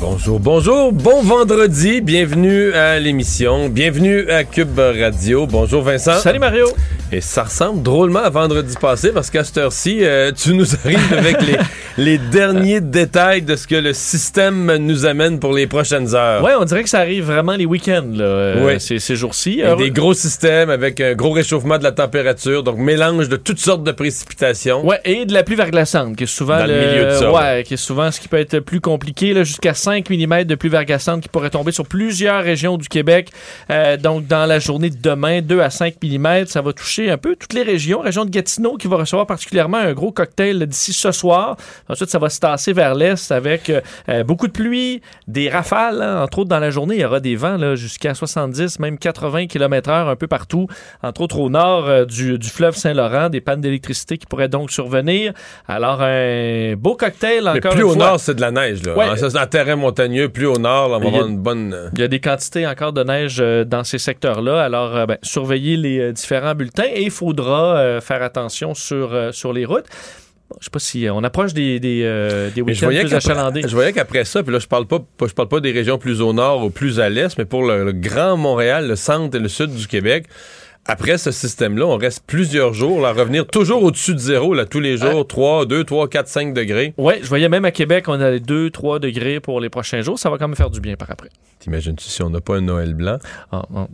Bonjour, bonjour, bon vendredi, bienvenue à l'émission, bienvenue à Cube Radio. Bonjour Vincent. Salut Mario. Et ça ressemble drôlement à vendredi passé parce qu'à cette heure-ci, euh, tu nous arrives avec les, les derniers détails de ce que le système nous amène pour les prochaines heures. Ouais, on dirait que ça arrive vraiment les week-ends, là, euh, Ouais. ces, ces jours-ci. Alors, des gros systèmes avec un gros réchauffement de la température, donc mélange de toutes sortes de précipitations. Ouais, et de la pluie verglaçante, qui est souvent Dans le milieu de ça, ouais, qui est souvent ce qui peut être plus compliqué, là, jusqu'à 5 mm de pluie verglaçante qui pourrait tomber sur plusieurs régions du Québec. Euh, donc, dans la journée de demain, 2 à 5 mm, ça va toucher un peu toutes les régions. Région de Gatineau qui va recevoir particulièrement un gros cocktail d'ici ce soir. Ensuite, ça va se tasser vers l'est avec euh, euh, beaucoup de pluie, des rafales, hein. entre autres dans la journée, il y aura des vents là, jusqu'à 70, même 80 km/h un peu partout, entre autres au nord euh, du, du fleuve Saint-Laurent, des pannes d'électricité qui pourraient donc survenir. Alors, un beau cocktail Mais encore plus une au fois. nord, c'est de la neige. Là. Ouais. Hein, en terrain montagneux. Plus au nord, là, on va Il y a- avoir une bonne... Il y a des quantités encore de neige euh, dans ces secteurs-là. Alors, ben, surveillez les différents bulletins et il faudra euh, faire attention sur, euh, sur les routes. Je sais pas si euh, on approche des, des, euh, des week-ends plus achalandés. Je voyais qu'après ça, puis là, je parle pas, je parle pas des régions plus au nord ou plus à l'est, mais pour le, le Grand Montréal, le centre et le sud du Québec, après ce système-là, on reste plusieurs jours, là, à revenir toujours au-dessus de zéro, là, tous les jours, 3, 2, 3, 4, 5 degrés. Oui, je voyais même à Québec, on a les 2-3 degrés pour les prochains jours. Ça va quand même faire du bien par après. T'imagines-tu si on n'a pas un Noël blanc? Ah, ah.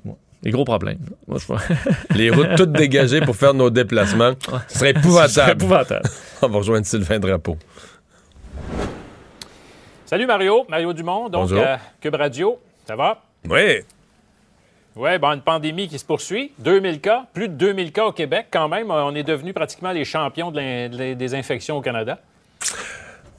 Des gros problèmes. Moi, je. Les routes toutes dégagées pour faire nos déplacements. Ce serait C'est épouvantable. épouvantable. On va rejoindre Sylvain Drapeau. Salut Mario, Mario Dumont, donc Bonjour. à Cube Radio. Ça va? Oui. Oui, bon, une pandémie qui se poursuit. 2000 cas, plus de 2000 cas au Québec quand même. On est devenus pratiquement les champions de des infections au Canada.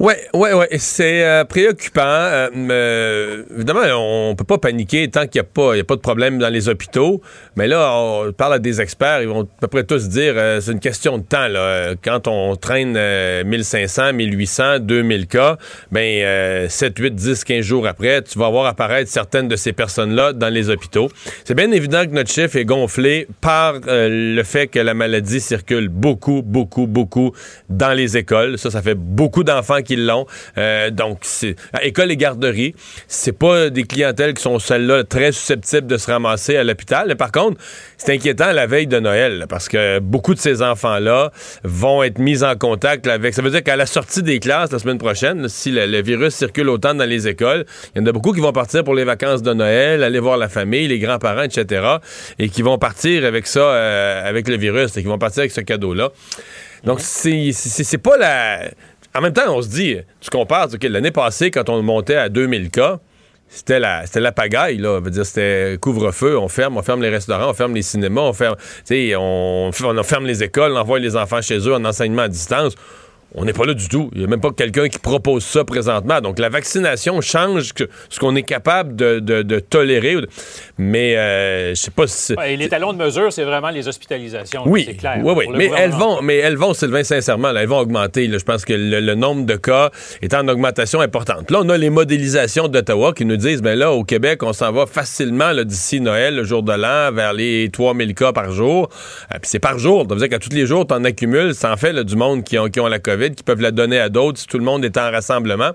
Ouais, ouais, ouais. C'est euh, préoccupant. Euh, euh, évidemment, on peut pas paniquer tant qu'il n'y a, pas- a pas de problème dans les hôpitaux. Mais là, on parle à des experts. Ils vont à peu près tous dire c'est une question de temps. Là. Quand on traîne euh, 1500, 1800, 2000 cas, ben, euh, 7, 8, 10, 15 jours après, tu vas voir apparaître certaines de ces personnes-là dans les hôpitaux. C'est bien évident que notre chiffre est gonflé par le fait que la maladie circule beaucoup, beaucoup, beaucoup dans les écoles. Ça, ça fait beaucoup d'enfants qui l'ont. Euh, donc, c'est à école et garderie, c'est pas des clientèles qui sont celles-là très susceptibles de se ramasser à l'hôpital. Par contre, c'est inquiétant la veille de Noël parce que beaucoup de ces enfants-là vont être mis en contact avec. Ça veut dire qu'à la sortie des classes la semaine prochaine, si le, le virus circule autant dans les écoles, il y en a beaucoup qui vont partir pour les vacances de Noël, aller voir la famille, les grands-parents, etc. et qui vont partir avec ça, euh, avec le virus, et qui vont partir avec ce cadeau-là. Donc, c'est pas la. En même temps, on se dit, tu compares, ok, l'année passée, quand on montait à 2000 cas, c'était la, la pagaille, là. Je veux dire, c'était couvre-feu, on ferme, on ferme les restaurants, on ferme les cinémas, on ferme, on, on ferme les écoles, on envoie les enfants chez eux en enseignement à distance. On n'est pas là du tout. Il n'y a même pas quelqu'un qui propose ça présentement. Donc, la vaccination change que- ce qu'on est capable de, de- de tolérer. Mais, euh, je sais pas si... Ouais, et les talons de mesure, c'est vraiment les hospitalisations. Oui, c'est clair. oui, oui. Mais elles vont, mais elles vont, Sylvain, sincèrement, là, elles vont augmenter. là. Je pense que le, le nombre de cas est en augmentation importante. Là, on a les modélisations d'Ottawa qui nous disent, ben là, au Québec, on s'en va facilement d'ici Noël, le jour de l'an, vers les 3000 cas par jour. Euh, Puis c'est par jour. Ça veut dire qu'à tous les jours, tu en accumules. Ça en fait là, du monde qui ont, qui ont la COVID, qui peuvent la donner à d'autres si tout le monde est en rassemblement.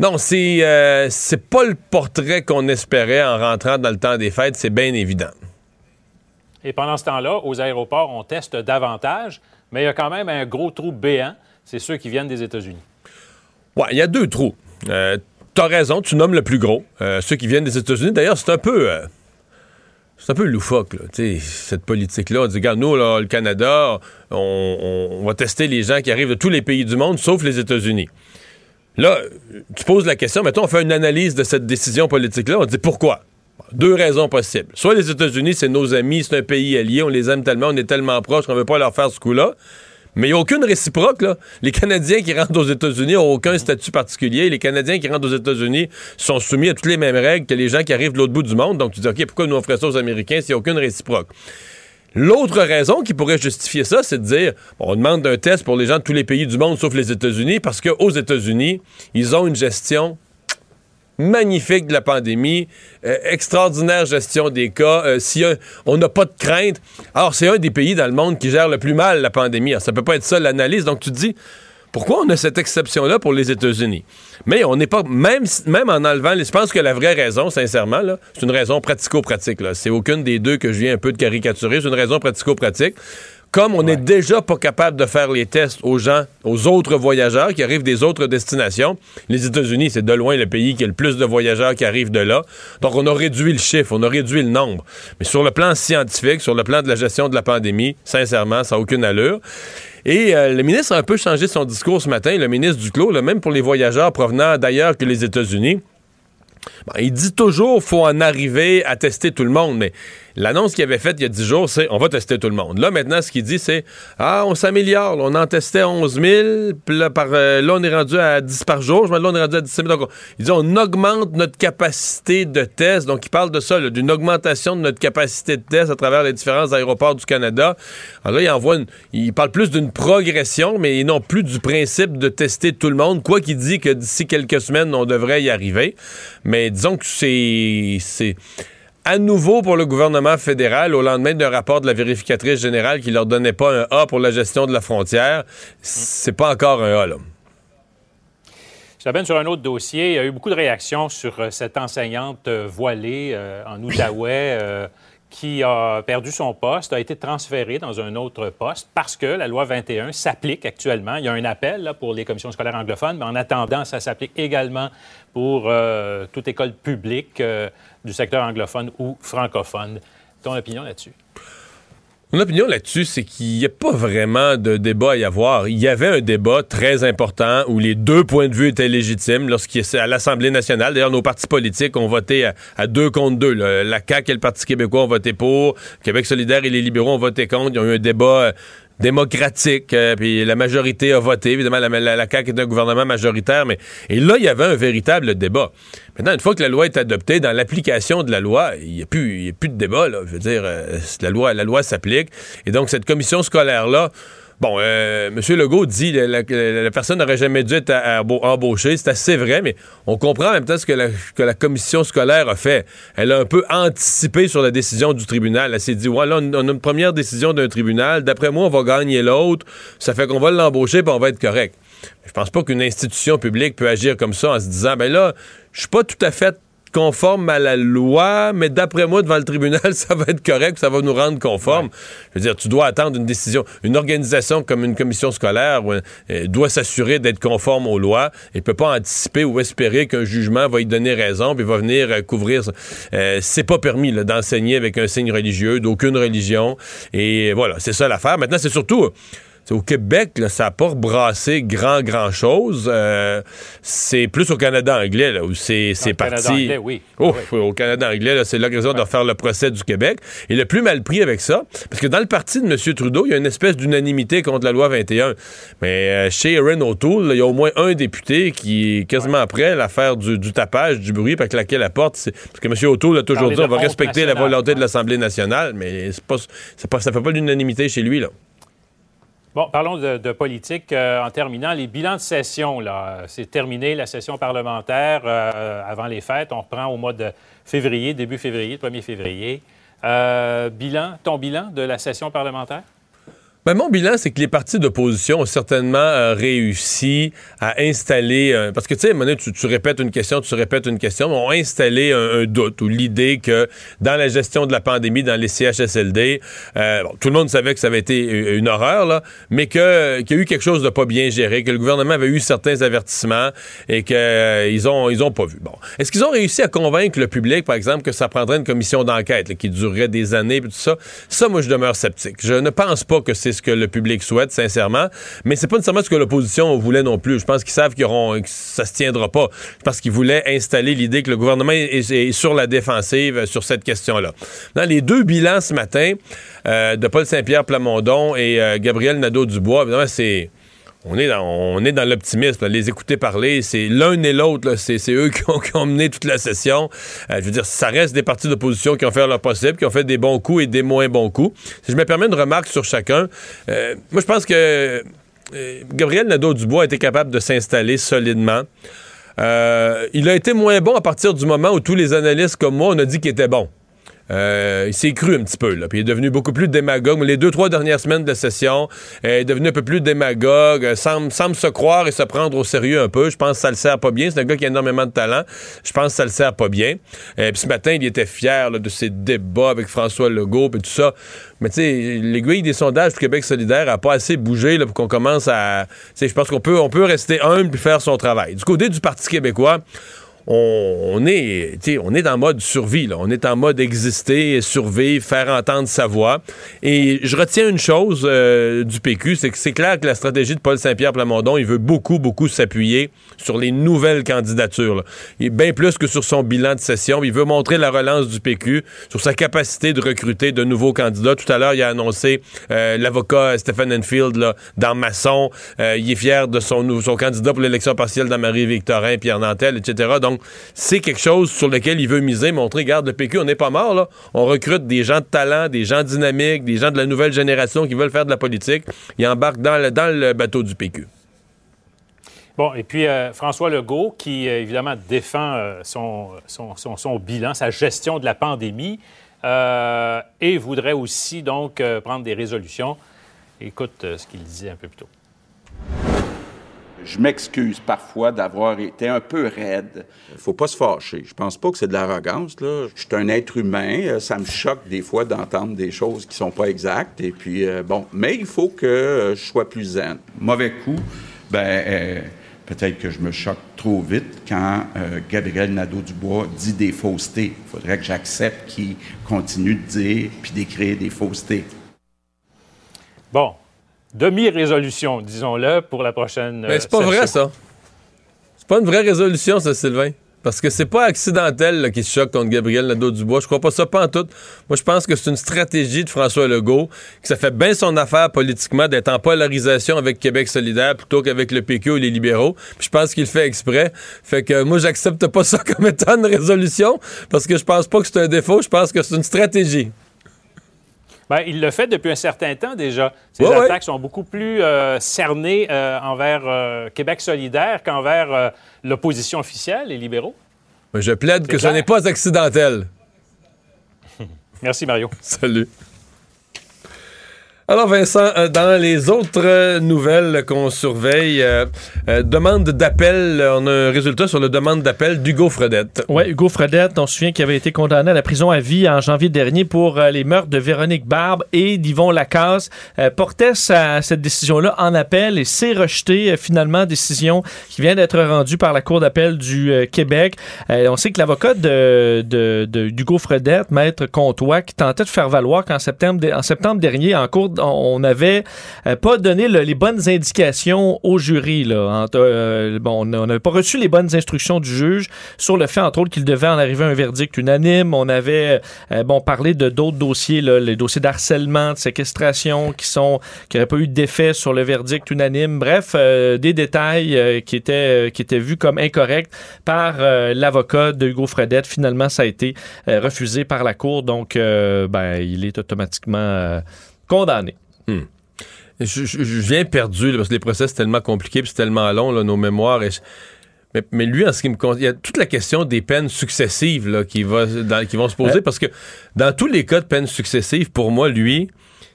Non, c'est euh, c'est pas le portrait qu'on espérait en rentrant dans le temps des fêtes, c'est bien évident. Et pendant ce temps-là, aux aéroports, on teste davantage, mais il y a quand même un gros trou béant. C'est ceux qui viennent des États-Unis. Ouais, il y a deux trous. Euh, T'as raison, tu nommes le plus gros. Euh, ceux qui viennent des États-Unis, d'ailleurs, c'est un peu. euh, c'est un peu loufoque, cette politique-là. On dit, regarde, nous, le Canada, on, va tester les gens qui arrivent de tous les pays du monde, sauf les États-Unis. Là, tu poses la question, mettons, on fait une analyse de cette décision politique-là, on dit pourquoi? Deux raisons possibles. Soit les États-Unis, c'est nos amis, c'est un pays allié, on les aime tellement, on est tellement proches qu'on veut pas leur faire ce coup-là. Mais il n'y a aucune réciproque. Là. Les Canadiens qui rentrent aux États-Unis n'ont aucun statut particulier. Les Canadiens qui rentrent aux États-Unis sont soumis à toutes les mêmes règles que les gens qui arrivent de l'autre bout du monde. Donc tu dis, OK, pourquoi nous on ça aux Américains s'il n'y a aucune réciproque? L'autre raison qui pourrait justifier ça, c'est de dire on demande un test pour les gens de tous les pays du monde sauf les États-Unis parce qu'aux États-Unis, ils ont une gestion magnifique de la pandémie, euh, extraordinaire gestion des cas. Euh, si on n'a pas de crainte, alors c'est un des pays dans le monde qui gère le plus mal la pandémie. Alors, ça peut pas être ça l'analyse. Donc tu te dis, pourquoi on a cette exception-là pour les États-Unis? Mais on n'est pas, même, même en enlevant, je pense que la vraie raison, sincèrement, c'est une raison pratico-pratique. C'est aucune des deux que je viens un peu de caricaturer, c'est une raison pratico-pratique comme on n'est déjà pas capable de faire les tests aux gens, aux autres voyageurs qui arrivent des autres destinations, les États-Unis, c'est de loin le pays qui a le plus de voyageurs qui arrivent de là. Donc, on a réduit le chiffre, on a réduit le nombre. Mais sur le plan scientifique, sur le plan de la gestion de la pandémie, sincèrement, ça n'a aucune allure. Et euh, le ministre a un peu changé son discours ce matin, le ministre Duclos, même pour les voyageurs provenant d'ailleurs que les États-Unis. il dit toujours qu'il faut en arriver à tester tout le monde, mais L'annonce qu'il avait faite il y a 10 jours, c'est on va tester tout le monde. Là, maintenant, ce qu'il dit, c'est Ah, on s'améliore. On en testait 11 000. Puis là, par, euh, là, on est rendu à 10 par jour. Je là, on est rendu à 17 000. Donc, il dit on augmente notre capacité de test. Donc, il parle de ça, d'une augmentation de notre capacité de test à travers les différents aéroports du Canada. Alors là, il envoie une, il parle plus d'une progression, mais non plus du principe de tester tout le monde. Quoi qu'il dit que d'ici quelques semaines, on devrait y arriver. Mais disons que c'est à nouveau pour le gouvernement fédéral au lendemain d'un rapport de la vérificatrice générale qui leur donnait pas un A pour la gestion de la frontière. C'est pas encore un A, là. Je t'amène sur un autre dossier. Il y a eu beaucoup de réactions sur euh, cette enseignante euh, voilée euh, en Outaouais qui a perdu son poste, a été transférée dans un autre poste parce que la loi 21 s'applique actuellement. Il y a un appel pour les commissions scolaires anglophones, mais en attendant, ça s'applique également pour toute école publique du secteur anglophone ou francophone. Ton opinion là-dessus? Mon opinion là-dessus, c'est qu'il n'y a pas vraiment de débat à y avoir. Il y avait un débat très important où les deux points de vue étaient légitimes lorsqu'il à l'Assemblée nationale. D'ailleurs, nos partis politiques ont voté à, deux contre deux. La CAQ et le Parti québécois ont voté pour. Québec solidaire et les libéraux ont voté contre. Ils ont eu un débat euh, démocratique, euh, puis la majorité a voté. Évidemment, la, la, CAQ est un gouvernement majoritaire, mais et là, il y avait un véritable débat. Maintenant, une fois que la loi est adoptée, dans l'application de la loi, il n'y a, plus, a plus de débat. Là. Je veux dire, euh, la loi, la loi s'applique. Et donc, cette commission scolaire-là, Bon, euh, M. Legault dit que la, personne n'aurait jamais dû être embauchée. C'est assez vrai, mais on comprend en même temps ce que la, commission scolaire a fait. Elle a un peu anticipé sur la décision du tribunal. Elle s'est dit, ouais, là, on, a une première décision d'un tribunal. D'après moi, on va gagner l'autre. Ça fait qu'on va l'embaucher puis on va être correct. Je pense pas qu'une institution publique peut agir comme ça en se disant, ben là, je suis pas tout à fait conforme à la loi, mais d'après moi, devant le tribunal, ça va être correct, ça va nous rendre conforme. Je veux dire, tu dois attendre une décision. Une organisation comme une commission scolaire euh, doit s'assurer d'être conforme aux lois et peut pas anticiper ou espérer qu'un jugement va y donner raison puis va venir euh, couvrir. Euh, c'est pas permis d'enseigner avec un signe religieux d'aucune religion. Et voilà, c'est ça l'affaire. Maintenant, c'est surtout au Québec, ça n'a pas brassé grand, grand chose. Euh, c'est plus au Canada anglais, là, où c'est parti. Canada anglais, oui. Au Canada anglais, c'est l'occasion de faire le procès du Québec. Il a plus mal pris avec ça, parce que dans le parti de M. Trudeau, il y a une espèce d'unanimité contre la loi 21. Mais euh, chez Erin O'Toole, il y a au moins un député qui quasiment après l'affaire du, tapage, du bruit, pour claquer la porte. Parce que M. O'Toole a toujours dit on va respecter la volonté de l'Assemblée nationale, mais pas, pas, ça fait pas l'unanimité chez lui, là. Bon, parlons de, politique. Euh, en terminant, les bilans de session, là, c'est terminé la session parlementaire euh, avant les fêtes. On reprend au mois de février, début février, 1er février. Euh, bilan, ton bilan de la session parlementaire? Ben, mon bilan, c'est que les partis d'opposition ont certainement euh, réussi à installer, euh, parce que tu sais, tu, tu répètes une question, tu répètes une question, ont installé un, doute ou l'idée que dans la gestion de la pandémie, dans les CHSLD, euh, tout le monde savait que ça avait été une horreur, là, mais qu'il y a eu quelque chose de pas bien géré, que le gouvernement avait eu certains avertissements et qu'ils ont ils ont pas vu. Bon, est-ce qu'ils ont réussi à convaincre le public, par exemple, que ça prendrait une commission d'enquête qui durerait des années, et tout ça? Ça, moi, je demeure sceptique. Je ne pense pas que c'est ce que le public souhaite, sincèrement. Mais c'est pas nécessairement ce que l'opposition voulait non plus. Je pense qu'ils savent auront, que ça se tiendra pas. Pense qu'ils voulaient installer l'idée que le gouvernement est, sur la défensive euh, sur cette question-là. Dans les deux bilans ce matin euh, de Paul Saint-Pierre Plamondon et euh, Gabriel Nadeau-Dubois, évidemment, c'est on est dans, l'optimisme. Les écouter parler, c'est l'un et l'autre. C'est, eux qui ont, mené toute la session. Euh, je veux dire, ça reste des partis d'opposition qui ont fait leur possible, qui ont fait des bons coups et des moins bons coups. Si je me permets une remarque sur chacun, euh, moi, je pense que euh, Gabriel Nadeau-Dubois a été capable de s'installer solidement. il a été moins bon à partir du moment où tous les analystes comme moi, on a dit qu'il était bon. Euh, il s'est cru un petit peu, là. Puis il est devenu beaucoup plus démagogue. Les deux, trois dernières semaines de session, il est devenu un peu plus démagogue, euh, semble, semble se croire et se prendre au sérieux un peu. Je pense que ça le sert pas bien. C'est un gars qui a énormément de talent. Je pense que ça le sert pas bien. Euh, puis ce matin, il était fier de ses débats avec François Legault et tout ça. Mais tu sais, l'aiguille des sondages du Québec solidaire a pas assez bougé pour qu'on commence à... Je pense qu'on peut, on peut rester humble et faire son travail. Du côté du Parti québécois, on, est, on est en mode survie, on est en mode exister, survivre, faire entendre sa voix. Et je retiens une chose euh, du PQ, c'est que c'est clair que la stratégie de Paul Saint-Pierre Plamondon, il veut beaucoup, beaucoup s'appuyer sur les nouvelles candidatures. Bien plus que sur son bilan de session. Il veut montrer la relance du PQ, sur sa capacité de recruter de nouveaux candidats. Tout à l'heure, il a annoncé euh, l'avocat Stephen Enfield là, dans Masson. Euh, il est fier de son, son candidat pour l'élection partielle d'Amarie-Victorin, Pierre Nantel, etc. Donc, c'est quelque chose sur lequel il veut miser, montrer, regarde, le PQ, on n'est pas mort, là. On recrute des gens de talent, des gens dynamiques, des gens de la nouvelle génération qui veulent faire de la politique. Ils embarquent dans le, dans le bateau du PQ. Bon, et puis euh, François Legault, qui euh, évidemment défend euh, son, son, bilan, sa gestion de la pandémie, et voudrait aussi donc prendre des résolutions. Écoute ce qu'il disait un peu plus tôt. Je m'excuse parfois d'avoir été un peu raide. Faut pas se fâcher. Je pense pas que c'est de l'arrogance, là. Je suis un être humain. Euh, ça me choque des fois d'entendre des choses qui sont pas exactes. Et puis, euh, bon, mais il faut que euh, je sois plus zen. Mauvais coup, ben, peut-être que je me choque trop vite quand Gabriel Nadeau-Dubois dit des faussetés. Il faudrait que j'accepte qu'il continue de dire puis d'écrire des faussetés. Bon, demi-résolution, disons-le, pour la prochaine. Mais c'est pas vrai, ça. C'est pas une vraie résolution, ça, Sylvain. Parce que c'est pas accidentel qui se choque contre Gabriel Nadeau-Dubois. Je crois pas ça, pas en tout. Moi, je pense que c'est une stratégie de François Legault, que ça fait bien son affaire politiquement d'être en polarisation avec Québec solidaire plutôt qu'avec le PQ et les libéraux. Puis je pense qu'il fait exprès. Fait que moi, j'accepte pas ça comme étant une résolution, parce que je pense pas que c'est un défaut. Je pense que c'est une stratégie. Ben, il le fait depuis un certain temps déjà. Ses attaques sont beaucoup plus euh, cernées euh, envers euh, Québec solidaire qu'envers l'opposition officielle, les libéraux. je plaide que ce n'est pas accidentel. Merci, Mario. Salut. Alors Vincent, euh, dans les autres euh, nouvelles qu'on surveille, euh, demande d'appel, on a un résultat sur la demande d'appel d'Hugo Fredette. Oui, Hugo Fredette, on se souvient qu'il avait été condamné à la prison à vie en janvier dernier pour les meurtres de Véronique Barbe et d'Yvon Lacasse, portait cette décision-là en appel et s'est rejeté finalement, décision qui vient d'être rendue par la Cour d'appel du Québec. on sait que l'avocat de, de, d'Hugo Fredette, maître Comtois, qui tentait de faire valoir qu'en septembre, septembre dernier, en cours on n'avait euh, pas donné les bonnes indications au jury. Euh, on n'avait pas reçu les bonnes instructions du juge sur le fait, entre autres, qu'il devait en arriver à un verdict unanime. On avait euh, bon parlé de d'autres dossiers, les dossiers d'harcèlement, de séquestration, qui sont qui n'auraient pas eu d'effet sur le verdict unanime. Bref, des détails qui étaient qui vus comme incorrects par l'avocat de Hugo Fredette. Finalement, ça a été refusé par la cour, donc ben, il est automatiquement condamné. Hmm. Je, viens perdu parce que les procès c'est tellement compliqué c'est tellement long, nos mémoires. mais, lui, en ce qui me compte, il y a toute la question des peines successives qui, va, qui vont se poser parce que dans tous les cas de peines successives, pour moi, lui,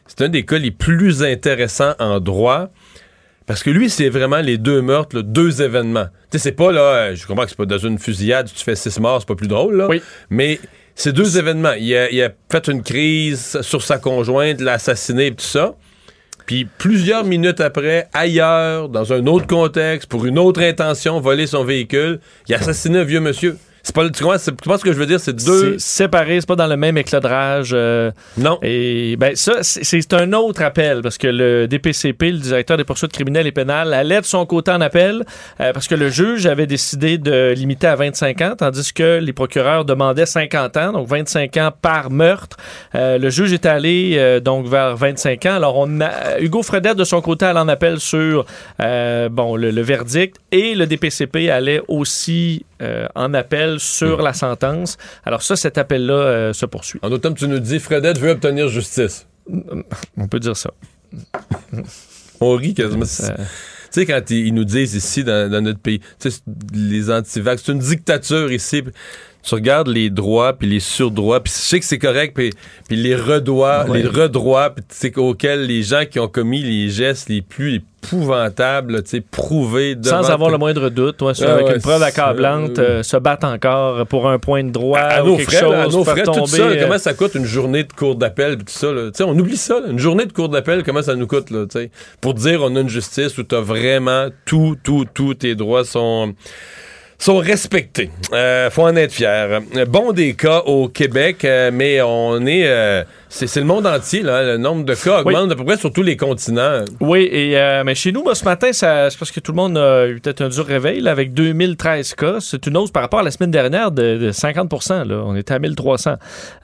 c'est un des cas les plus intéressants en droit. Parce que lui, c'est vraiment les deux meurtres, deux événements. Tu sais, c'est pas là, je comprends que c'est pas dans une fusillade, tu fais six morts, c'est pas plus drôle, là. Oui. Mais ces deux événements. Il a, fait une crise sur sa conjointe, l'a assassiné et tout ça. Puis plusieurs minutes après, ailleurs, dans un autre contexte, pour une autre intention, voler son véhicule, il a assassiné un vieux monsieur. C'est pas, tu, comprends, tu ce que je veux dire? C'est deux. C'est séparé, c'est pas dans le même éclairage. euh, Non. et ben ça, c'est un autre appel parce que le DPCP, le directeur des poursuites criminelles et pénales, allait de son côté en appel euh, parce que le juge avait décidé de limiter à 25 ans, tandis que les procureurs demandaient 50 ans, donc 25 ans par meurtre. Euh, le juge est allé donc vers 25 ans. Alors on a, Hugo Fredette de son côté allait en appel sur bon le, le verdict et le DPCP allait aussi en appel sur la sentence. Alors ça, cet appel-là euh, se poursuit. En automne, tu nous dis, Fredette veut obtenir justice. On peut dire ça. On rit quasiment. Ça- Tu sais, quand ils nous disent ici, dans, dans notre pays, tu sais, les antivax, c'est une dictature ici. Tu regardes les droits, puis les surdroits, puis je sais que c'est correct, puis, puis les redroits, Ouais. les redroits, puis sais, auxquels les gens qui ont commis les gestes les plus épouvantables, tu sais, prouvés devant... Sans avoir le moindre doute, ouais, sur- Ah avec ouais, une preuve c'est- accablante, euh, se battent encore pour un point de droit à, à ou nos quelque frais, chose, là, à nos frais, tout tomber, ça, euh, comment ça coûte une journée de cours d'appel, tout ça, là. Tu sais, on oublie ça, là. une journée de cours d'appel, comment ça nous coûte, là, tu sais, pour dire on a une justice où t'as vraiment tout, tout, tous tes droits sont sont respectés. Euh, faut en être fier. Bon des cas au Québec, euh, mais on est, euh, c'est le monde entier là. Le nombre de cas Oui. augmente à peu près sur tous les continents. Oui, et euh, mais chez nous, moi, ce matin, c'est parce que tout le monde a eu peut-être un dur réveil là, avec 2013 cas. C'est une hausse par rapport à la semaine dernière de, de 50 là. On était à 1300.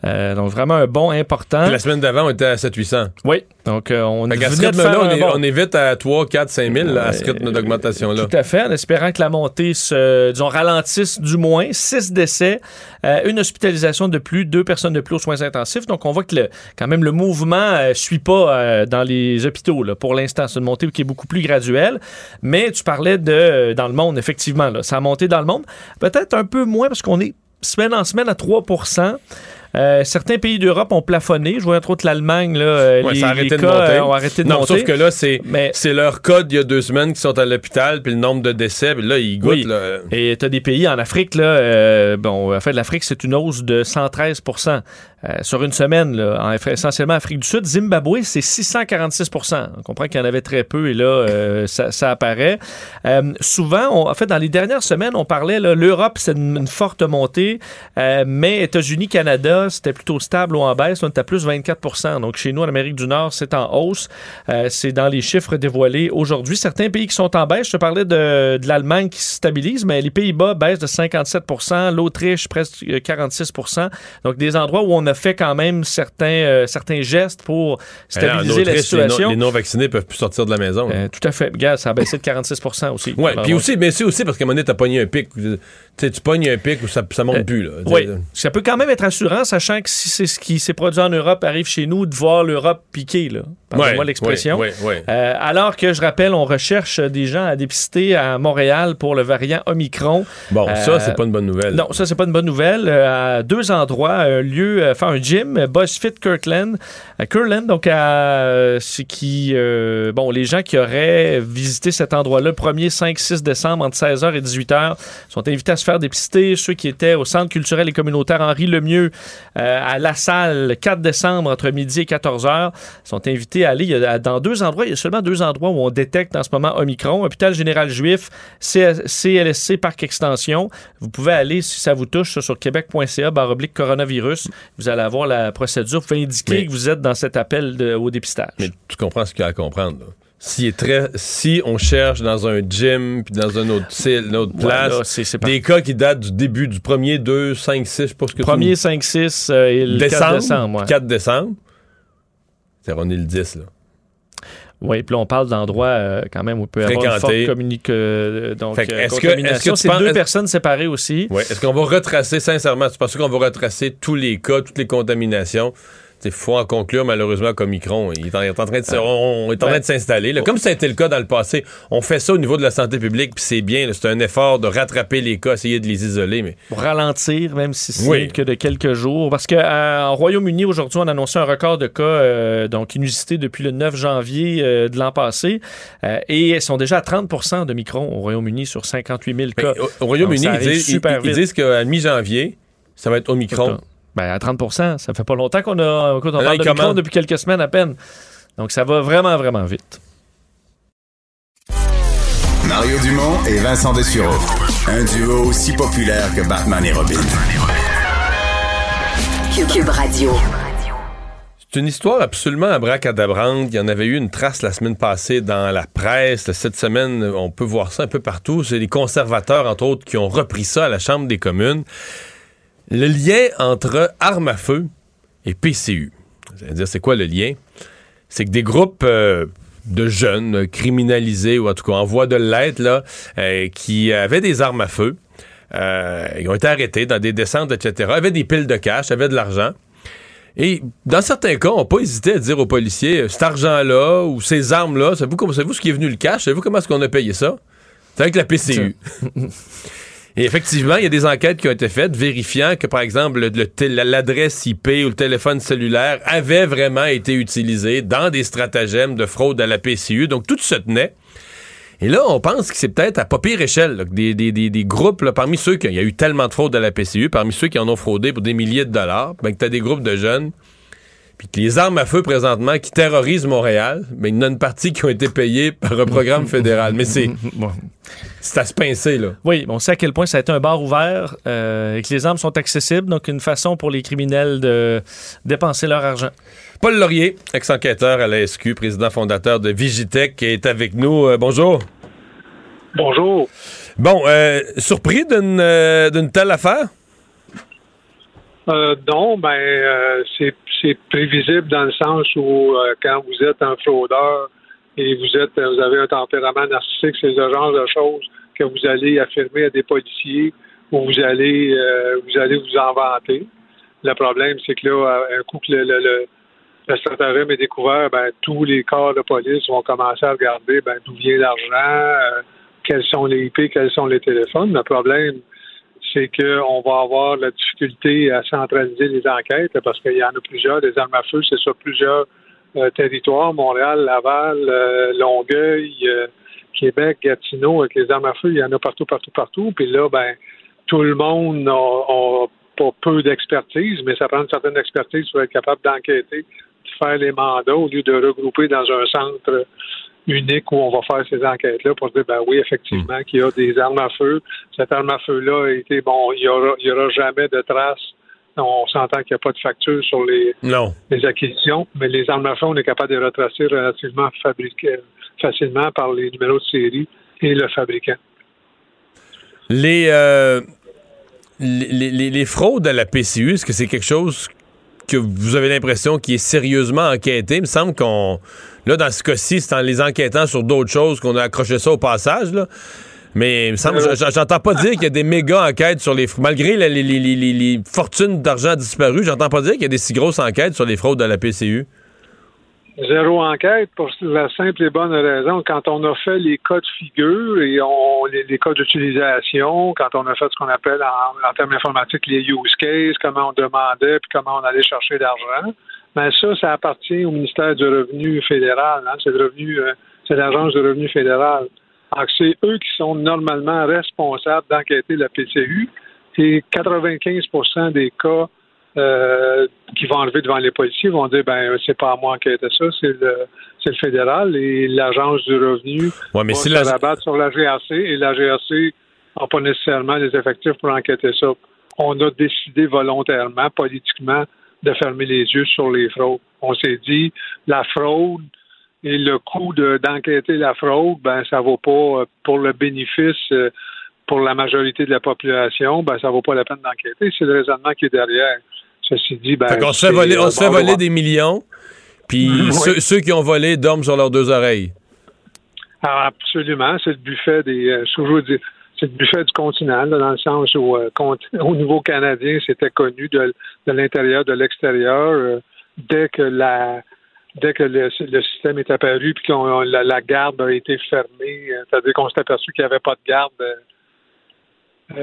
Euh, donc, vraiment un bond important. Puis la semaine d'avant, on était à 700-800. Oui, donc euh, on faire rythme-là, on, est- bond. on est vite à 3, 4, 5 000 là, à ce rythme d'augmentation-là. Tout à fait, en espérant que la montée se, disons, ralentisse du moins. Six décès, une hospitalisation de plus, deux personnes de plus aux soins intensifs. Donc, on voit que le, quand même le mouvement ne suit pas euh, dans les hôpitaux. Là. Pour l'instant, c'est une montée qui est beaucoup plus graduelle. Mais tu parlais de euh, dans le monde, effectivement. Là, ça a monté dans le monde. Peut-être un peu moins parce qu'on est semaine en semaine à 3 euh, certains pays d'Europe ont plafonné. Je vois entre autres l'Allemagne, là, euh, Ouais, les, ça a arrêté les de cas monter. euh, ont arrêté de non, monter. sauf que là, c'est Mais- c'est leur code il y a deux semaines qui sont à l'hôpital, puis le nombre de décès, puis là, ils goûtent. Oui. là. Et tu as des pays en Afrique, là, euh, bon, en fait, l'Afrique, c'est une hausse de 113 euh, sur une semaine, là, en, essentiellement Afrique du Sud. Zimbabwe, c'est 646% On comprend qu'il y en avait très peu et là, euh, ça, ça apparaît. Euh, souvent, en fait, dans les dernières semaines, on parlait, l'Europe, c'est une, forte montée, mais États-Unis, Canada, c'était plutôt stable ou en baisse. Là, on est à plus 24% Donc, chez nous, en Amérique du Nord, c'est en hausse. C'est dans les chiffres dévoilés aujourd'hui. Certains pays qui sont en baisse, je te parlais de, l'Allemagne qui se stabilise, mais les Pays-Bas baissent de 57% l'Autriche presque euh, 46% Donc, des endroits où on a fait quand même certains, euh, certains gestes pour stabiliser la Autriche, non- situation. Les non-vaccinés peuvent plus sortir de la maison. Euh, tout à fait. Ça a baissé de 46 aussi. Alors, puis aussi, mais c'est aussi parce qu'à un moment donné, t'as pogné un pic. Tu sais, tu pognes un pic où ça, ça monte Euh, plus, là. Oui, ça peut quand même être rassurant, sachant que si c'est ce qui s'est produit en Europe arrive chez nous, de voir l'Europe piquer, là. Pardonne-moi Ouais, l'expression. ouais, ouais. Euh, alors que, je rappelle, on recherche des gens à dépister à Montréal pour le variant Omicron. Bon, ça, c'est pas une bonne nouvelle. Non, ça, c'est pas une bonne nouvelle. À deux endroits, un lieu, euh, un gym, euh, BuzzFit Kirkland. À Kirkland, donc, à, c'est qui, euh, bon, les gens qui auraient visité cet endroit-là, le 1er, 5, 6 décembre, entre 16h et 18h, sont invités à se faire dépister. Ceux qui étaient au Centre culturel et communautaire Henri Lemieux, euh, à La Salle, le 4 décembre, entre midi et 14h, sont invités à aller. Dans deux endroits, il y a seulement deux endroits où on détecte en ce moment Omicron. Hôpital Général Juif, CLSC Parc Extension. Vous pouvez aller, si ça vous touche, sur québec.ca, baroblique coronavirus. Vous allez avoir la procédure. Vous pouvez indiquer Mais- que vous êtes dans cet appel de- au dépistage. Mais tu comprends ce qu'il y a à comprendre, là. Si, est très, si on cherche dans un gym puis dans une autre, une autre place là, c'est- c'est par- des cas qui datent du début du 1er, 2, 5, 6, je ce que tu 1er, 5, 6 euh, et le décembre, 4 décembre. ouais. 4 décembre? C'est on est le 10, là. Oui, puis là, on parle d'endroits euh, quand même où il peut y avoir une forte communique, euh, donc, Fait euh, est-ce que- contamination. est-ce que tu C'est penses- deux est-ce- personnes séparées aussi. Ouais. Est-ce qu'on va retracer, sincèrement, tu penses qu'on va retracer tous les cas, toutes les contaminations? Il faut en conclure, malheureusement, qu'Omicron il est en, il est en train de, se- on, on est en train de s'installer. Comme ça a été le cas dans le passé, on fait ça au niveau de la santé publique, puis c'est bien. C'est un effort de rattraper les cas, essayer de les isoler, mais pour ralentir, même si c'est Oui. que de quelques jours. Parce qu'en Royaume-Uni, aujourd'hui, on a annoncé un record de cas euh, donc inusité depuis le 9 janvier euh, de l'an passé. Euh, et ils sont déjà à 30% de micron au Royaume-Uni sur 58 000 cas. Mais au, au Royaume-Uni, ils, ils- disent qu'à mi-janvier, ça va être Omicron. Ben, à 30% ça fait pas longtemps qu'on a. Écoute, on Là, parle de micron depuis quelques semaines à peine. Donc, ça va vraiment, vraiment vite. Mario Dumont et Vincent Dessureau. Un duo aussi populaire que Batman et Robin. Cube Radio. C'est une histoire absolument abracadabrante. Il y en avait eu une trace la semaine passée dans la presse. Cette semaine, on peut voir ça un peu partout. C'est les conservateurs, entre autres, qui ont repris ça à la Chambre des communes. Le lien entre armes à feu et PCU. Vous allez dire, c'est quoi le lien? C'est que des groupes euh, de jeunes criminalisés, ou en tout cas en voie de l'être, là, euh, qui avaient des armes à feu, euh, ils ont été arrêtés dans des descentes, etc., avaient des piles de cash, avaient de l'argent. Et dans certains cas, on n'a pas hésité à dire aux policiers, cet argent-là ou ces armes-là, savez-vous, savez-vous ce qui est venu le cash? Savez-vous comment est-ce qu'on a payé ça? C'est avec la PCU. Et effectivement, il y a des enquêtes qui ont été faites vérifiant que, par exemple, l'adresse IP ou le téléphone cellulaire avait vraiment été utilisé dans des stratagèmes de fraude à la PCU. Donc, tout se tenait. Et là, on pense que c'est peut-être à pas pire échelle là, des, des, groupes, parmi ceux qui... Il y a eu tellement de fraude à la PCU, parmi ceux qui en ont fraudé pour des milliers de dollars, ben, que tu as des groupes de jeunes puis que les armes à feu présentement qui terrorisent Montréal, mais il y en a une partie qui ont été payées par un programme fédéral. Mais c'est c'est à se pincer là. Oui, on sait à quel point ça a été un bar ouvert euh, et que les armes sont accessibles, donc une façon pour les criminels de dépenser leur argent. Paul Laurier, ex-enquêteur à la SQ, président fondateur de Vigitech, qui est avec nous. Euh, bonjour. Bonjour. Bon, euh, surpris d'une telle affaire? Euh, non, ben euh, c'est prévisible dans le sens où euh, quand vous êtes un fraudeur et vous êtes vous avez un tempérament narcissique, c'est le genre de choses que vous allez affirmer à des policiers ou vous allez vous allez vous en vanter. Le problème, c'est que là, un coup que le, le, le, stratagème est découvert, ben, tous les corps de police vont commencer à regarder ben, d'où vient l'argent, quels sont les IP, quels sont les téléphones. Le problème, c'est qu'on va avoir la difficulté à centraliser les enquêtes parce qu'il y en a plusieurs, des armes à feu, c'est sur plusieurs euh, territoires, Montréal, Laval, euh, Longueuil, euh, Québec, Gatineau, avec les armes à feu, il y en a partout, partout, partout. Puis là, ben, tout le monde n'a pas peu d'expertise, mais ça prend une certaine expertise pour être capable d'enquêter, de faire les mandats au lieu de regrouper dans un centre unique où on va faire ces enquêtes-là pour dire, ben oui, effectivement, hmm. qu'il y a des armes à feu. Cette arme à feu-là a été, bon, il n'y aura, y aura jamais de traces. On s'entend qu'il n'y a pas de facture sur les, les acquisitions, mais les armes à feu, on est capable de les retracer relativement facilement par les numéros de série et le fabricant. Les, euh, les, les, les, fraudes à la PCU, est-ce que c'est quelque chose que vous avez l'impression qui est sérieusement enquêté? Il me semble qu'on Là, dans ce cas-ci, c'est en les enquêtant sur d'autres choses qu'on a accroché ça au passage, là. Mais il me semble, euh, j'entends pas dire qu'il y a des méga enquêtes sur les malgré les, les, fortunes d'argent disparues, j'entends pas dire qu'il y a des si grosses enquêtes sur les fraudes de la PCU. Zéro enquête pour la simple et bonne raison. Quand on a fait les cas de figure et on, les, cas d'utilisation, quand on a fait ce qu'on appelle en, en, termes informatiques les use cases, comment on demandait puis comment on allait chercher l'argent, mais ben, ça, ça appartient au ministère du Revenu fédéral. Hein. C'est le revenu, euh, c'est l'agence du revenu fédéral. Donc, c'est eux qui sont normalement responsables d'enquêter la PCU. Et 95% des cas euh, qui vont enlever devant les policiers vont dire ben c'est pas à moi d'enquêter ça, c'est le c'est le fédéral et l'agence du revenu ouais, mais va si se rabattre sur la GRC et la GRC n'a pas nécessairement les effectifs pour enquêter ça. On a décidé volontairement, politiquement, de fermer les yeux sur les fraudes. On s'est dit, la fraude et le coût d'enquêter la fraude, ben ça vaut pas euh, pour le bénéfice euh, pour la majorité de la population, ben ça vaut pas la peine d'enquêter. C'est le raisonnement qui est derrière. Ceci dit, ben. on se fait voler, on se fait voler des millions, puis ceux, qui ont volé dorment sur leurs deux oreilles. Ah, absolument, c'est le buffet des. Euh, c'est le buffet du continent, dans le sens où, euh, au niveau canadien, c'était connu de, l'intérieur, de l'extérieur. Euh, dès que la dès que le, système est apparu puis que la, garde a été fermée, euh, c'est-à-dire qu'on s'est aperçu qu'il n'y avait pas de garde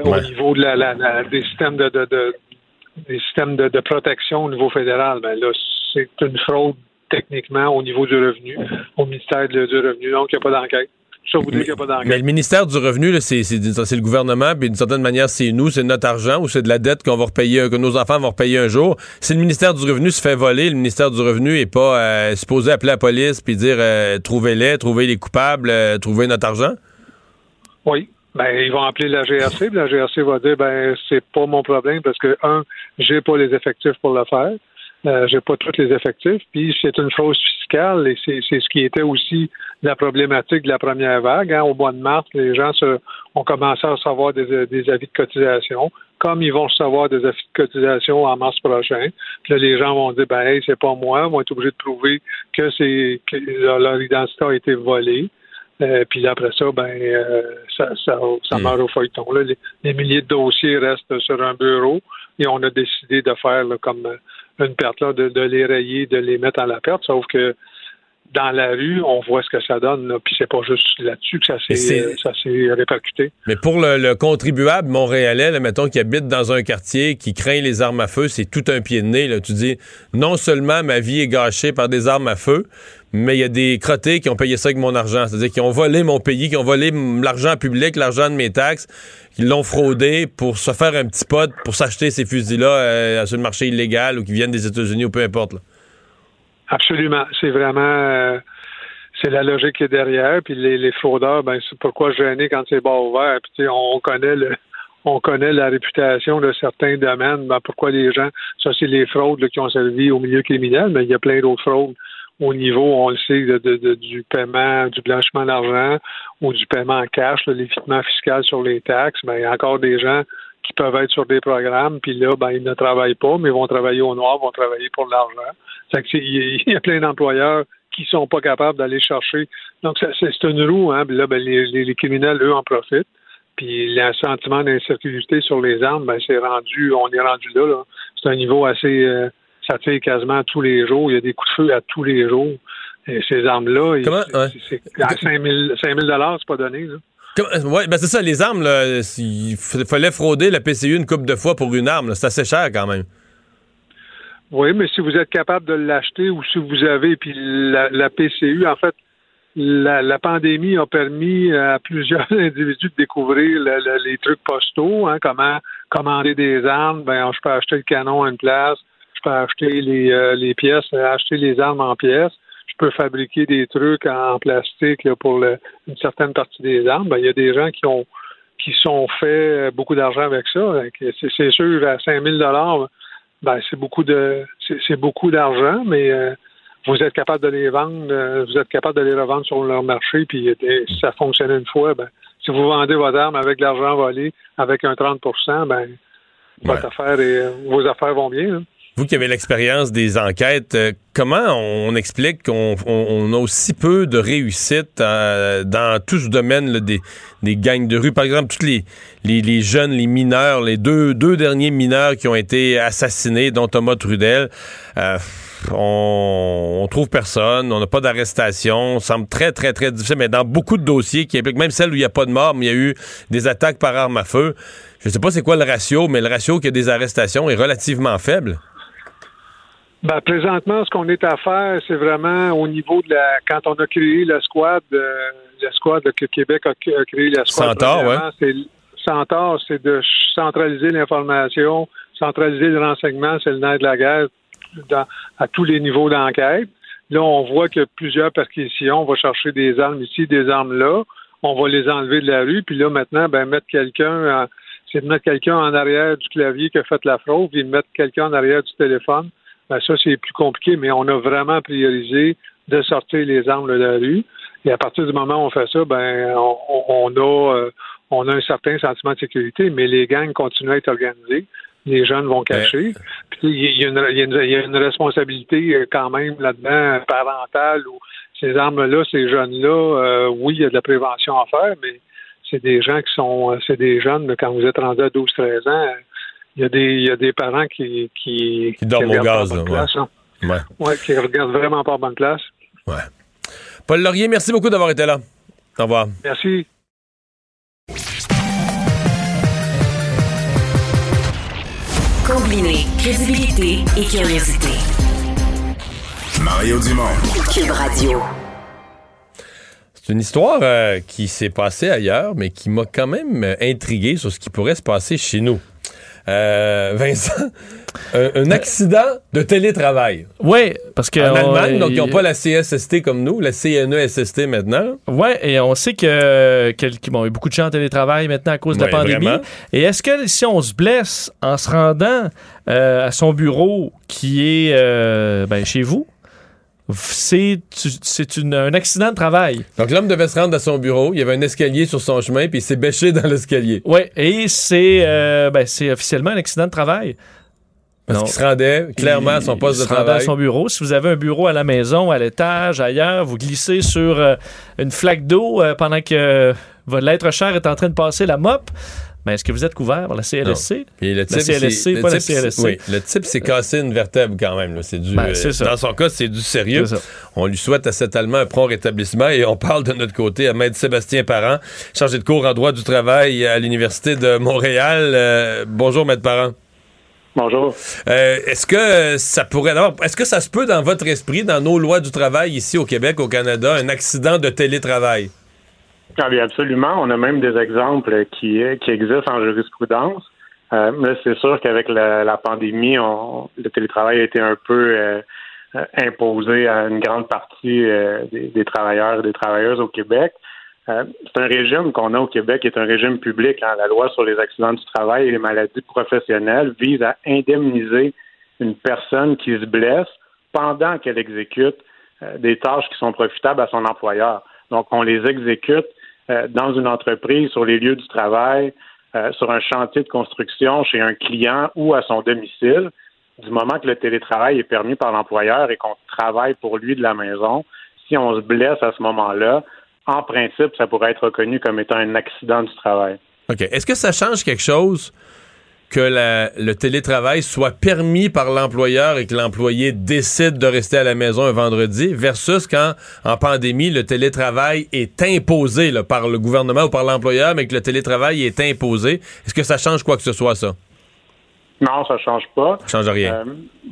au niveau de la, des systèmes de, des systèmes de, protection au niveau fédéral, ben là, c'est une fraude techniquement au niveau du revenu, au ministère du revenu, donc il n'y a pas d'enquête. Mais le ministère du Revenu, c'est le gouvernement, puis d'une certaine manière, c'est nous, c'est notre argent ou c'est de la dette qu'on va repayer, que nos enfants vont repayer un jour. Si le ministère du Revenu se fait voler, le ministère du Revenu n'est pas euh, supposé appeler la police puis dire euh, trouvez-les, trouvez les coupables, euh, trouvez notre argent? Oui. ben, ils vont appeler la GRC, puis la GRC va dire, ben, c'est pas mon problème parce que, un, j'ai pas les effectifs pour le faire. Euh, j'ai pas tous les effectifs. Puis c'est une chose fiscale et c'est, ce qui était aussi la problématique de la première vague. Hein. Au mois de mars, les gens se, ont commencé à recevoir des, avis de cotisation. Comme ils vont recevoir des avis de cotisation en mars prochain, puis là, les gens vont dire ben hey, c'est pas moi, ils vont être obligés de prouver que c'est que leur identité a été volée. Euh, puis après ça, ben euh, ça, ça, ça hmm. meurt au feuilleton. Là, les, milliers de dossiers restent sur un bureau et on a décidé de faire comme une perte, là, de, de, les rayer, de les mettre à la perte, sauf que dans la rue, on voit ce que ça donne, là, puis c'est pas juste là-dessus que ça s'est, ça s'est répercuté. Mais pour le, contribuable montréalais, là, mettons, qui habite dans un quartier, qui craint les armes à feu, c'est tout un pied de nez. Là. Tu dis, non seulement ma vie est gâchée par des armes à feu, mais il y a des crottés qui ont payé ça avec mon argent. C'est-à-dire qui ont volé mon pays, qui ont volé l'argent public, l'argent de mes taxes, qui l'ont fraudé pour se faire un petit pot, pour s'acheter ces fusils-là euh, sur le marché illégal ou qui viennent des États-Unis ou peu importe. Absolument. C'est vraiment euh, c'est la logique qui est derrière. Puis les, fraudeurs, ben c'est pourquoi gêner quand c'est bas ouvert? Puis on connaît le on connaît la réputation de certains domaines. Ben, pourquoi les gens, ça c'est les fraudes qui ont servi au milieu criminel, mais il y a plein d'autres fraudes au niveau, on le sait, de, du paiement, du blanchiment d'argent ou du paiement en cash, l'évitement fiscal sur les taxes, ben, il y a encore des gens qui peuvent être sur des programmes, puis là, ben, ils ne travaillent pas, mais vont travailler au noir, vont travailler pour l'argent. Il y a plein d'employeurs qui sont pas capables d'aller chercher. Donc, c'est une roue, hein. là, ben, les, criminels, eux, en profitent. Puis le sentiment d'insécurité sur les armes, ben, c'est rendu, on est rendu là. là. C'est un niveau assez, euh, ça tire quasiment tous les jours. Il y a des coups de feu à tous les jours. Et ces armes-là, c'est, à 5 000, c'est pas donné. Là. Oui, ben c'est ça, les armes, là, il fallait frauder la PCU une coupe de fois pour une arme. C'est assez cher quand même. Oui, mais si vous êtes capable de l'acheter ou si vous avez, puis la, PCU, en fait, la, pandémie a permis à plusieurs individus de découvrir les trucs postaux, hein, comment commander des armes. Ben, je peux acheter le canon à une place, je peux acheter les, euh, les pièces, acheter les armes en pièces peut fabriquer des trucs en plastique pour une certaine partie des armes, ben, il y a des gens qui ont qui sont fait beaucoup d'argent avec ça. C'est sûr, à 5000 dollars, ben, c'est beaucoup de c'est beaucoup d'argent, mais euh, vous êtes capable de les vendre, euh, vous êtes capable de les revendre sur leur marché, puis si ça fonctionne une fois, ben, si vous vendez votre arme avec l'argent volé, avec un 30 ben, votre affaire et, vos affaires vont bien. Hein. Vous qui avez l'expérience des enquêtes, euh, comment on explique qu'on a aussi peu de réussite euh, dans tout ce domaine des, des gangs de rue? Par exemple, tous les, les, jeunes, les mineurs, les deux, deux derniers mineurs qui ont été assassinés, dont Thomas Trudel. Euh, on, on, trouve personne, on n'a pas d'arrestation, semble très, très, très difficile, mais dans beaucoup de dossiers qui impliquent, même celles où il n'y a pas de mort, mais il y a eu des attaques par arme à feu. Je ne sais pas c'est quoi le ratio, mais le ratio qu'il y a des arrestations est relativement faible. Ben, présentement, ce qu'on est à faire, c'est vraiment au niveau de la. Quand on a créé la squad, euh, la squad que Québec a, créé la squad. Centaure, ouais. C'est, Centaure, c'est de centraliser l'information, centraliser le renseignement, c'est le nerf de la guerre à tous les niveaux d'enquête. Là, on voit que plusieurs perquisitions. On va chercher des armes ici, des armes là. On va les enlever de la rue. Puis là, maintenant, ben, mettre quelqu'un, c'est de mettre quelqu'un en arrière du clavier qui a fait la fraude, puis de mettre quelqu'un en arrière du téléphone ben, ça, c'est plus compliqué, mais on a vraiment priorisé de sortir les armes de la rue. Et à partir du moment où on fait ça, ben, on, a, euh, on a un certain sentiment de sécurité, mais les gangs continuent à être organisés. Les jeunes vont cacher. Puis il y, a une responsabilité euh, quand même là-dedans parentale où ces armes-là, ces jeunes-là, euh, oui, il y a de la prévention à faire, mais c'est des gens qui sont, c'est des jeunes, quand vous êtes rendu à 12-13 ans, il y a des, il y a des parents qui qui, qui dorment au gaz, là, ouais. Hein. Ouais. ouais. qui regardent vraiment pas en bonne place. Ouais. Paul Laurier, merci beaucoup d'avoir été là. Au revoir. Merci. Combiner crédibilité et curiosité. Mario Dumont. Cube Radio. C'est une histoire euh, qui s'est passée ailleurs, mais qui m'a quand même intrigué sur ce qui pourrait se passer chez nous. Euh, Vincent, un, un accident de télétravail. Oui, parce que. En on- Allemagne, donc ils n'ont pas la CSST comme nous, la CNESST maintenant. Ouais, et on sait que, que- bon, il y a beaucoup de gens en télétravail maintenant à cause de la pandémie. vraiment. Et est-ce que si on se blesse en se rendant euh, à son bureau qui est euh, ben, chez vous, c'est un accident de travail. Donc l'homme devait se rendre à son bureau, il y avait un escalier sur son chemin, puis il s'est bêché dans l'escalier. Oui, et c'est euh, ben, officiellement un accident de travail. Parce qu'il se rendait clairement à son Il poste de se rendait à travail. son bureau. Si vous avez un bureau à la maison, à l'étage, ailleurs, vous glissez sur euh, une flaque d'eau euh, pendant que euh, votre l'être cher est en train de passer la mop. Mais est-ce que vous êtes couvert par la CLSC? Puis le type, CLSC, c'est- le pas la CLSC. Oui, le type s'est cassé une vertèbre quand même. là. C'est du, Ben, euh. Dans son cas, c'est du sérieux. On lui souhaite à cet Allemand un prompt rétablissement et on parle de notre côté à Maître Sébastien Parent, chargé de cours en droit du travail à l'Université de Montréal. Euh, bonjour, Maître Parent. Bonjour. Euh, est-ce que ça pourrait est-ce que ça se peut dans votre esprit, dans nos lois du travail ici au Québec, au Canada, un accident de télétravail? Ah bien, absolument. On a même des exemples qui, qui existent en jurisprudence. Euh, là, c'est sûr qu'avec la, pandémie, on, le télétravail a été un peu euh, imposé à une grande partie euh, des, travailleurs et des travailleuses au Québec. Euh, c'est un régime qu'on a au Québec qui est un régime public. hein. La loi sur les accidents du travail et les maladies professionnelles vise à indemniser une personne qui se blesse pendant qu'elle exécute des tâches qui sont profitables à son employeur. Donc, on les exécute euh, dans une entreprise, sur les lieux du travail, euh, sur un chantier de construction, chez un client ou à son domicile. Du moment que le télétravail est permis par l'employeur et qu'on travaille pour lui de la maison, si on se blesse à ce moment-là, en principe, ça pourrait être reconnu comme étant un accident du travail. OK. Est-ce que ça change quelque chose que la- le télétravail soit permis par l'employeur et que l'employé décide de rester à la maison un vendredi versus quand, en pandémie, le télétravail est imposé là, par le gouvernement ou par l'employeur, mais que le télétravail est imposé? Est-ce que ça change quoi que ce soit, ça? Non, ça change pas. Ça change rien. Euh,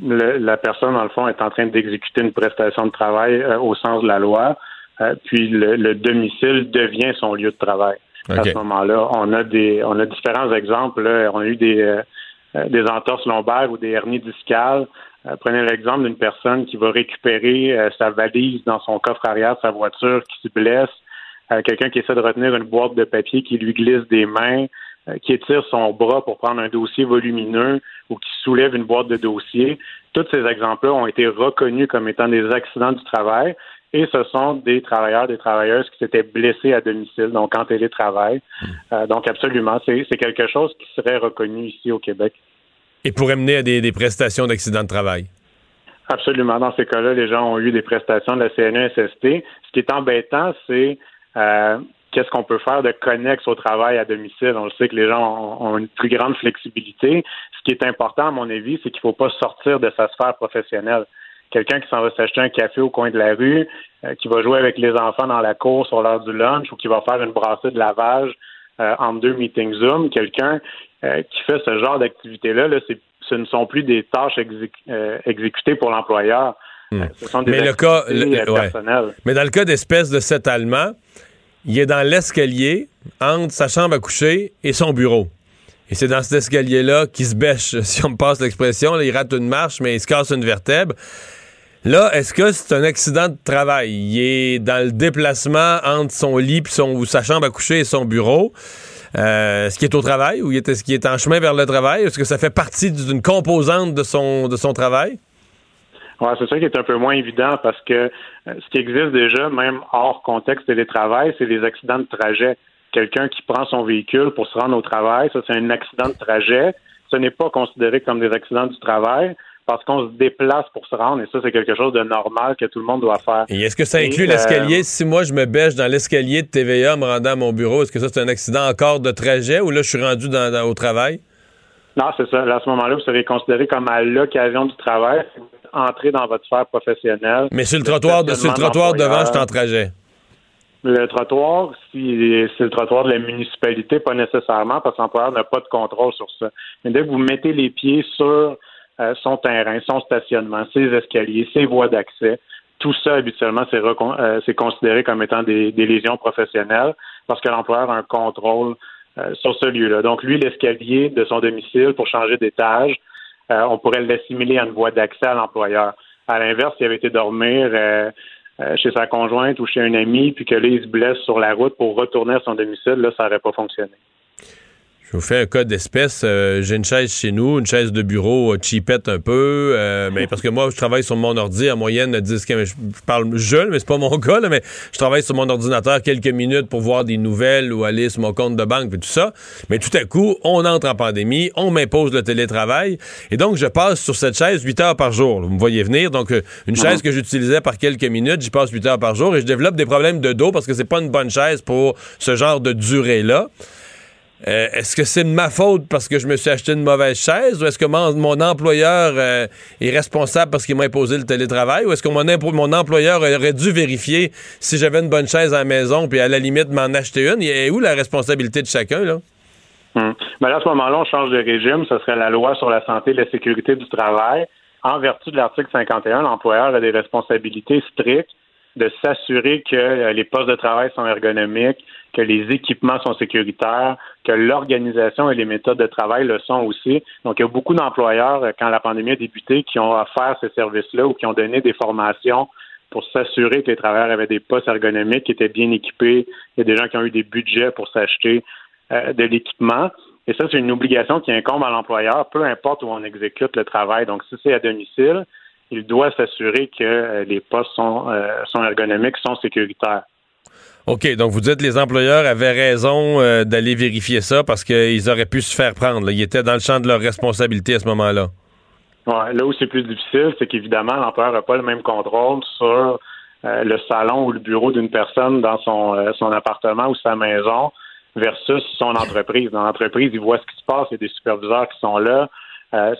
le- la personne, dans le fond, est en train d'exécuter une prestation de travail euh, au sens de la loi, euh, puis le, le domicile devient son lieu de travail. À ce moment-là, on a des, on a différents exemples. là. On a eu des, euh, des entorses lombaires ou des hernies discales. Euh, prenez l'exemple d'une personne qui va récupérer euh, sa valise dans son coffre arrière de sa voiture, qui se blesse. Euh, Quelqu'un qui essaie de retenir une boîte de papier qui lui glisse des mains, qui étire son bras pour prendre un dossier volumineux ou qui soulève une boîte de dossier. Tous ces exemples-là ont été reconnus comme étant des accidents du travail et ce sont des travailleurs, des travailleuses qui s'étaient blessés à domicile, donc en télétravail. Euh, donc absolument, c'est quelque chose qui serait reconnu ici au Québec. Et pourrait mener à des, des prestations d'accident de travail? Absolument. Dans ces cas-là, les gens ont eu des prestations de la CNESST. Ce qui est embêtant, c'est euh, qu'est-ce qu'on peut faire de connexe au travail à domicile? On le sait que les gens ont, ont une plus grande flexibilité. Ce qui est important, à mon avis, c'est qu'il ne faut pas sortir de sa sphère professionnelle. Quelqu'un qui s'en va s'acheter un café au coin de la rue, euh, qui va jouer avec les enfants dans la cour sur l'heure du lunch ou qui va faire une brassée de lavage euh, entre deux meetings Zoom, quelqu'un euh, qui fait ce genre d'activité-là, là, ce ne sont plus des tâches exé- euh, exécutées pour l'employeur. Euh, Ce sont des Hmm. Mais le cas- le- ouais. Mais dans le cas d'espèce de cet Allemand, il est dans l'escalier entre sa chambre à coucher et son bureau. Et c'est dans cet escalier-là qu'il se bêche, si on me passe l'expression. Il rate une marche, mais il se casse une vertèbre. Là, est-ce que c'est un accident de travail? Il est dans le déplacement entre son lit puis son, ou sa chambre à coucher et son bureau. Euh, est-ce qu'il est au travail ou est-ce qu'il est en chemin vers le travail? Est-ce que ça fait partie d'une composante de son, de son travail? Ouais, c'est ça qui est un peu moins évident parce que euh, ce qui existe déjà, même hors contexte télétravail, c'est les accidents de trajet. Quelqu'un qui prend son véhicule pour se rendre au travail, ça c'est un accident de trajet. Ce n'est pas considéré comme des accidents du travail parce qu'on se déplace pour se rendre et ça c'est quelque chose de normal que tout le monde doit faire. Et est-ce que ça inclut euh, l'escalier? Si moi, je me bêche dans l'escalier de TVA me rendant à mon bureau, est-ce que ça, c'est un accident encore de trajet ou là, je suis rendu dans- dans- au travail? Non, c'est ça. Là, à ce moment-là, vous serez considéré comme à l'occasion du travail, entrez dans votre sphère professionnelle. Mais sur le trottoir, de, sur le trottoir devant, je suis en trajet. Le trottoir, si c'est le trottoir de la municipalité, pas nécessairement, parce que l'employeur n'a pas de contrôle sur ça. Mais dès que vous mettez les pieds sur euh, son terrain, son stationnement, ses escaliers, ses voies d'accès, tout ça, habituellement, c'est euh, considéré comme étant des, lésions professionnelles parce que l'employeur a un contrôle sur ce lieu-là. Donc, lui, l'escalier de son domicile pour changer d'étage, on pourrait l'assimiler à une voie d'accès à l'employeur. À l'inverse, s'il avait été dormir chez sa conjointe ou chez un ami, puis que là, il se blesse sur la route pour retourner à son domicile, là, ça n'aurait pas fonctionné. Je vous fais un cas d'espèce. Euh, j'ai une chaise chez nous, une chaise de bureau euh, cheapette un peu, euh, mais parce que moi, je travaille sur mon ordi en moyenne 10 je, je parle jeune, mais c'est pas mon cas, mais je travaille sur mon ordinateur quelques minutes pour voir des nouvelles ou aller sur mon compte de banque et tout ça. Mais tout à coup, on entre en pandémie, on m'impose le télétravail, et donc je passe sur cette chaise 8 heures par jour. Vous me voyez venir, donc une chaise que j'utilisais par quelques minutes, j'y passe 8 heures par jour et je développe des problèmes de dos parce que c'est pas une bonne chaise pour ce genre de durée-là. Euh, est-ce que c'est de ma faute parce que je me suis acheté une mauvaise chaise ou est-ce que mon, employeur euh, est responsable parce qu'il m'a imposé le télétravail ou est-ce que mon, mon, employeur aurait dû vérifier si j'avais une bonne chaise à la maison puis à la limite m'en acheter une? Et où la responsabilité de chacun, là? Hum. Ben à ce moment-là, on change de régime. Ce serait la loi sur la santé et la sécurité du travail. En vertu de l'article 51, l'employeur a des responsabilités strictes de s'assurer que euh, les postes de travail sont ergonomiques, que les équipements sont sécuritaires, que l'organisation et les méthodes de travail le sont aussi. Donc, il y a beaucoup d'employeurs, euh, quand la pandémie a débuté, qui ont offert ces services-là ou qui ont donné des formations pour s'assurer que les travailleurs avaient des postes ergonomiques, qui étaient bien équipés. Il y a des gens qui ont eu des budgets pour s'acheter euh, de l'équipement. Et ça, c'est une obligation qui incombe à l'employeur, peu importe où on exécute le travail. Donc, si c'est à domicile, il doit s'assurer que euh, les postes sont, sont ergonomiques, sont sécuritaires. OK, donc vous dites les employeurs avaient raison euh, d'aller vérifier ça parce qu'ils auraient pu se faire prendre. Ils étaient dans le champ de leur responsabilité à ce moment-là. Ouais, là où c'est plus difficile, c'est qu'évidemment, l'employeur n'a pas le même contrôle sur euh, le salon ou le bureau d'une personne dans euh, son appartement ou sa maison versus son entreprise. Dans l'entreprise, il voit ce qui se passe, il y a des superviseurs qui sont là,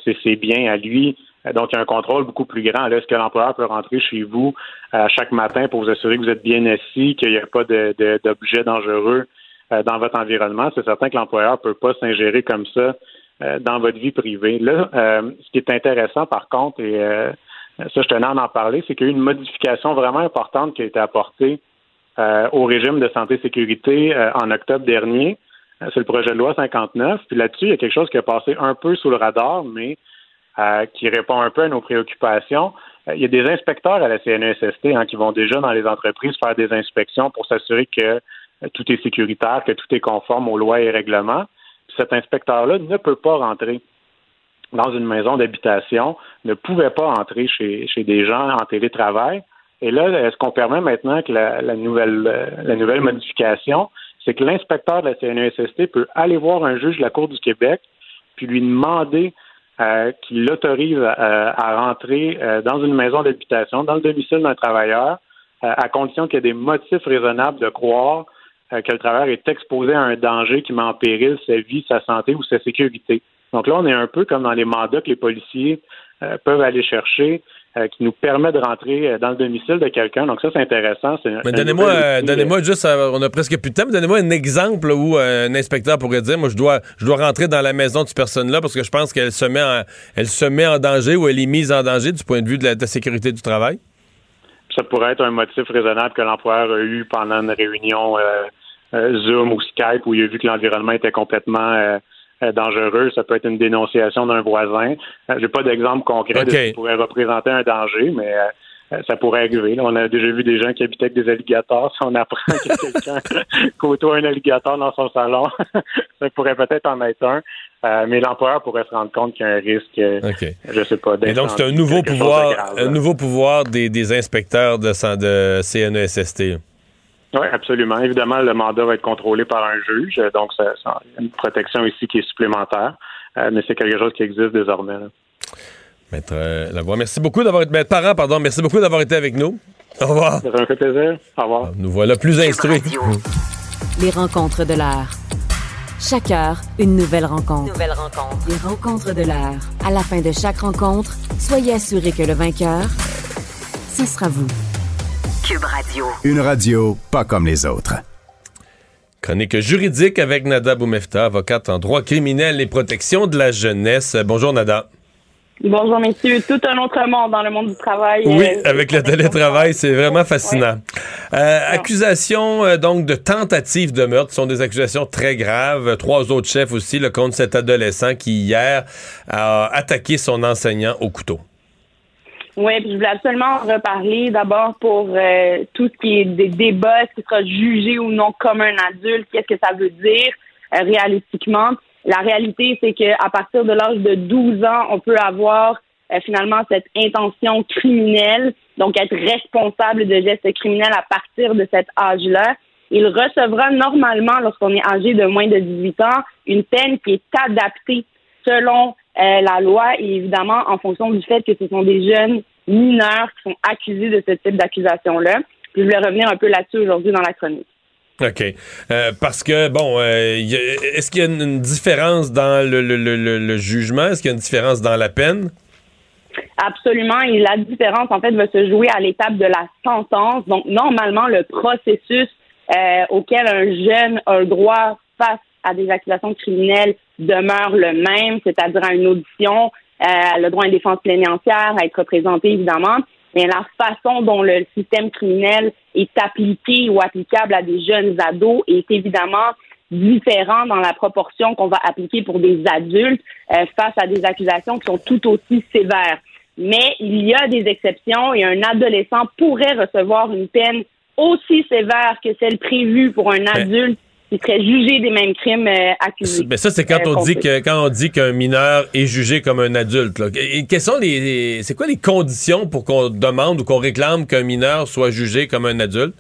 c'est bien à lui. Euh, donc, il y a un contrôle beaucoup plus grand. Est-ce que l'employeur peut rentrer chez vous euh, chaque matin pour vous assurer que vous êtes bien assis, qu'il n'y a pas d'objets dangereux euh, dans votre environnement? C'est certain que l'employeur ne peut pas s'ingérer comme ça dans votre vie privée. Là, ce qui est intéressant, par contre, et ça, je tenais à en parler, c'est qu'il y a eu une modification vraiment importante qui a été apportée au régime de santé-sécurité en octobre dernier. C'est le projet de loi 59. Puis là-dessus, il y a quelque chose qui a passé un peu sous le radar, mais euh, qui répond un peu à nos préoccupations. Euh, il y a des inspecteurs à la CNESST hein, qui vont déjà dans les entreprises faire des inspections pour s'assurer que euh, tout est sécuritaire, que tout est conforme aux lois et règlements. cet inspecteur-là ne peut pas rentrer dans une maison d'habitation, ne pouvait pas entrer chez, des gens en télétravail. Et là, ce qu'on permet maintenant que la, nouvelle, la nouvelle modification, c'est que l'inspecteur de la CNESST peut aller voir un juge de la Cour du Québec puis lui demander euh, qui l'autorise à, rentrer euh, dans une maison d'habitation, dans le domicile d'un travailleur, euh, à condition qu'il y ait des motifs raisonnables de croire que le travailleur est exposé à un danger qui met en péril sa vie, sa santé ou sa sécurité. Donc là, on est un peu comme dans les mandats que les policiers peuvent aller chercher euh, qui nous permet de rentrer euh, dans le domicile de quelqu'un. Donc ça, c'est intéressant. Mais donnez-moi, euh, donnez-moi juste, on a presque plus de temps, mais donnez-moi un exemple où un inspecteur pourrait dire, moi, je dois, je dois rentrer dans la maison de cette personne-là parce que je pense qu'elle se met en, elle se met en danger ou elle est mise en danger du point de vue de la, sécurité du travail? Ça pourrait être un motif raisonnable que l'employeur a eu pendant une réunion Zoom ou Skype où il a vu que l'environnement était complètement dangereux. Ça peut être une dénonciation d'un voisin. Euh, j'ai pas d'exemple concret de ce qui pourrait représenter un danger, mais euh, ça pourrait arriver. on a déjà vu des gens qui habitaient avec des alligators. Si on apprend que quelqu'un côtoie un alligator dans son salon, ça pourrait peut-être en être un. mais l'employeur pourrait se rendre compte qu'il y a un risque, okay. je sais pas. Et donc, c'est un nouveau pouvoir, un nouveau pouvoir des, des inspecteurs de, de CNESST. Oui, absolument. Évidemment, le mandat va être contrôlé par un juge, donc a une protection ici qui est supplémentaire, euh, mais c'est quelque chose qui existe désormais. Maître euh, Lavoie, merci beaucoup d'avoir été, maître parent, pardon, merci beaucoup d'avoir été avec nous. Au revoir. Ça fait plaisir. Au revoir. Nous voilà plus instruits. Les rencontres de l'heure. Chaque heure, une nouvelle rencontre. Nouvelle rencontre. Les rencontres de l'heure. À la fin de chaque rencontre, soyez assurés que le vainqueur, ce sera vous. Une radio pas comme les autres. Chronique juridique avec Nada Boumefta, avocate en droit criminel et protection de la jeunesse. Bonjour Nada. Bonjour, messieurs. Tout un autre monde dans le monde du travail. Oui, euh, avec le télétravail, c'est vraiment fascinant. Euh, accusations euh, donc de tentative de meurtre sont des accusations très graves. Trois autres chefs aussi, le contre cet adolescent qui hier a attaqué son enseignant au couteau. Oui, puis je voulais absolument reparler d'abord pour tout ce qui est des débats, ce qui sera jugé ou non comme un adulte, qu'est-ce que ça veut dire réalistiquement. La réalité, c'est qu'à partir de l'âge de 12 ans, on peut avoir euh, finalement cette intention criminelle, donc être responsable de gestes criminels à partir de cet âge-là. Il recevra normalement, lorsqu'on est âgé de moins de 18 ans, une peine qui est adaptée selon euh, la loi et évidemment en fonction du fait que ce sont des jeunes mineurs qui sont accusés de ce type d'accusation-là. je vais revenir un peu là-dessus aujourd'hui dans la chronique. OK. Euh, parce que, bon, euh, est-ce qu'il y a une différence dans le, jugement? Est-ce qu'il y a une différence dans la peine? Absolument. Et la différence, en fait, va se jouer à l'étape de la sentence. Donc, normalement, le processus euh, auquel un jeune a le droit face à des accusations criminelles demeure le même, c'est-à-dire à une audition, le droit à une défense plénière, à être représenté, évidemment mais la façon dont le système criminel est appliqué ou applicable à des jeunes ados est évidemment différent dans la proportion qu'on va appliquer pour des adultes euh, face à des accusations qui sont tout aussi sévères. Mais il y a des exceptions et un adolescent pourrait recevoir une peine aussi sévère que celle prévue pour un adulte qui serait jugé des mêmes crimes euh, accusés. Mais ça, c'est quand euh, on dit que quand on dit qu'un mineur est jugé comme un adulte. Là. Et quelles sont les, c'est quoi les conditions pour qu'on demande ou qu'on réclame qu'un mineur soit jugé comme un adulte?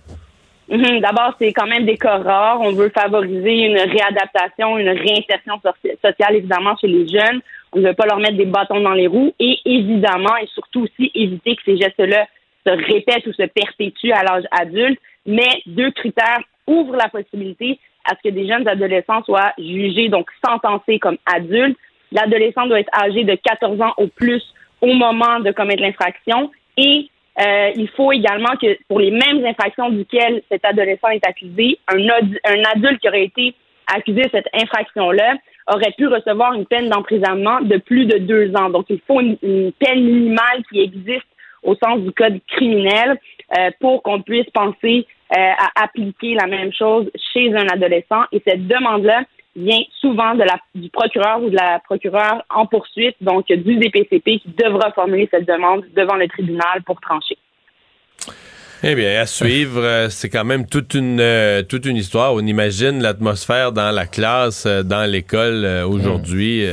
Mhm. D'abord, c'est quand même des cas rares. On veut favoriser une réadaptation, une réinsertion sociale, évidemment, chez les jeunes. On ne veut pas leur mettre des bâtons dans les roues et évidemment, et surtout aussi éviter que ces gestes-là se répètent ou se perpétuent à l'âge adulte. Mais deux critères ouvrent la possibilité à ce que des jeunes adolescents soient jugés, donc sentencés comme adultes. L'adolescent doit être âgé de 14 ans au plus au moment de commettre l'infraction et euh, il faut également que pour les mêmes infractions duquel cet adolescent est accusé, un, un adulte qui aurait été accusé de cette infraction-là aurait pu recevoir une peine d'emprisonnement de plus de deux ans. Donc, il faut une, peine minimale qui existe au sens du code criminel euh, pour qu'on puisse penser euh, à appliquer la même chose chez un adolescent. Et cette demande-là vient souvent de la, du procureur ou de la procureure en poursuite, donc du DPCP qui devra formuler cette demande devant le tribunal pour trancher. Eh bien, à suivre, euh, c'est quand même toute une toute une histoire. On imagine l'atmosphère dans la classe, dans l'école aujourd'hui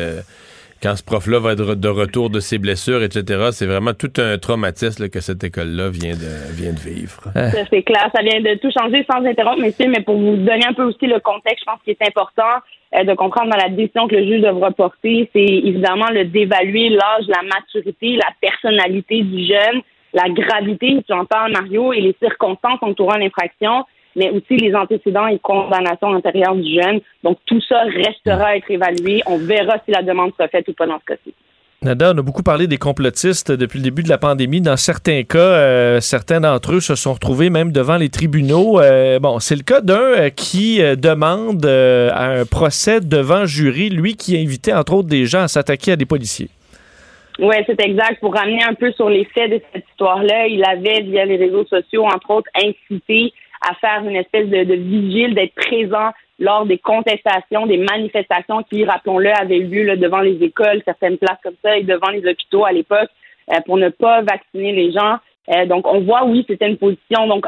quand ce prof-là va être de retour de ses blessures, etc. C'est vraiment tout un traumatisme que cette école-là vient de, vient de vivre. C'est clair, ça vient de tout changer sans interrompre, messieurs, mais pour vous donner un peu aussi le contexte, je pense qu'il est important euh, de comprendre dans la décision que le juge devra porter, c'est évidemment le d'évaluer l'âge, la maturité, la personnalité du jeune, la gravité, tu en parles, Mario, et les circonstances entourant l'infraction mais aussi les antécédents et condamnations antérieures du jeune. Donc, tout ça restera à être évalué. On verra si la demande sera faite ou pas dans ce cas-ci. Nada, on a beaucoup parlé des complotistes depuis le début de la pandémie. Dans certains cas, euh, certains d'entre eux se sont retrouvés même devant les tribunaux. Euh, bon, c'est le cas d'un euh, qui demande un procès devant jury, lui qui a invité entre autres des gens à s'attaquer à des policiers. Oui, c'est exact. Pour ramener un peu sur les faits de cette histoire-là, il avait, via les réseaux sociaux, entre autres, incité à faire une espèce de, vigile, d'être présent lors des contestations, des manifestations qui, rappelons-le, avaient eu lieu devant les écoles, certaines places comme ça, et devant les hôpitaux à l'époque, euh, pour ne pas vacciner les gens. Euh, donc, on voit, oui, c'était une position donc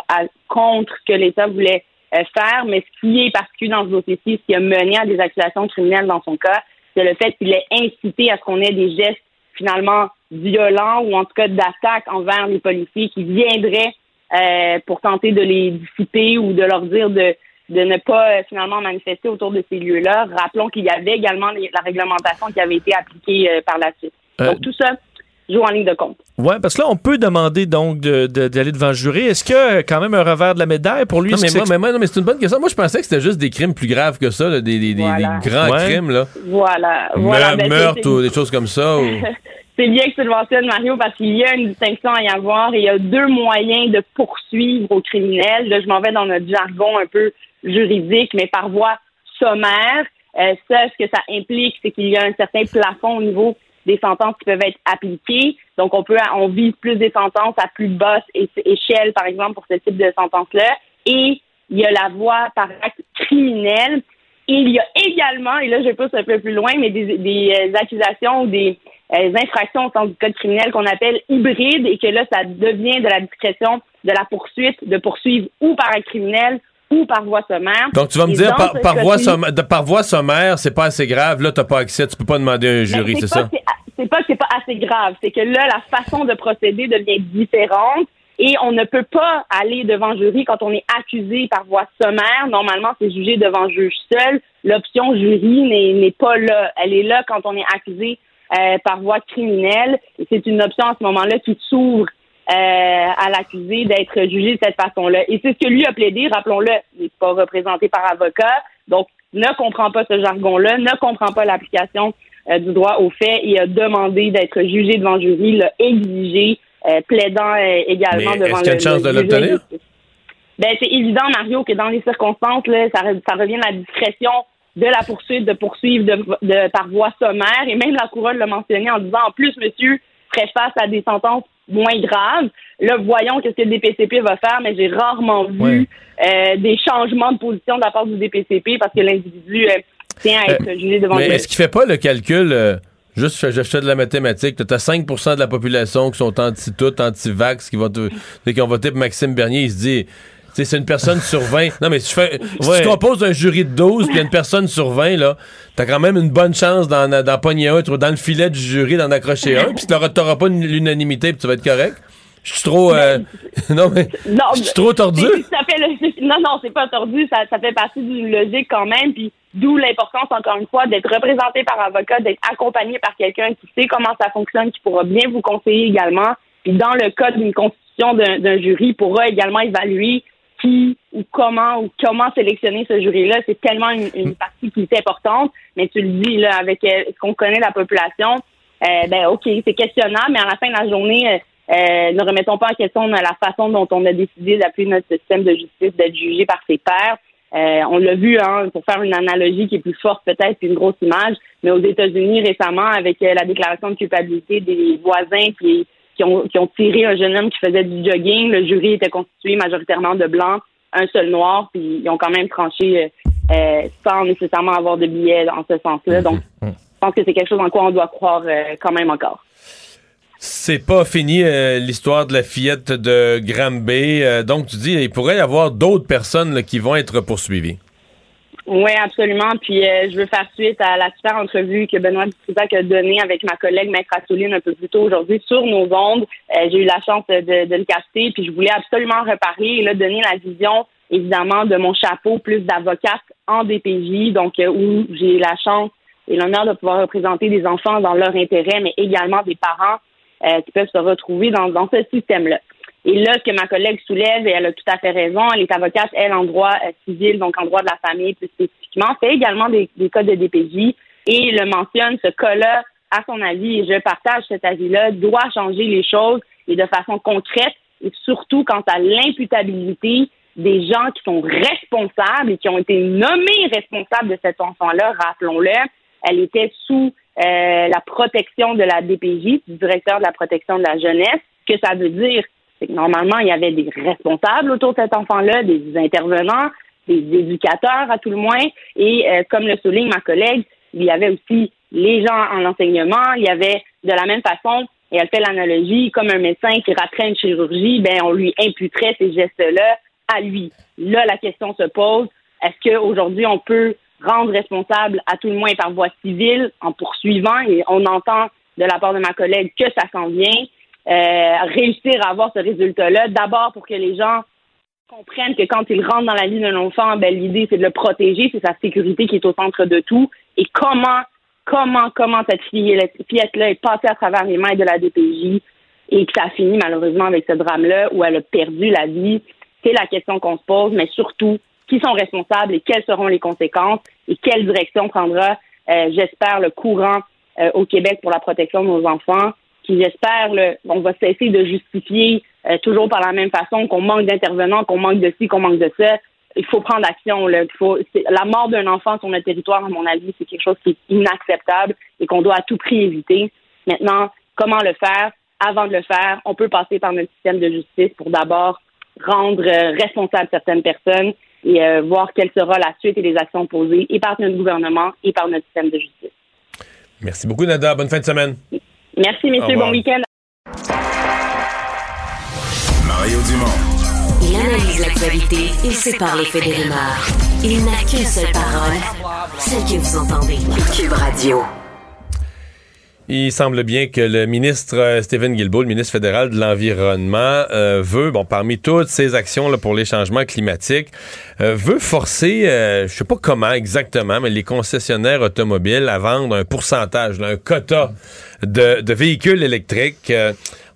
contre ce que l'État voulait euh, faire, mais ce qui est particulier dans ce dossier-ci, ce qui a mené à des accusations criminelles dans son cas, c'est le fait qu'il ait incité à ce qu'on ait des gestes finalement violents ou en tout cas d'attaque envers les policiers qui viendraient euh, pour tenter de les dissiper ou de leur dire de, de ne pas euh, finalement manifester autour de ces lieux-là. Rappelons qu'il y avait également la réglementation qui avait été appliquée euh, par la suite. Donc tout ça joue en ligne de compte. Oui, parce que là, on peut demander donc d'aller de, devant le jury. Est-ce qu'il y a quand même un revers de la médaille pour lui? Non, mais, moi, mais, c'est une bonne question. Moi, je pensais que c'était juste des crimes plus graves que ça, des, des, des, grands crimes. Là. Voilà. voilà ben, meurtre ou des choses comme ça. c'est bien que tu le mentionnes, Mario, parce qu'il y a une distinction à y avoir et il y a deux moyens de poursuivre aux criminels. Là, je m'en vais dans notre jargon un peu juridique, mais par voie sommaire. Euh, ça, ce que ça implique, c'est qu'il y a un certain plafond au niveau des sentences qui peuvent être appliquées. Donc, on peut, on vise plus des sentences à plus basse échelle, par exemple, pour ce type de sentence-là. Et il y a la voie par acte criminel. Et il y a également, et là, je pousse un peu plus loin, mais des, euh, accusations ou des euh, infractions au sens du code criminel qu'on appelle hybrides et que là, ça devient de la discrétion de la poursuite, de poursuivre ou par acte criminel ou par voie sommaire. Donc, tu vas me dire, par, par, voie sommaire, par voie sommaire, c'est pas assez grave. Là, tu n'as pas accès, tu peux pas demander à un jury, c'est ça? C'est pas que c'est pas assez grave, c'est que là, la façon de procéder devient différente et on ne peut pas aller devant jury quand on est accusé par voie sommaire. Normalement, c'est jugé devant juge seul. L'option jury n'est pas là. Elle est là quand on est accusé euh, par voie criminelle. C'est une option à ce moment-là qui s'ouvre euh, à l'accusé d'être jugé de cette façon-là. Et c'est ce que lui a plaidé, rappelons-le, il n'est pas représenté par avocat, donc ne comprend pas ce jargon-là, ne comprend pas l'application euh, du droit aux faits et a demandé d'être jugé devant jury, l'a exigé, euh, plaidant euh, également devant est-ce qu'il y a une chance de l'obtenir? Ben, c'est évident, Mario, que dans les circonstances, là, ça, ça revient à la discrétion de la poursuite, de poursuivre de, par voie sommaire. Et même la couronne l'a mentionné en disant, en plus, monsieur ferait face à des sentences moins graves. Là, voyons qu'est-ce que le DPCP va faire, mais j'ai rarement vu des changements de position de la part du DPCP parce que l'individu tient à être jugé devant Mais est-ce qu'il fait pas le calcul Juste, je fais de la mathématique. Tu as 5 de la population qui sont anti-tout, anti-vax, qui, vont qui ont voté pour Maxime Bernier. Il se dit, c'est une personne sur 20. Non, mais si, tu composes un jury de 12 puis une personne sur 20, là, t'as quand même une bonne chance d'en pogner un, dans le filet du jury, d'en accrocher un, puis t'auras pas l'unanimité, puis tu vas être correct. Je suis trop. Euh, non, mais. je suis trop tordu. non, non, c'est pas tordu. Ça, ça fait partie d'une logique quand même. Puis d'où l'importance, encore une fois, d'être représenté par avocat, d'être accompagné par quelqu'un qui sait comment ça fonctionne, qui pourra bien vous conseiller également. Puis dans le cas d'une constitution d'un jury, pourra également évaluer qui ou comment ou comment sélectionner ce jury-là. C'est tellement une, partie qui est importante. Mais tu le dis, là, avec euh, ce qu'on connaît la population, euh, ben OK, c'est questionnable, mais à la fin de la journée, euh, ne remettons pas en question la façon dont on a décidé d'appuyer notre système de justice, d'être jugé par ses pairs. Euh, on l'a vu, hein, pour faire une analogie qui est plus forte peut-être, une grosse image, mais aux États-Unis récemment, avec euh, la déclaration de culpabilité des voisins qui, qui, ont, qui ont tiré un jeune homme qui faisait du jogging, le jury était constitué majoritairement de blancs, un seul noir, puis ils ont quand même tranché sans nécessairement avoir de billets en ce sens-là. Donc, mmh. je pense que c'est quelque chose en quoi on doit croire quand même encore. C'est pas fini euh, l'histoire de la fillette de Granby. Euh, donc, tu dis, il pourrait y avoir d'autres personnes qui vont être poursuivies. Oui, absolument. Puis euh, je veux faire suite à la super entrevue que Benoît Dutrisac a donnée avec ma collègue Maître Assouline un peu plus tôt aujourd'hui sur nos ondes. j'ai eu la chance de, le capter, puis je voulais absolument reparler et là, donner la vision, évidemment, de mon chapeau plus d'avocate en DPJ, donc où j'ai la chance et l'honneur de pouvoir représenter des enfants dans leur intérêt, mais également des parents euh, qui peuvent se retrouver dans, dans ce système-là. Et là, ce que ma collègue soulève, et elle a tout à fait raison, elle est avocate, elle, en droit euh, civil, donc en droit de la famille plus spécifiquement, fait également des, codes de DPJ et le mentionne, ce cas-là, à son avis, et je partage cet avis-là, doit changer les choses et de façon concrète, et surtout quant à l'imputabilité des gens qui sont responsables et qui ont été nommés responsables de cet enfant-là, rappelons-le, elle était sous euh, la protection de la DPJ, du directeur de la protection de la jeunesse. Que ça veut dire, normalement, il y avait des responsables autour de cet enfant-là, des intervenants, des éducateurs à tout le moins. Et euh, comme le souligne ma collègue, il y avait aussi les gens en enseignement. Il y avait de la même façon, et elle fait l'analogie, comme un médecin qui raterait une chirurgie, ben on lui imputerait ces gestes-là à lui. Là, la question se pose est-ce qu'aujourd'hui on peut rendre responsable à tout le moins par voie civile en poursuivant? Et on entend de la part de ma collègue que ça s'en vient. Euh, réussir à avoir ce résultat-là, d'abord pour que les gens comprennent que quand ils rentrent dans la vie d'un enfant, ben, l'idée c'est de le protéger, c'est sa sécurité qui est au centre de tout. Et comment, comment, comment cette fillette-là est passée à travers les mains de la DPJ et que ça a fini malheureusement avec ce drame-là où elle a perdu la vie, c'est la question qu'on se pose, mais surtout, qui sont responsables et quelles seront les conséquences et quelle direction prendra, euh, j'espère, le courant euh, au Québec pour la protection de nos enfants, qui j'espère, on va cesser de justifier euh, toujours par la même façon qu'on manque d'intervenants, qu'on manque de ci, qu'on manque de ça. Il faut prendre action. Là. Il faut, la mort d'un enfant sur notre territoire, à mon avis, c'est quelque chose qui est inacceptable et qu'on doit à tout prix éviter. Maintenant, comment le faire? Avant de le faire, on peut passer par notre système de justice pour d'abord rendre euh, responsables certaines personnes et euh, voir quelle sera la suite et les actions posées et par notre gouvernement et par notre système de justice. Merci beaucoup, Nada. Bonne fin de semaine. Merci, messieurs. Bon week-end. Mario Dumont. Il analyse l'actualité et sépare les faits des rumeurs. Il n'a qu'une seule parole, celle que vous entendez. Cube Radio. Il semble bien que le ministre euh, Stephen Guilbeault, le ministre fédéral de l'Environnement, euh, veut, bon, parmi toutes ces actions pour les changements climatiques, euh, veut forcer, je sais pas comment exactement, mais les concessionnaires automobiles à vendre un pourcentage, un quota de, de véhicules électriques.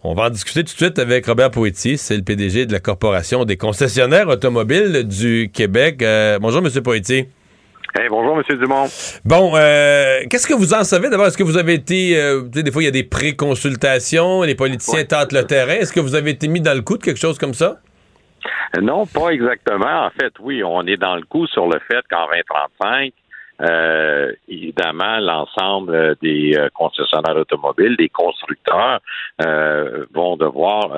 on va en discuter tout de suite avec Robert Poitier, c'est le PDG de la Corporation des concessionnaires automobiles du Québec. bonjour, Monsieur Poitier bonjour, M. Dumont. Bon, euh, qu'est-ce que vous en savez? D'abord? Est-ce que vous avez été. Euh, des fois, il y a des pré-consultations, les politiciens tentent le terrain. Est-ce que vous avez été mis dans le coup de quelque chose comme ça? Non, pas exactement. En fait, oui, on est dans le coup sur le fait qu'en 2035, euh, évidemment, l'ensemble des concessionnaires automobiles, des constructeurs, vont devoir,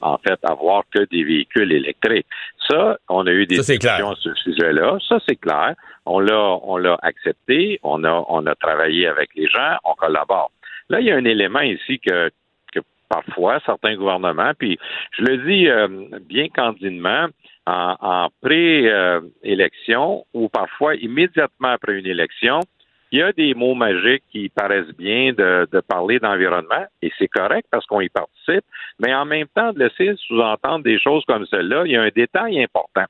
en fait, avoir que des véhicules électriques. Ça, on a eu des discussions sur ce sujet-là. Ça, c'est clair. On l'a, on l'a accepté. On a, on a travaillé avec les gens. On collabore. Là, il y a un élément ici que, que parfois certains gouvernements, puis je le dis euh, bien candidement, en, en pré-élection ou parfois immédiatement après une élection, il y a des mots magiques qui paraissent bien de, de parler d'environnement, et c'est correct parce qu'on y participe, mais en même temps, de laisser sous-entendre des choses comme celle-là, il y a un détail important.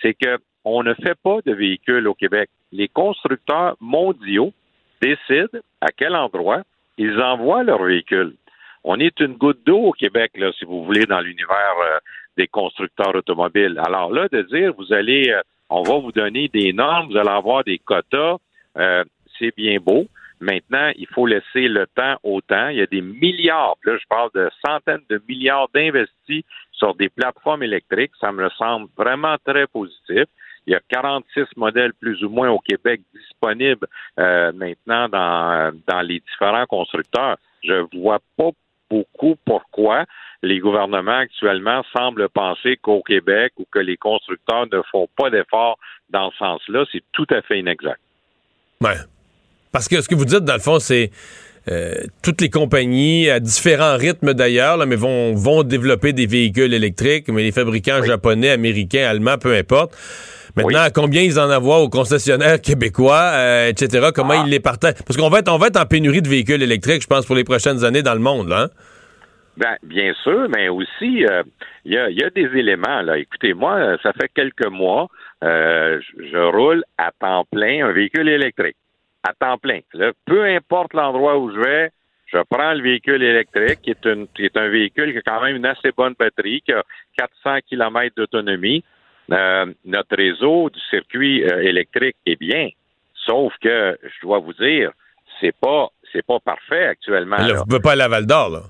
C'est que on ne fait pas de véhicules au Québec. Les constructeurs mondiaux décident à quel endroit ils envoient leurs véhicules. On est une goutte d'eau au Québec, là, si vous voulez, dans l'univers euh, des constructeurs automobiles. Alors là, de dire, vous allez, euh, on va vous donner des normes, vous allez avoir des quotas, euh, c'est bien beau. Maintenant, il faut laisser le temps au temps. Il y a des milliards, là, je parle de centaines de milliards d'investis sur des plateformes électriques. Ça me semble vraiment très positif. Il y a 46 modèles plus ou moins au Québec disponibles euh, maintenant dans, dans les différents constructeurs. Je vois pas beaucoup pourquoi les gouvernements actuellement semblent penser qu'au Québec ou que les constructeurs ne font pas d'efforts dans ce sens-là. C'est tout à fait inexact. Ouais. Parce que ce que vous dites, dans le fond, c'est euh, toutes les compagnies, à différents rythmes d'ailleurs, mais vont, vont développer des véhicules électriques, mais les fabricants japonais, américains, allemands, peu importe. Maintenant, combien ils en avoir aux concessionnaires québécois, euh, etc., comment ah. ils les partagent? Parce qu'on va, être, on va être en pénurie de véhicules électriques, je pense, pour les prochaines années dans le monde, là. Hein? Ben, bien sûr, mais aussi, euh, il y, a, des éléments. là. Écoutez, moi, ça fait quelques mois, euh, je roule à temps plein un véhicule électrique. À temps plein. peu importe l'endroit où je vais, je prends le véhicule électrique, qui est, une, qui est un véhicule qui a quand même une assez bonne batterie, qui a 400 km d'autonomie. Euh, notre réseau du circuit euh, électrique est bien, sauf que je dois vous dire, c'est pas c'est pas parfait actuellement. Là, vous ne pouvez pas aller à Val d'Or, là.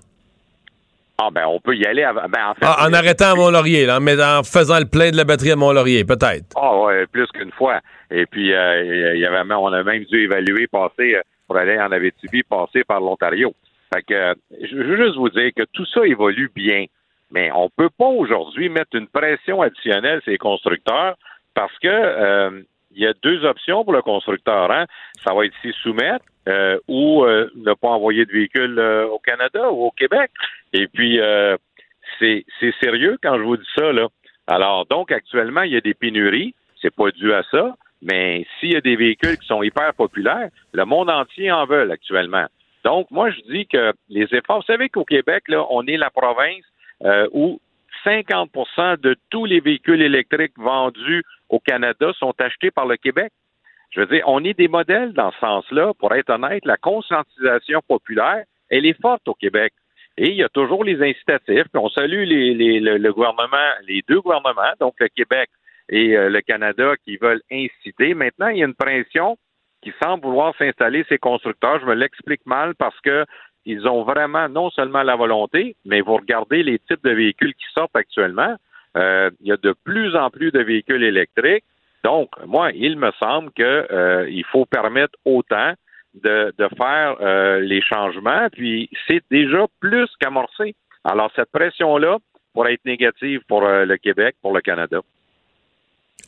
Ah ben on peut y aller ben, en, fait, ah, en arrêtant à Mont-Laurier, là, mais en faisant le plein de la batterie à Mont-Laurier, peut-être. Ah ouais, plus qu'une fois. Et puis euh, y avait on a même dû évaluer passer pour aller en Abitibi, passer par l'Ontario. Fait que je veux juste vous dire que tout ça évolue bien. Mais on ne peut pas aujourd'hui mettre une pression additionnelle sur les constructeurs parce que euh, il y a deux options pour le constructeur. Hein? Ça va être s'y soumettre euh, ou euh, ne pas envoyer de véhicules au Canada ou au Québec. Et puis, c'est sérieux quand je vous dis ça. Là. Alors, donc, actuellement, il y a des pénuries. C'est pas dû à ça. Mais s'il y a des véhicules qui sont hyper populaires, le monde entier en veut actuellement. Donc, moi, je dis que les efforts, vous savez qu'au Québec, là, on est la province euh, où 50% de tous les véhicules électriques vendus au Canada sont achetés par le Québec. Je veux dire, on est des modèles dans ce sens-là. Pour être honnête, la conscientisation populaire, elle est forte au Québec. Et il y a toujours les incitatifs. on salue les, le, gouvernement, les deux gouvernements, donc le Québec et euh, le Canada, qui veulent inciter. Maintenant, il y a une pression qui semble vouloir s'installer ces constructeurs. Je me l'explique mal parce que ils ont vraiment non seulement la volonté, mais vous regardez les types de véhicules qui sortent actuellement. Euh, il y a de plus en plus de véhicules électriques. Donc, moi, il me semble qu'il euh, faut permettre autant de, de faire euh, les changements, puis c'est déjà plus qu'amorcé. Alors, cette pression-là pourrait être négative pour euh, le Québec, pour le Canada.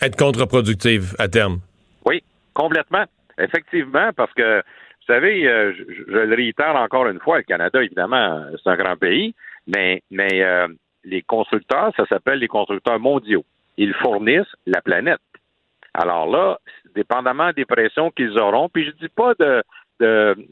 Être contre-productive à terme. Oui, complètement. Effectivement, parce que, vous savez, euh, je, je, le réitère encore une fois, le Canada, évidemment, c'est un grand pays, mais, mais les constructeurs, ça s'appelle les constructeurs mondiaux. Ils fournissent la planète. Alors là, dépendamment des pressions qu'ils auront, puis je dis pas de,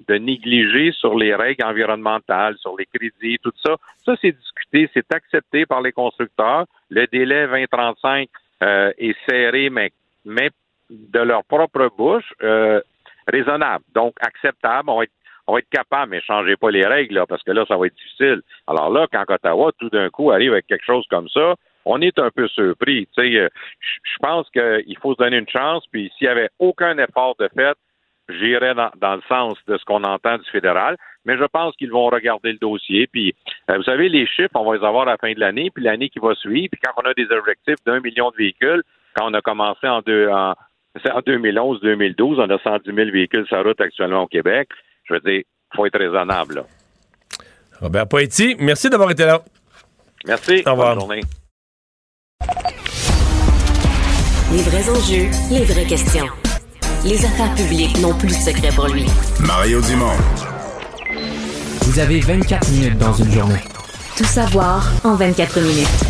négliger sur les règles environnementales, sur les crédits, tout ça. Ça, c'est discuté, c'est accepté par les constructeurs. Le délai 2035 euh, est serré, mais, mais de leur propre bouche, euh, raisonnable. Donc, acceptable. On va être on va être capable, mais changez pas les règles, parce que là, ça va être difficile. Alors là, quand Ottawa, tout d'un coup, arrive avec quelque chose comme ça, on est un peu surpris. Euh, je pense qu'il faut se donner une chance, puis s'il y avait aucun effort de fait, j'irais dans, le sens de ce qu'on entend du fédéral, mais je pense qu'ils vont regarder le dossier. Puis, euh, vous savez, les chiffres, on va les avoir à la fin de l'année, puis l'année qui va suivre. Puis quand on a des objectifs d'un million de véhicules, quand on a commencé en, deux, en, en 2011-2012, on a 110 000 véhicules sur route actuellement au Québec. Je veux dire, il faut être raisonnable. Là. Robert Poetti, merci d'avoir été là. Merci. Au revoir. Bonne journée. Les vrais enjeux, les vraies questions. Les affaires publiques n'ont plus de secret pour lui. Mario Dumont. Vous avez 24 minutes dans une journée. Tout savoir en 24 minutes.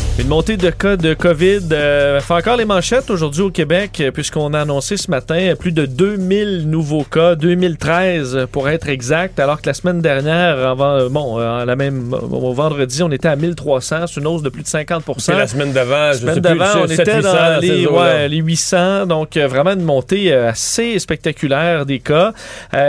Une montée de cas de COVID euh, fait encore les manchettes aujourd'hui au Québec, euh, puisqu'on a annoncé ce matin plus de 2000 nouveaux cas, 2013 pour être exact, alors que la semaine dernière, avant, euh, bon, la même, au vendredi, on était à 1300, c'est une hausse de plus de 50 Et la semaine d'avant, La semaine d'avant, on était dans les, ouais, les 800, donc vraiment une montée assez spectaculaire des cas.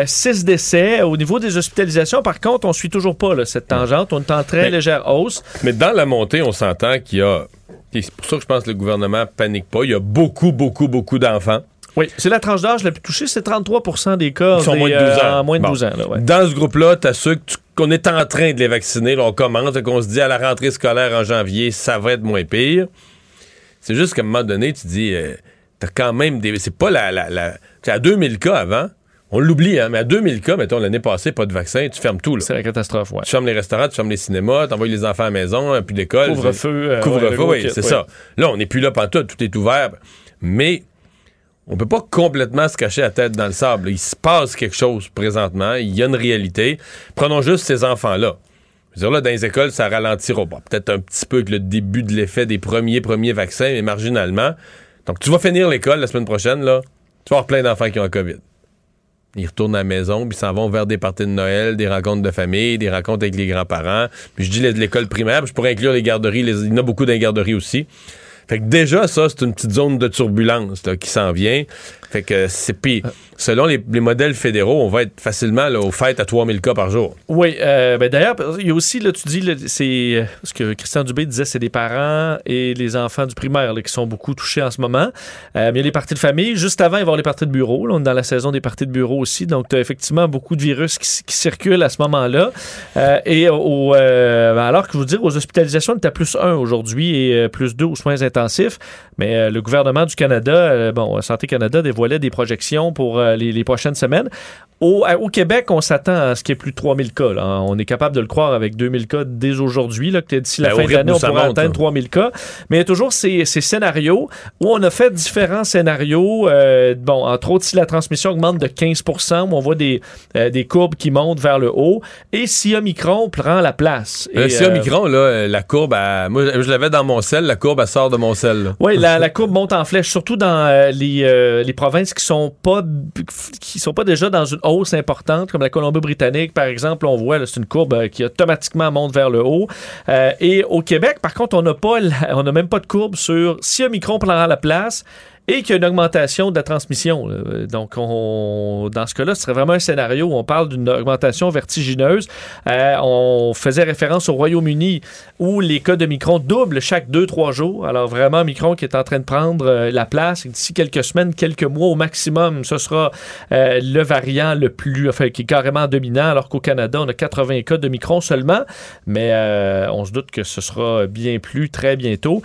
6 décès. Au niveau des hospitalisations, par contre, on suit toujours pas là, cette tangente, on est en très Mais- légère hausse. Mais dans la montée, on s'entend qu'il y a. C'est pour ça que je pense que le gouvernement panique pas. Il y a beaucoup, beaucoup, beaucoup d'enfants. Oui, c'est la tranche d'âge la plus touchée, c'est 33% des cas Qui sont des, moins de 12 ans. euh, en moins de Bon. 12 ans. là, ouais. Dans ce groupe-là, tu as ceux qu'on est en train de les vacciner. Là, on commence, qu'on se dit à la rentrée scolaire en janvier, ça va être moins pire. C'est juste qu'à un moment donné, tu dis, euh, t'as quand même des. C'est pas la. la, la à 2000 cas avant, on l'oublie, hein, mais à 2000 cas, mettons, l'année passée, pas de vaccin, tu fermes tout. Là. C'est la catastrophe, ouais. Tu fermes les restaurants, tu fermes les cinémas, tu envoies les enfants à la maison, hein, puis l'école. Couvre-feu, euh, Couvre-feu, oui, c'est ça. Là, on n'est plus là pantoute, tout est ouvert. Mais on peut pas complètement se cacher la tête dans le sable. Il se passe quelque chose présentement. Il y a une réalité. Prenons juste ces enfants-là. Dire, là, dans les écoles, ça ralentira. Bon, peut-être un petit peu avec le début de l'effet des premiers, premiers vaccins, mais marginalement. Donc, tu vas finir l'école la semaine prochaine, là. Tu vas avoir plein d'enfants qui ont la COVID. Ils retournent à la maison, puis ils s'en vont vers des parties de Noël, des rencontres de famille, des rencontres avec les grands-parents. Puis je dis l'école primaire, je pourrais inclure les garderies. il y en a beaucoup dans les garderies aussi. Fait que déjà, ça, c'est une petite zone de turbulence qui s'en vient. Fait que c'est puis selon les, les modèles fédéraux, on va être facilement là, au fait à 3000 cas par jour. Oui, euh, ben d'ailleurs, il y a aussi, là, tu dis, c'est euh, ce que Christian Dubé disait, c'est les parents et les enfants du primaire qui sont beaucoup touchés en ce moment. Euh, mais il y a les parties de famille. Juste avant, il va y avoir les parties de bureau. Là, on est dans la saison des parties de bureau aussi. Donc, tu as effectivement beaucoup de virus qui, circulent à ce moment-là. Euh, et alors que je vous dire, aux hospitalisations, on est à plus 1 aujourd'hui et plus 2 aux soins intensifs. Mais le gouvernement du Canada, bon, Santé Canada des projections pour euh, les prochaines semaines. Au, Québec, on s'attend à ce qu'il y ait plus de 3000 cas. là. On est capable de le croire avec 2000 cas dès aujourd'hui. D'ici la Ben, fin de l'année, on monte, atteindre là. 3000 cas. Mais il y a toujours ces, ces scénarios où on a fait différents scénarios. euh, bon, entre autres, si la transmission augmente de 15% où on voit des, euh, des courbes qui montent vers le haut. Et si Omicron prend la place. Euh, si Omicron, là, la courbe, elle- moi, je l'avais dans mon sel, la courbe, elle sort de mon sel. Oui, la, la courbe monte en flèche, surtout dans les, les provinces qui sont pas qui sont pas déjà dans une hausse importante, comme la Colombie-Britannique, par exemple. On voit, c'est une courbe euh, qui automatiquement monte vers le haut. Euh, et au Québec, par contre, on n'a on n'a même pas de courbe sur si Omicron prendra la place et qu'il y a une augmentation de la transmission. Donc, on, dans ce cas-là, ce serait vraiment un scénario où on parle d'une augmentation vertigineuse. Euh, on faisait référence au Royaume-Uni où les cas de Micron doublent chaque 2-3 jours. Alors, vraiment, Micron qui est en train de prendre euh, la place. D'ici quelques semaines, quelques mois au maximum, ce sera euh, le variant le plus, enfin, qui est carrément dominant, alors qu'au Canada, on a 80 cas de Micron seulement. Mais on se doute que ce sera bien plus très bientôt.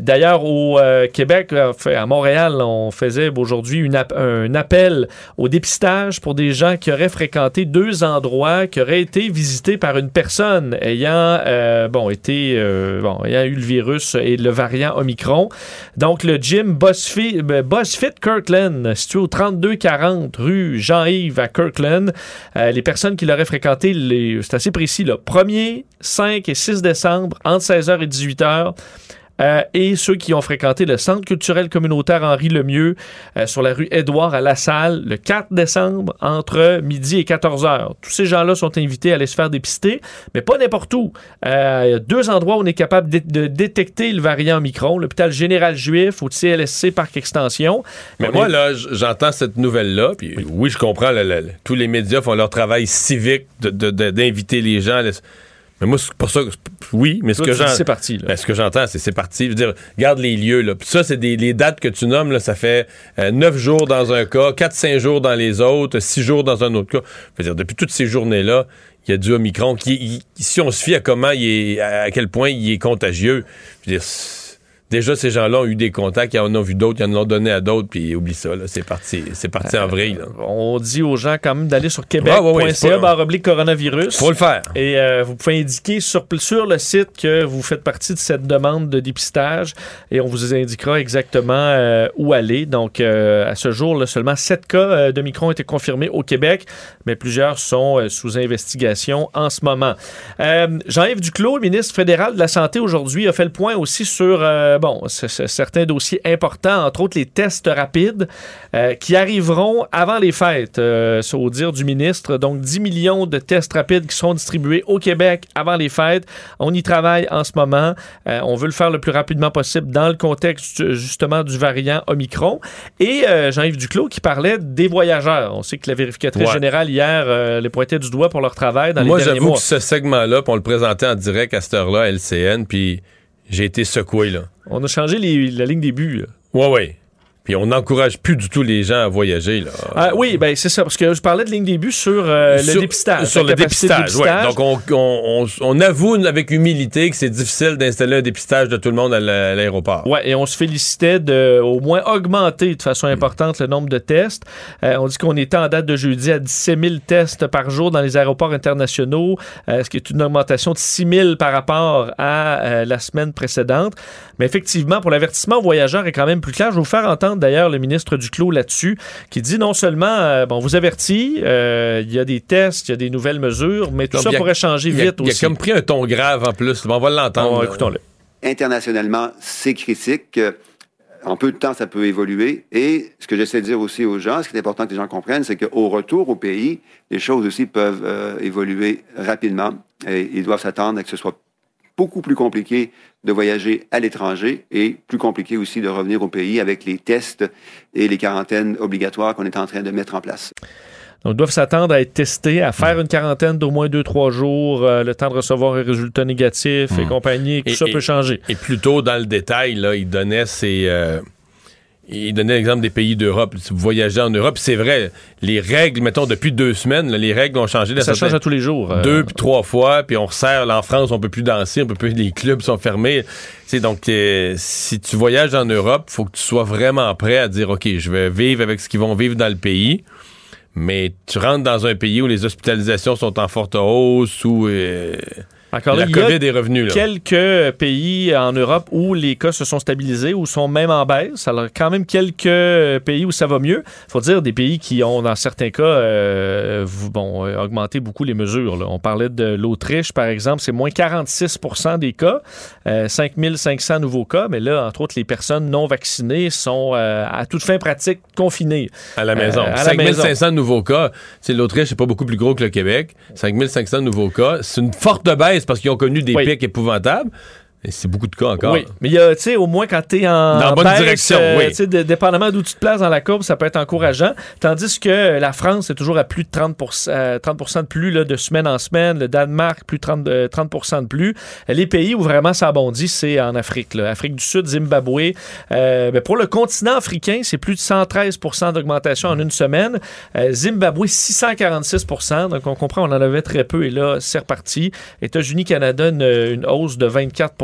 D'ailleurs, au Québec, à Montréal, on faisait aujourd'hui un appel au dépistage pour des gens qui auraient fréquenté deux endroits qui auraient été visités par une personne ayant euh, bon été euh, bon ayant eu le virus et le variant Omicron. Donc le gym BuzzFit, euh, BuzzFit Kirkland, situé au 3240 rue Jean-Yves à Kirkland. les personnes qui l'auraient fréquenté, c'est assez précis là, 1er, 5 et 6 décembre entre 16h et 18h. Euh, et ceux qui ont fréquenté le Centre culturel communautaire Henri Lemieux euh, sur la rue Édouard à La Salle le 4 décembre entre midi et 14 heures. Tous ces gens-là sont invités à aller se faire dépister, mais pas n'importe où. Euh, il y a deux endroits où on est capable de, détecter le variant Omicron, l'hôpital général juif ou le CLSC Parc Extension. Mais moi, là, j'entends cette nouvelle-là, puis oui. je comprends, tous les médias font leur travail civique d'inviter les gens. Mais moi, c'est pour ça, oui, mais ce que j'entends. C'est parti, ben, ce que j'entends, c'est c'est parti. Je veux dire, garde les lieux, là. Puis ça, c'est des les dates que tu nommes, là, ça fait euh, neuf jours dans un cas, 4-5 jours dans les autres, six jours dans un autre cas. Je veux dire, depuis toutes ces journées-là, il y a du Omicron qui, si on se fie à comment il est, à quel point il est contagieux, je veux dire, déjà, ces gens-là ont eu des contacts, ils en ont vu d'autres, ils en ont donné à d'autres, puis oublie ça, c'est parti, c'est parti en vrille. On dit aux gens quand même d'aller sur québec.ca barre oblique coronavirus. Faut le faire. Et euh, vous pouvez indiquer sur, sur le site que vous faites partie de cette demande de dépistage et on vous indiquera exactement euh, où aller. Donc, euh, à ce jour, là, seulement 7 cas de micron ont été confirmés au Québec, mais plusieurs sont sous investigation en ce moment. Jean-Yves Duclos, ministre fédéral de la Santé aujourd'hui, a fait le point aussi sur bon, certains dossiers importants, entre autres les tests rapides euh, qui arriveront avant les fêtes, euh, au dire du ministre. Donc, 10 millions de tests rapides qui seront distribués au Québec avant les fêtes. On y travaille en ce moment. Euh, on veut le faire le plus rapidement possible dans le contexte justement du variant Omicron. Et Jean-Yves Duclos qui parlait des voyageurs. On sait que la vérificatrice générale hier les pointait du doigt pour leur travail dans Moi, les derniers mois. Moi, j'avoue que ce segment-là, on le présentait en direct à cette heure-là à LCN, puis j'ai été secoué, là. On a changé la ligne des buts. Ouais, ouais. Puis on n'encourage plus du tout les gens à voyager. Là. Ah, oui, ben c'est ça, parce que je parlais de ligne début sur, euh, le dépistage. Sur le dépistage, oui. Donc on, on, avoue avec humilité que c'est difficile d'installer un dépistage de tout le monde à l'aéroport. Oui, et on se félicitait de au moins augmenter de façon importante le nombre de tests. Euh, on dit qu'on était en date de jeudi à 17 000 tests par jour dans les aéroports internationaux, euh, ce qui est une augmentation de 6 000 par rapport à la semaine précédente. Mais effectivement, pour l'avertissement aux voyageurs est quand même plus clair. Je vais vous faire entendre d'ailleurs le ministre Duclos là-dessus, qui dit non seulement, euh, bon, vous avertit, euh, il y a des tests, il y a des nouvelles mesures, mais tout ça pourrait changer vite aussi. Il a comme pris un ton grave en plus. on va l'entendre. écoutons-le. Internationalement, c'est critique. En peu de temps, ça peut évoluer. Et ce que j'essaie de dire aussi aux gens, ce qui est important que les gens comprennent, c'est qu'au retour au pays, les choses aussi peuvent euh, évoluer rapidement. Et ils doivent s'attendre à que ce soit beaucoup plus compliqué de voyager à l'étranger et plus compliqué aussi de revenir au pays avec les tests et les quarantaines obligatoires qu'on est en train de mettre en place. Donc, ils doivent s'attendre à être testés, à faire une quarantaine d'au moins 2-3 jours, euh, le temps de recevoir un résultat négatif et hmm. compagnie, tout ça peut changer. Et plutôt dans le détail, là, il donnait ses, euh, il donnait l'exemple des pays d'Europe. Si vous voyagez en Europe, c'est vrai, les règles, mettons, depuis deux semaines, les règles ont changé. Ça change à tous les jours. Euh. Deux puis trois fois, puis on resserre. en France, on peut plus danser, on peut plus, les clubs sont fermés. C'est donc, euh, si tu voyages en Europe, faut que tu sois vraiment prêt à dire, OK, je vais vivre avec ce qu'ils vont vivre dans le pays. Mais tu rentres dans un pays où les hospitalisations sont en forte hausse, où... Euh, encore la COVID est revenue. Quelques pays en Europe où les cas se sont stabilisés ou sont même en baisse. Alors, quand même quelques pays où ça va mieux. Il faut dire des pays qui ont, dans certains cas, euh, bon, euh, augmenté beaucoup les mesures. On parlait de l'Autriche, par exemple, c'est moins 46% des cas, euh, 5500 nouveaux cas, mais là, entre autres, les personnes non vaccinées sont euh, à toute fin pratique confinées. À la maison. 5500 nouveaux cas. L'Autriche, c'est pas beaucoup plus gros que le Québec. 5500 nouveaux cas. C'est une forte baisse parce qu'ils ont connu des pics épouvantables. C'est beaucoup de cas encore. Oui, mais il y a, tu sais, au moins quand tu es en. Dans la bonne direction, oui. Tu sais, dépendamment d'où tu te places dans la courbe, ça peut être encourageant. Tandis que la France est toujours à plus de 30, 30 de plus là, de semaine en semaine. Le Danemark, plus de 30, 30 de plus. Les pays où vraiment ça abondit, c'est en Afrique. Là. Afrique du Sud, Zimbabwe. Euh, mais pour le continent africain, c'est plus de 113% d'augmentation en une semaine. Euh, Zimbabwe, 646% Donc on comprend, on en avait très peu et là, c'est reparti. États-Unis, Canada, une, une hausse de 24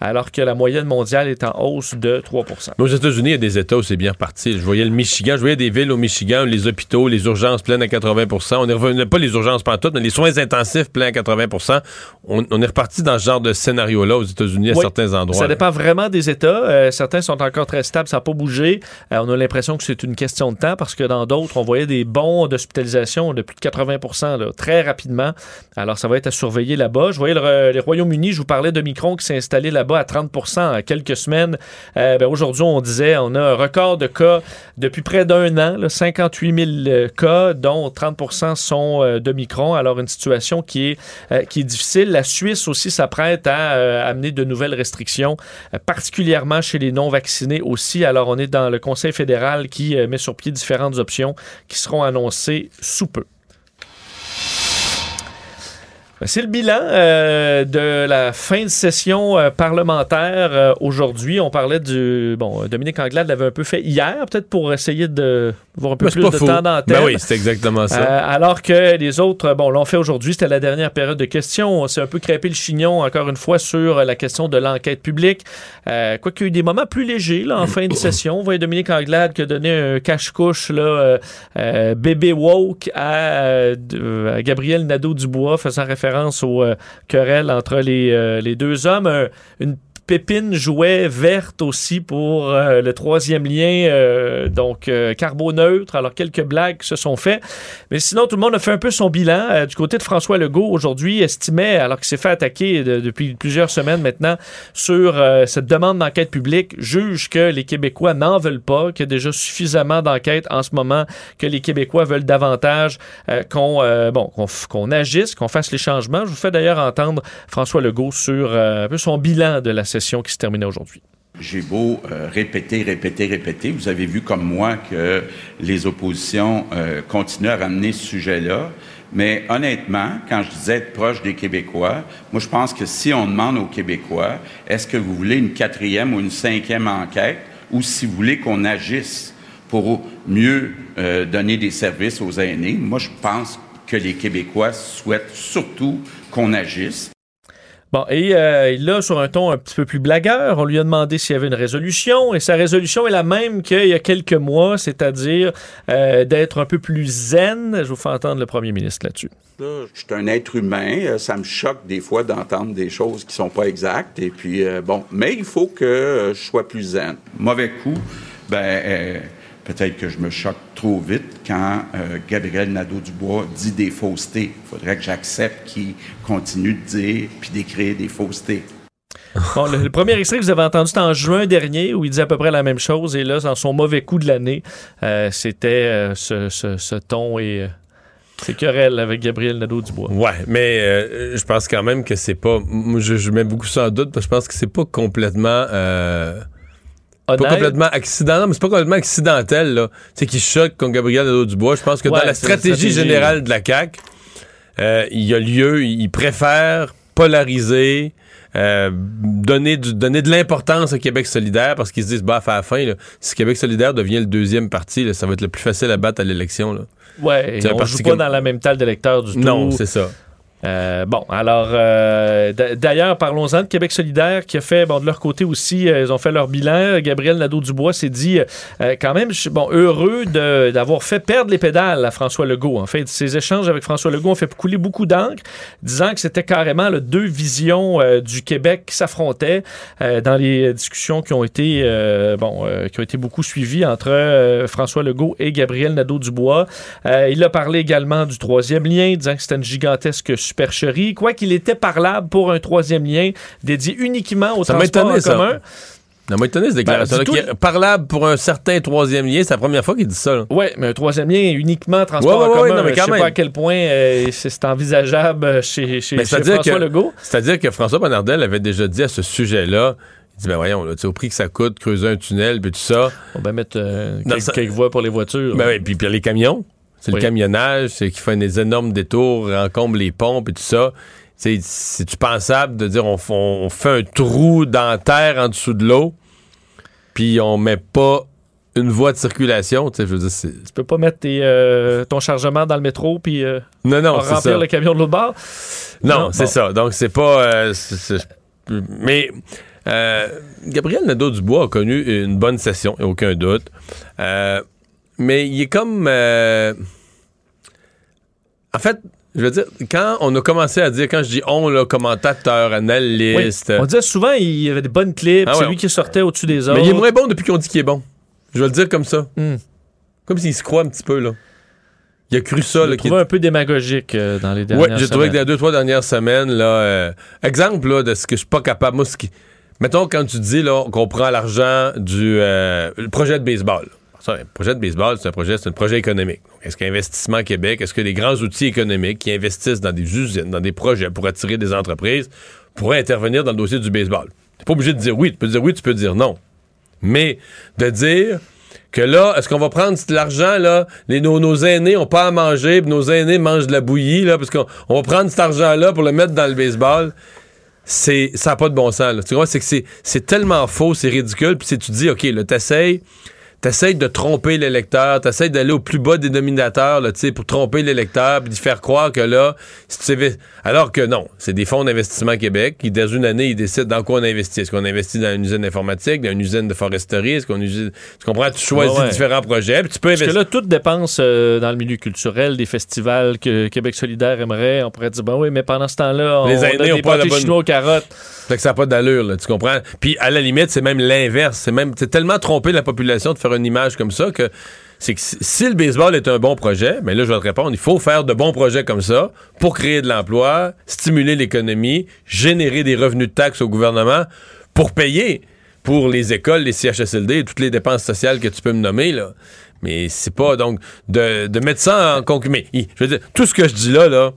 alors que la moyenne mondiale est en hausse de 3% Aux États-Unis, il y a des États où c'est bien reparti. Je voyais le Michigan, je voyais des villes au Michigan, les hôpitaux, les urgences pleines à 80% On est revenu, pas les urgences pantoute, mais les soins intensifs pleins à 80% on, est reparti dans ce genre de scénario-là aux États-Unis à certains endroits. Ça dépend vraiment des États. Euh, certains sont encore très stables, ça n'a pas bougé. Euh, on a l'impression que c'est une question de temps parce que dans d'autres, on voyait des bons d'hospitalisation de plus de 80% très rapidement. Alors, ça va être à surveiller là-bas. Je voyais le, les Royaumes-Unis, je vous parlais de Micron qui installé là-bas à 30 en quelques semaines. Euh, ben, aujourd'hui, on disait, on a un record de cas depuis près d'un an, là, 58 000 euh, cas, dont 30 sont euh, de Micron. Alors, une situation qui est, qui est difficile. La Suisse aussi s'apprête à amener de nouvelles restrictions, particulièrement chez les non-vaccinés aussi. Alors, on est dans le Conseil fédéral qui met sur pied différentes options qui seront annoncées sous peu. Ben, c'est le bilan euh, de la fin de session euh, parlementaire euh, aujourd'hui. On parlait du. Bon, Dominique Anglade l'avait un peu fait hier, peut-être pour essayer de voir un peu plus de temps d'antenne. Ben oui, c'est exactement ça. alors que les autres, bon, l'ont fait aujourd'hui, c'était la dernière période de questions. On s'est un peu crêpé le chignon, encore une fois, sur la question de l'enquête publique. Quoiqu'il y a eu des moments plus légers là, en fin de session. On voyait Dominique Anglade qui a donné un cache-couche, là, bébé woke à, à Gabriel Nadeau-Dubois, faisant référence aux euh, querelles entre les, euh, les deux hommes. une Pépine jouait verte aussi pour euh, le troisième lien, euh, donc euh, carboneutre. Alors, quelques blagues se sont faites. Mais sinon, tout le monde a fait un peu son bilan. du côté de François Legault, aujourd'hui, estimait, alors qu'il s'est fait attaquer depuis plusieurs semaines maintenant sur cette demande d'enquête publique, juge que les Québécois n'en veulent pas, qu'il y a déjà suffisamment d'enquêtes en ce moment, que les Québécois veulent davantage qu'on bon, qu'on agisse, qu'on fasse les changements. Je vous fais d'ailleurs entendre François Legault sur un peu son bilan de la qui se terminait aujourd'hui. J'ai beau euh, répéter, répéter, répéter. Vous avez vu comme moi que les oppositions euh, continuent à ramener ce sujet-là. Mais honnêtement, quand je disais être proche des Québécois, moi je pense que si on demande aux Québécois, est-ce que vous voulez une quatrième ou une cinquième enquête, ou si vous voulez qu'on agisse pour mieux euh, donner des services aux aînés, moi je pense que les Québécois souhaitent surtout qu'on agisse. Bon, et euh, là, sur un ton un petit peu plus blagueur, on lui a demandé s'il y avait une résolution, et sa résolution est la même qu'il y a quelques mois, c'est-à-dire euh, d'être un peu plus zen. Je vous fais entendre le premier ministre là-dessus. je suis un être humain, euh, ça me choque des fois d'entendre des choses qui sont pas exactes, et puis bon, mais il faut que je sois plus zen. Mauvais coup, ben peut-être que je me choque trop vite quand euh, Gabriel Nadeau-Dubois dit des faussetés. Il faudrait que j'accepte qu'il continue de dire puis d'écrire des faussetés. Bon, le, premier extrait que vous avez entendu, c'était en juin dernier, où il disait à peu près la même chose. Et là, dans son mauvais coup de l'année, euh, c'était euh, ce, ton et ces querelles avec Gabriel Nadeau-Dubois. Ouais, mais je pense quand même que c'est pas. Je, je, mets beaucoup ça en doute parce que je pense que c'est pas complètement pas complètement accidentel, mais c'est pas complètement accidentel, là. Tu qui choque contre Gabriel Nadeau-Dubois. Je pense que dans la stratégie, générale de la CAQ, euh, il y a lieu, il préfère polariser, euh, donner, du, donner de l'importance à Québec solidaire parce qu'ils se disent, bah, à la fin, si Québec solidaire devient le deuxième parti, ça va être le plus facile à battre à l'élection. Ouais, on joue pas dans la même talle d'électeurs du tout. Non, c'est ça. Euh, bon, alors, euh, d'ailleurs, parlons-en de Québec solidaire qui a fait, bon, de leur côté aussi, euh, ils ont fait leur bilan. Gabriel Nadeau-Dubois s'est dit, quand même, bon, heureux d'avoir fait perdre les pédales à François Legault. En fait, ces échanges avec François Legault ont fait couler beaucoup d'encre, disant que c'était carrément le deux visions du Québec qui s'affrontaient dans les discussions qui ont été, bon, qui ont été beaucoup suivies entre François Legault et Gabriel Nadeau-Dubois. il a parlé également du troisième lien, disant que c'était une gigantesque supercherie, quoi qu'il était parlable pour un troisième lien dédié uniquement au transport en commun. Ça m'a étonné, cette déclaration Ben, parlable pour un certain troisième lien. C'est la première fois qu'il dit ça. Oui, mais un troisième lien uniquement transport Ouais, ouais, en ouais, commun. non, mais je sais même. pas à quel point euh, c'est envisageable chez, chez, Mais chez c'est-à-dire François que- Legault. C'est-à-dire que François Bonnardel avait déjà dit à ce sujet-là, il dit, ben voyons, là, au prix que ça coûte, creuser un tunnel, puis tout ça. On va mettre euh, quelques, ça- quelques voies pour les voitures. Ben oui, puis, puis les camions. C'est Oui. le camionnage, c'est qui fait des énormes détours, encombre les pompes et tout ça. C'est- C'est-tu pensable de dire on, fait un trou dans la terre en dessous de l'eau, puis on met pas une voie de circulation? Tu sais, je veux dire, Tu peux pas mettre tes, euh, ton chargement dans le métro puis euh, Non, remplir ça. le camion de l'autre bord? Non, Non, c'est bon. ça. Donc, c'est pas. euh, mais euh, Gabriel Nadeau-Dubois a connu une bonne session, aucun doute. Euh, mais il est comme. euh, en fait, je veux dire, quand on a commencé à dire, quand je dis on, là, commentateur, Oui. analyste. On disait souvent il y avait des bonnes clips, Ah c'est lui qui sortait au-dessus des autres. mais il est moins bon depuis qu'on dit qu'il est bon. Je vais le dire comme ça. Hmm. Comme s'il se croit un petit peu, là. Il a cru ça, Je trouvé un peu démagogique euh, dans les dernières Oui, j'ai trouvé que dans semaines. les deux, trois dernières semaines, là, euh, exemple là, de ce que je suis pas capable. Moi, ce qui. Mettons, quand tu dis là, qu'on prend l'argent du euh, le projet de baseball. Ça, un projet de baseball, c'est un projet, c'est un projet économique. Est-ce qu'Investissement Québec, est-ce que les grands outils économiques qui investissent dans des usines, dans des projets pour attirer des entreprises, pourraient intervenir dans le dossier du baseball? T'es pas obligé de dire oui. Tu peux dire oui, tu peux dire non. Mais de dire que là, est-ce qu'on va prendre de l'argent, là, les, nos, nos aînés n'ont pas à manger, puis nos aînés mangent de la bouillie, là, parce qu'on on va prendre cet argent-là pour le mettre dans le baseball, c'est ça n'a pas de bon sens. Tu vois, c'est que c'est, c'est tellement faux, c'est ridicule, puis si tu dis, OK, là, t'essayes, t'essayes de tromper l'électeur, t'essayes d'aller au plus bas dénominateur, là, tu sais, pour tromper l'électeur, puis de faire croire que là, si tu sais, alors que non, c'est des fonds d'investissement Québec qui, dans une année, ils décident dans quoi on investit. Est-ce qu'on investit dans une usine informatique, dans une usine de foresterie, est-ce qu'on usine, tu comprends, tu choisis Ouais, ouais. différents projets, puis tu peux Parce que investir. là, toute dépense euh, dans le milieu culturel, des festivals que Québec solidaire aimerait, on pourrait dire, ben oui, mais pendant ce temps-là, on, Les a aînés des pas bonne- chinois aux carottes. Fait que ça n'a pas d'allure, là, tu comprends? Puis à la limite, c'est même l'inverse. C'est même c'est tellement tromper la population de faire une image comme ça que c'est que si, le baseball est un bon projet, mais là je vais te répondre, il faut faire de bons projets comme ça pour créer de l'emploi, stimuler l'économie, générer des revenus de taxes au gouvernement pour payer pour les écoles, les CHSLD toutes les dépenses sociales que tu peux me nommer là. Mais c'est pas donc de, de mettre ça en il- je veux dire, tout ce que je dis là, là,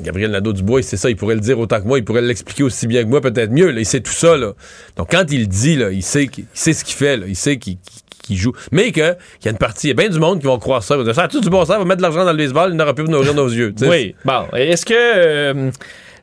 Gabriel Nadeau-Dubois, c'est ça, il pourrait le dire autant que moi, il pourrait l'expliquer aussi bien que moi, peut-être mieux. Là, il sait tout ça. Là. Donc, quand il dit, là, il, sait il sait ce qu'il fait, il sait qu'il joue. Mais qu'il y a une partie, il y a bien du monde qui vont croire ça. Ils vont dire, ça a tout du bon sens, on va mettre de l'argent dans le baseball, il n'aura plus nourrir nos yeux. Oui. Bon. Est-ce que euh,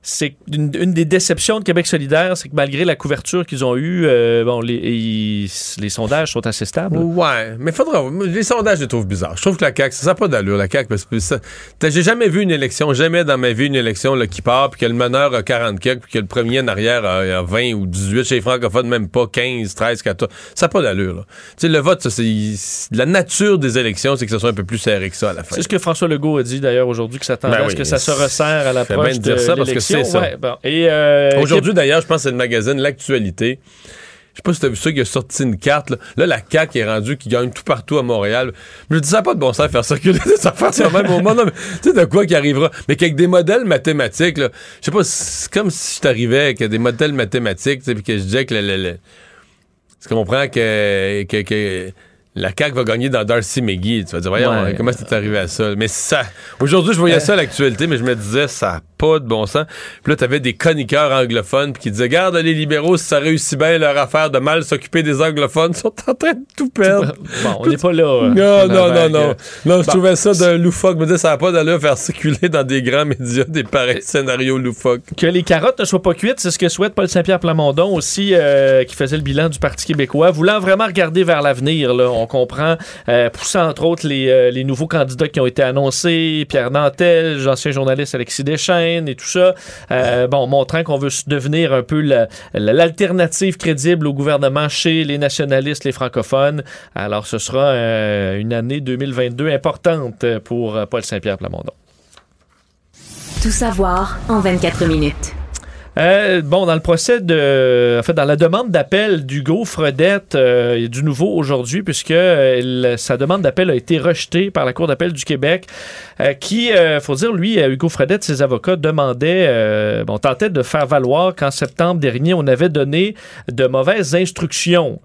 c'est une, une des déceptions de Québec solidaire, c'est que malgré la couverture qu'ils ont eue, euh, bon, les, ils- les sondages sont assez stables. Ouais, mais faudra. Les sondages, je les trouve bizarres. Je trouve que la CAQ, ça n'a pas d'allure, la CAQ, parce que ça. J'ai jamais vu une élection, jamais dans ma vie, une élection là, qui part, puis que le meneur a 40 quelques, puis que le premier en arrière a, a 20 ou 18, chez les francophones, même pas 15, 13, 14. Ça n'a pas d'allure, là. Tu sais, le vote, ça, c'est. La nature des élections, c'est que ce soit un peu plus serré que ça à la fin. C'est ce que François Legault a dit d'ailleurs aujourd'hui, que s'attendait Ben à ce oui, que ça se resserre à l'approche de de ça parce que. C'est ça. Ouais, bon. Et, euh, Aujourd'hui, d'ailleurs, je pense que c'est le magazine L'Actualité. Je sais pas si tu as vu ça, qui a sorti une carte. Là, Là, la CAQ est rendue qui gagne tout partout à Montréal. Je me dis, ça pas de bon sens faire circuler des affaires sur le même moment. Non, mais Tu sais, de quoi qui arrivera? Mais qu'avec des modèles mathématiques, là, je sais pas, c'est comme si je t'arrivais avec des modèles mathématiques, puis que je disais que le, le- le- tu comprends que, que, que la CAQ va gagner dans Darcy McGee. Tu vas dire, voyons, Ouais. comment c'est arrivé à ça? Mais ça, aujourd'hui, je voyais ça à l'actualité, mais je me disais, ça pas de bon sens. Puis là, t'avais des chroniqueurs anglophones qui disaient, regarde, les libéraux, si ça réussit bien leur affaire de mal s'occuper des anglophones, ils sont en train de tout perdre. Bon, on n'est pas là. euh, Non, non, non, non. euh, Non, je bon. trouvais ça d'un loufoque. Je me disais, ça n'a pas d'allure faire circuler dans des grands médias des pareils scénarios loufoques. Que les carottes ne soient pas cuites, c'est ce que souhaite Paul Saint-Pierre Plamondon aussi, euh, qui faisait le bilan du Parti québécois, voulant vraiment regarder vers l'avenir. On comprend, euh, poussant entre autres les, euh, les nouveaux candidats qui ont été annoncés, Pierre Nantel, l'ancien journaliste Alexis Et tout ça. Euh, bon, montrant qu'on veut devenir un peu la- la- l'alternative crédible au gouvernement chez les nationalistes, les francophones. Alors, ce sera euh, une année 2022 importante pour euh, Paul Saint-Pierre Plamondon. Tout savoir en 24 minutes. Euh, bon, dans le procès de. En fait, dans la demande d'appel d'Hugo Fredette, euh, il y a du nouveau aujourd'hui, puisque euh, sa demande d'appel a été rejetée par la Cour d'appel du Québec, qui, il faut dire, lui, Hugo Fredette, ses avocats demandaient, bon, tentaient de faire valoir qu'en septembre dernier, on avait donné de mauvaises instructions.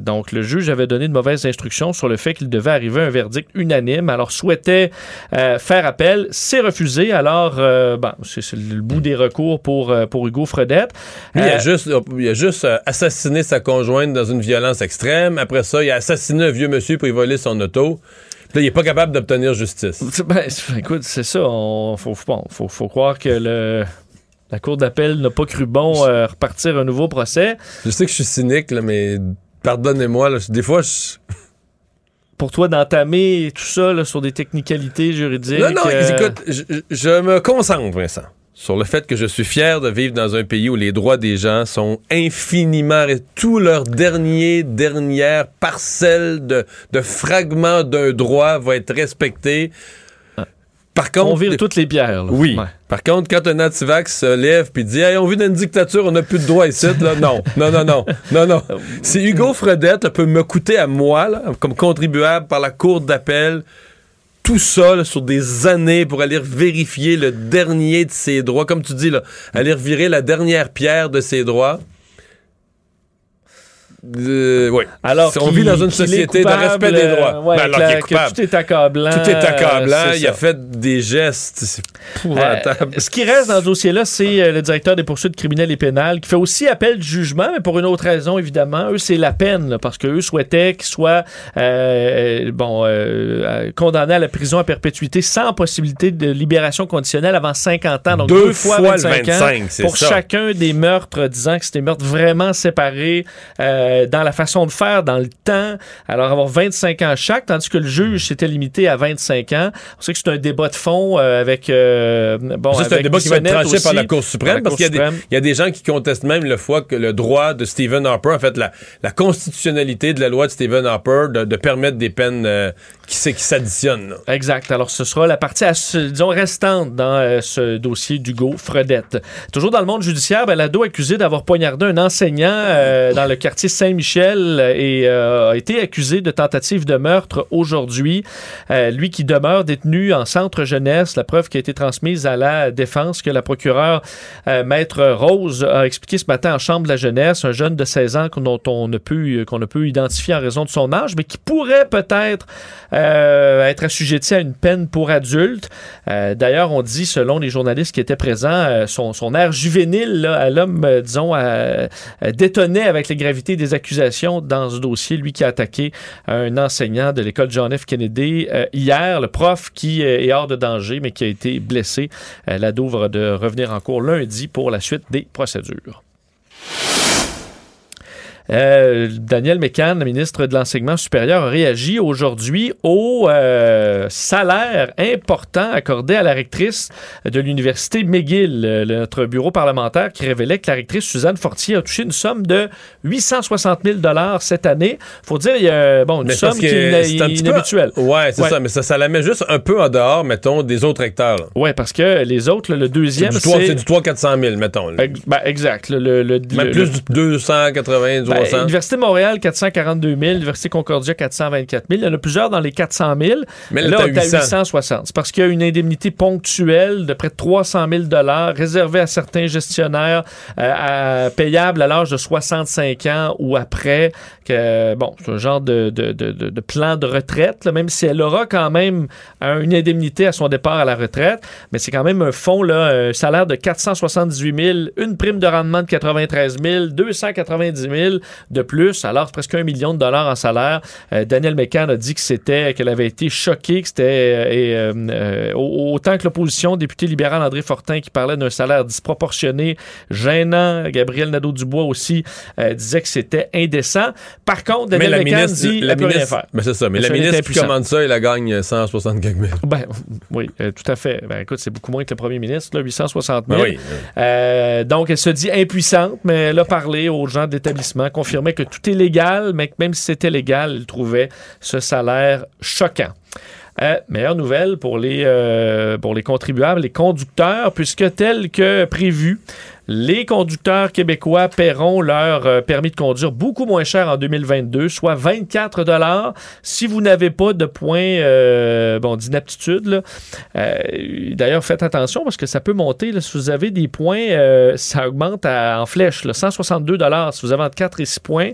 donc, le juge avait donné de mauvaises instructions sur le fait qu'il devait arriver à un verdict unanime. Alors, souhaitait faire appel. C'est refusé. Alors, bon, c'est le bout des recours pour, pour Hugo Fredette. il, a euh, juste, il a juste euh, assassiné sa conjointe dans une violence extrême. Après ça, il a assassiné un vieux monsieur pour y voler son auto. Puis là, il n'est pas capable d'obtenir justice. Ben, écoute, c'est ça. Il faut, faut, croire que le, la Cour d'appel n'a pas cru bon euh, repartir un nouveau procès. Je sais que je suis cynique, mais pardonnez-moi. Des fois, je pour toi d'entamer tout ça sur des technicalités juridiques? Non, non, écoute, je, je, me concentre, Vincent sur le fait que je suis fier de vivre dans un pays où les droits des gens sont infiniment... Tout leur dernier, dernière parcelle de, de fragments d'un droit va être respecté. Par contre, on vire toutes les pierres. Oui. Par contre, quand un antivax se lève puis dit hey, on vit dans une dictature, on n'a plus de droits ici, là, non, non, non, non, non, non. Si Hugo Fredette peut me coûter à moi, là, comme contribuable par la cour d'appel, tout ça sur des années pour aller vérifier le dernier de ses droits. Comme tu dis, là, aller revirer la dernière pierre de ses droits. Euh, oui. Alors, on vit dans une société de respect des droits. Ouais, ben, alors, que tout est accablant. Tout est accablant. il a fait des gestes. C'est épouvantable. Euh, ce qui reste dans ce dossier-là, c'est euh, le directeur des poursuites criminelles et pénales qui fait aussi appel du jugement, mais pour une autre raison, évidemment. Eux, c'est la peine, là, parce qu'eux souhaitaient qu'il soit bon, condamné à la prison à perpétuité sans possibilité de libération conditionnelle avant 50 ans. Donc, deux, fois, 25, ans pour chacun des meurtres, disant que c'était meurtres vraiment séparés. Euh, dans la façon de faire, dans le temps. Alors, avoir 25 ans chaque, tandis que le juge s'était limité à 25 ans. On sait que c'est un débat de fond euh, avec... Euh, bon, c'est un débat qui va être tranché par la Cour suprême, parce qu'il y, a des gens qui contestent même le fois que le droit de Stephen Harper, en fait, la, la constitutionnalité de la loi de Stephen Harper de, permettre des peines qui, qui s'additionnent. Exact. Alors, ce sera la partie, disons, restante dans ce dossier d'Hugo Fredette. Toujours dans le monde judiciaire, ben, l'ado accusé d'avoir poignardé un enseignant dans le quartier Saint-Michel et euh, a été accusé de tentative de meurtre aujourd'hui. Euh, lui qui demeure détenu en centre jeunesse, la preuve qui a été transmise à la défense que la procureure euh, maître Rose a expliqué ce matin en chambre de la jeunesse, un jeune de 16 ans dont on peut qu'on ne peut identifier en raison de son âge, mais qui pourrait peut-être être assujetti à une peine pour adulte. D'ailleurs, on dit, selon les journalistes qui étaient présents, son, son air juvénile à l'homme, disons, détonnait avec les gravités des accusations dans ce dossier. Lui qui a attaqué un enseignant de l'école John F. Kennedy euh, hier, le prof qui euh, est hors de danger mais qui a été blessé. Euh, L'ado va de revenir en cours lundi pour la suite des procédures. Euh, Daniel Mécan, le ministre de l'Enseignement supérieur, a réagi aujourd'hui au euh, salaire important accordé à la rectrice de l'Université McGill, notre bureau parlementaire qui révélait que la rectrice Suzanne Fortier a touché une somme de 860 000 cette année. faut dire, il y a bon, une somme qui est, inhabituelle. Oui, c'est ça, mais ça, ça la met juste un peu en dehors, mettons, des autres recteurs. Oui, parce que les autres, le deuxième, c'est du 300-400 000, mettons. Ben, exact. Le, Même plus du 280 000. Ben, Université Montréal, 442 000. Université Concordia, 424 000. Il y en a plusieurs dans les 400 000. Mais là, on est à 860. C'est parce qu'il y a une indemnité ponctuelle de près de 300 000 réservée à certains gestionnaires euh, payables à l'âge de 65 ans ou après. Que, bon, c'est un genre de, de, de, plan de retraite, même si elle aura quand même une indemnité à son départ à la retraite. Mais c'est quand même un fonds, là, un salaire de 478 000, une prime de rendement de 93 000, 290 000 de plus, alors presque un million de dollars en salaire. Euh, Daniel McCann a dit que c'était qu'elle avait été choquée, que c'était euh, euh, autant que l'opposition, député libéral André Fortin qui parlait d'un salaire disproportionné, gênant. Gabriel Nadeau-Dubois aussi disait que c'était indécent. Par contre, Daniel mais McCann dit la ministre, faire. Ben, c'est ça. Mais la ministre qui commande ça, il la gagne 160 000. Ben, oui, tout à fait. Ben, écoute, c'est beaucoup moins que le premier ministre, là, 860 000. Ben donc, elle se dit impuissante, mais elle a parlé aux gens de l'établissement, confirmait que tout est légal, mais que même si c'était légal, il trouvait ce salaire choquant. Euh, meilleure nouvelle pour les, euh, pour les contribuables, les conducteurs, puisque tel que prévu, les conducteurs québécois paieront leur euh, permis de conduire beaucoup moins cher en 2022, soit 24 dollars. Si vous n'avez pas de points euh, bon, d'inaptitude, euh, d'ailleurs, faites attention parce que ça peut monter. Là, si vous avez des points, ça augmente en flèche. Là, 162 dollars si vous avez entre 4 et 6 points.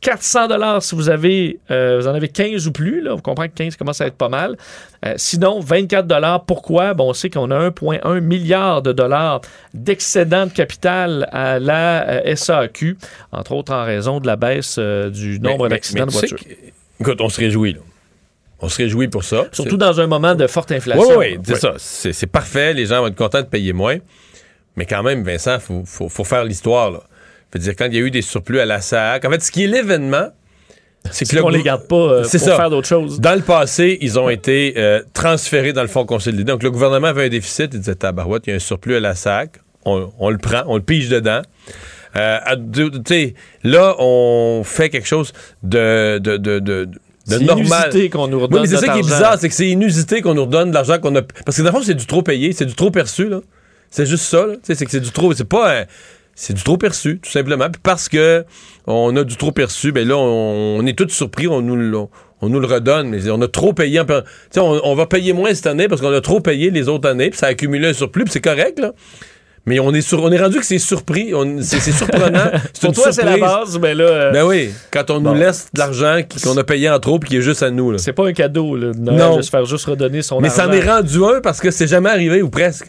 400 dollars si vous avez euh, vous en avez 15 ou plus là, vous comprenez que 15 commence à être pas mal. Euh, sinon 24 dollars pourquoi? Bon, on sait qu'on a 1.1 milliard de dollars d'excédent de capital à la euh, SAQ, entre autres en raison de la baisse du nombre d'accidents de voitures. Écoute, on se réjouit là. On se réjouit pour ça. Surtout dans un moment de forte inflation. Oui, oui, c'est ça. C'est parfait. Les gens vont être contents de payer moins. Mais quand même, Vincent, il faut, faut, faire l'histoire. Là dire, quand il y a eu des surplus à la SAC, en fait, ce qui est l'événement, c'est que. on les garde pas euh, pour faire d'autres choses. Dans le passé, ils ont été euh, transférés dans le fonds consolidé. Donc, le gouvernement avait un déficit. Il disait, tabarouette, il y a un surplus à la SAC. On, le prend, on le pige dedans. Euh, là, on fait quelque chose de, de, de, de de normal. qu'on nous redonne. Oui, mais c'est ça qui est bizarre, c'est que c'est inusité qu'on nous redonne de l'argent qu'on a. Parce que dans le fond, c'est du trop payé, c'est du trop perçu, là. C'est juste ça, là. C'est que c'est du trop. C'est pas un c'est du trop perçu, tout simplement. Puis parce que on a du trop perçu, ben là, on, est tous surpris, on nous, on nous le redonne, mais on a trop payé. On, on, va payer moins cette année parce qu'on a trop payé les autres années, puis ça a accumulé un surplus, puis c'est correct, là. Mais on est, sur, on est rendu que c'est surpris. C'est surprenant. Pour toi, c'est la base, mais là. Euh, ben oui, quand on nous laisse de l'argent qu'on a payé en trop et qui est juste à nous. C'est pas un cadeau, là, de non. de se faire juste redonner son mais argent. Mais ça en est rendu un parce que c'est jamais arrivé ou presque.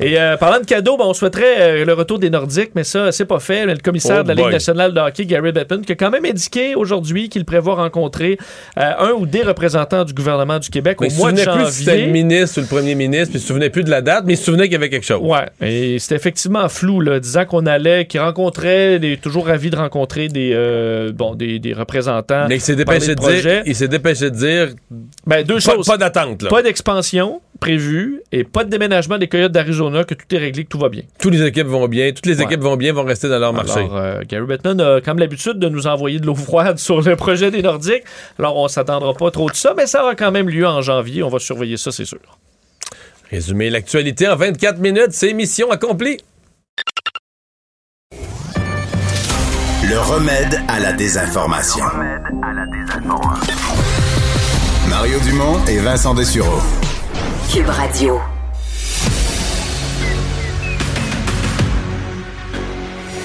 Et euh, parlant de cadeaux, ben, on souhaiterait euh, le retour des Nordiques, mais ça, c'est pas fait. Le commissaire oh de la Ligue nationale de hockey, Gary Bettman, qui a quand même indiqué aujourd'hui qu'il prévoit rencontrer euh, un ou des représentants du gouvernement du Québec au mois de janvier. plus si c'était le ministre ou le premier ministre, puis il se souvenait plus de la date, mais il se souvenait qu'il y avait quelque chose. Ouais, et c'était effectivement flou, là, disant qu'on allait, qu'il rencontrait, des, toujours ravi de rencontrer des, bon, des, des, représentants. Mais il s'est dépêché de dire, il s'est dépêché de dire, ben, deux choses. Pas d'attente, Pas d'expansion prévu et pas de déménagement des Coyotes d'Arizona, que tout est réglé, que tout va bien. Toutes les équipes vont bien, toutes les équipes vont bien, vont rester dans leur marché. Alors, euh, Gary Bettman a comme l'habitude de nous envoyer de l'eau froide sur le projet des Nordiques. Alors, on s'attendra pas trop de ça, mais ça aura quand même lieu en janvier. On va surveiller ça, c'est sûr. Résumer l'actualité en 24 minutes, c'est mission accomplie. Le remède à la désinformation. Le remède à la désinformation. Mario Dumont et Vincent Dessureau. Cube Radio.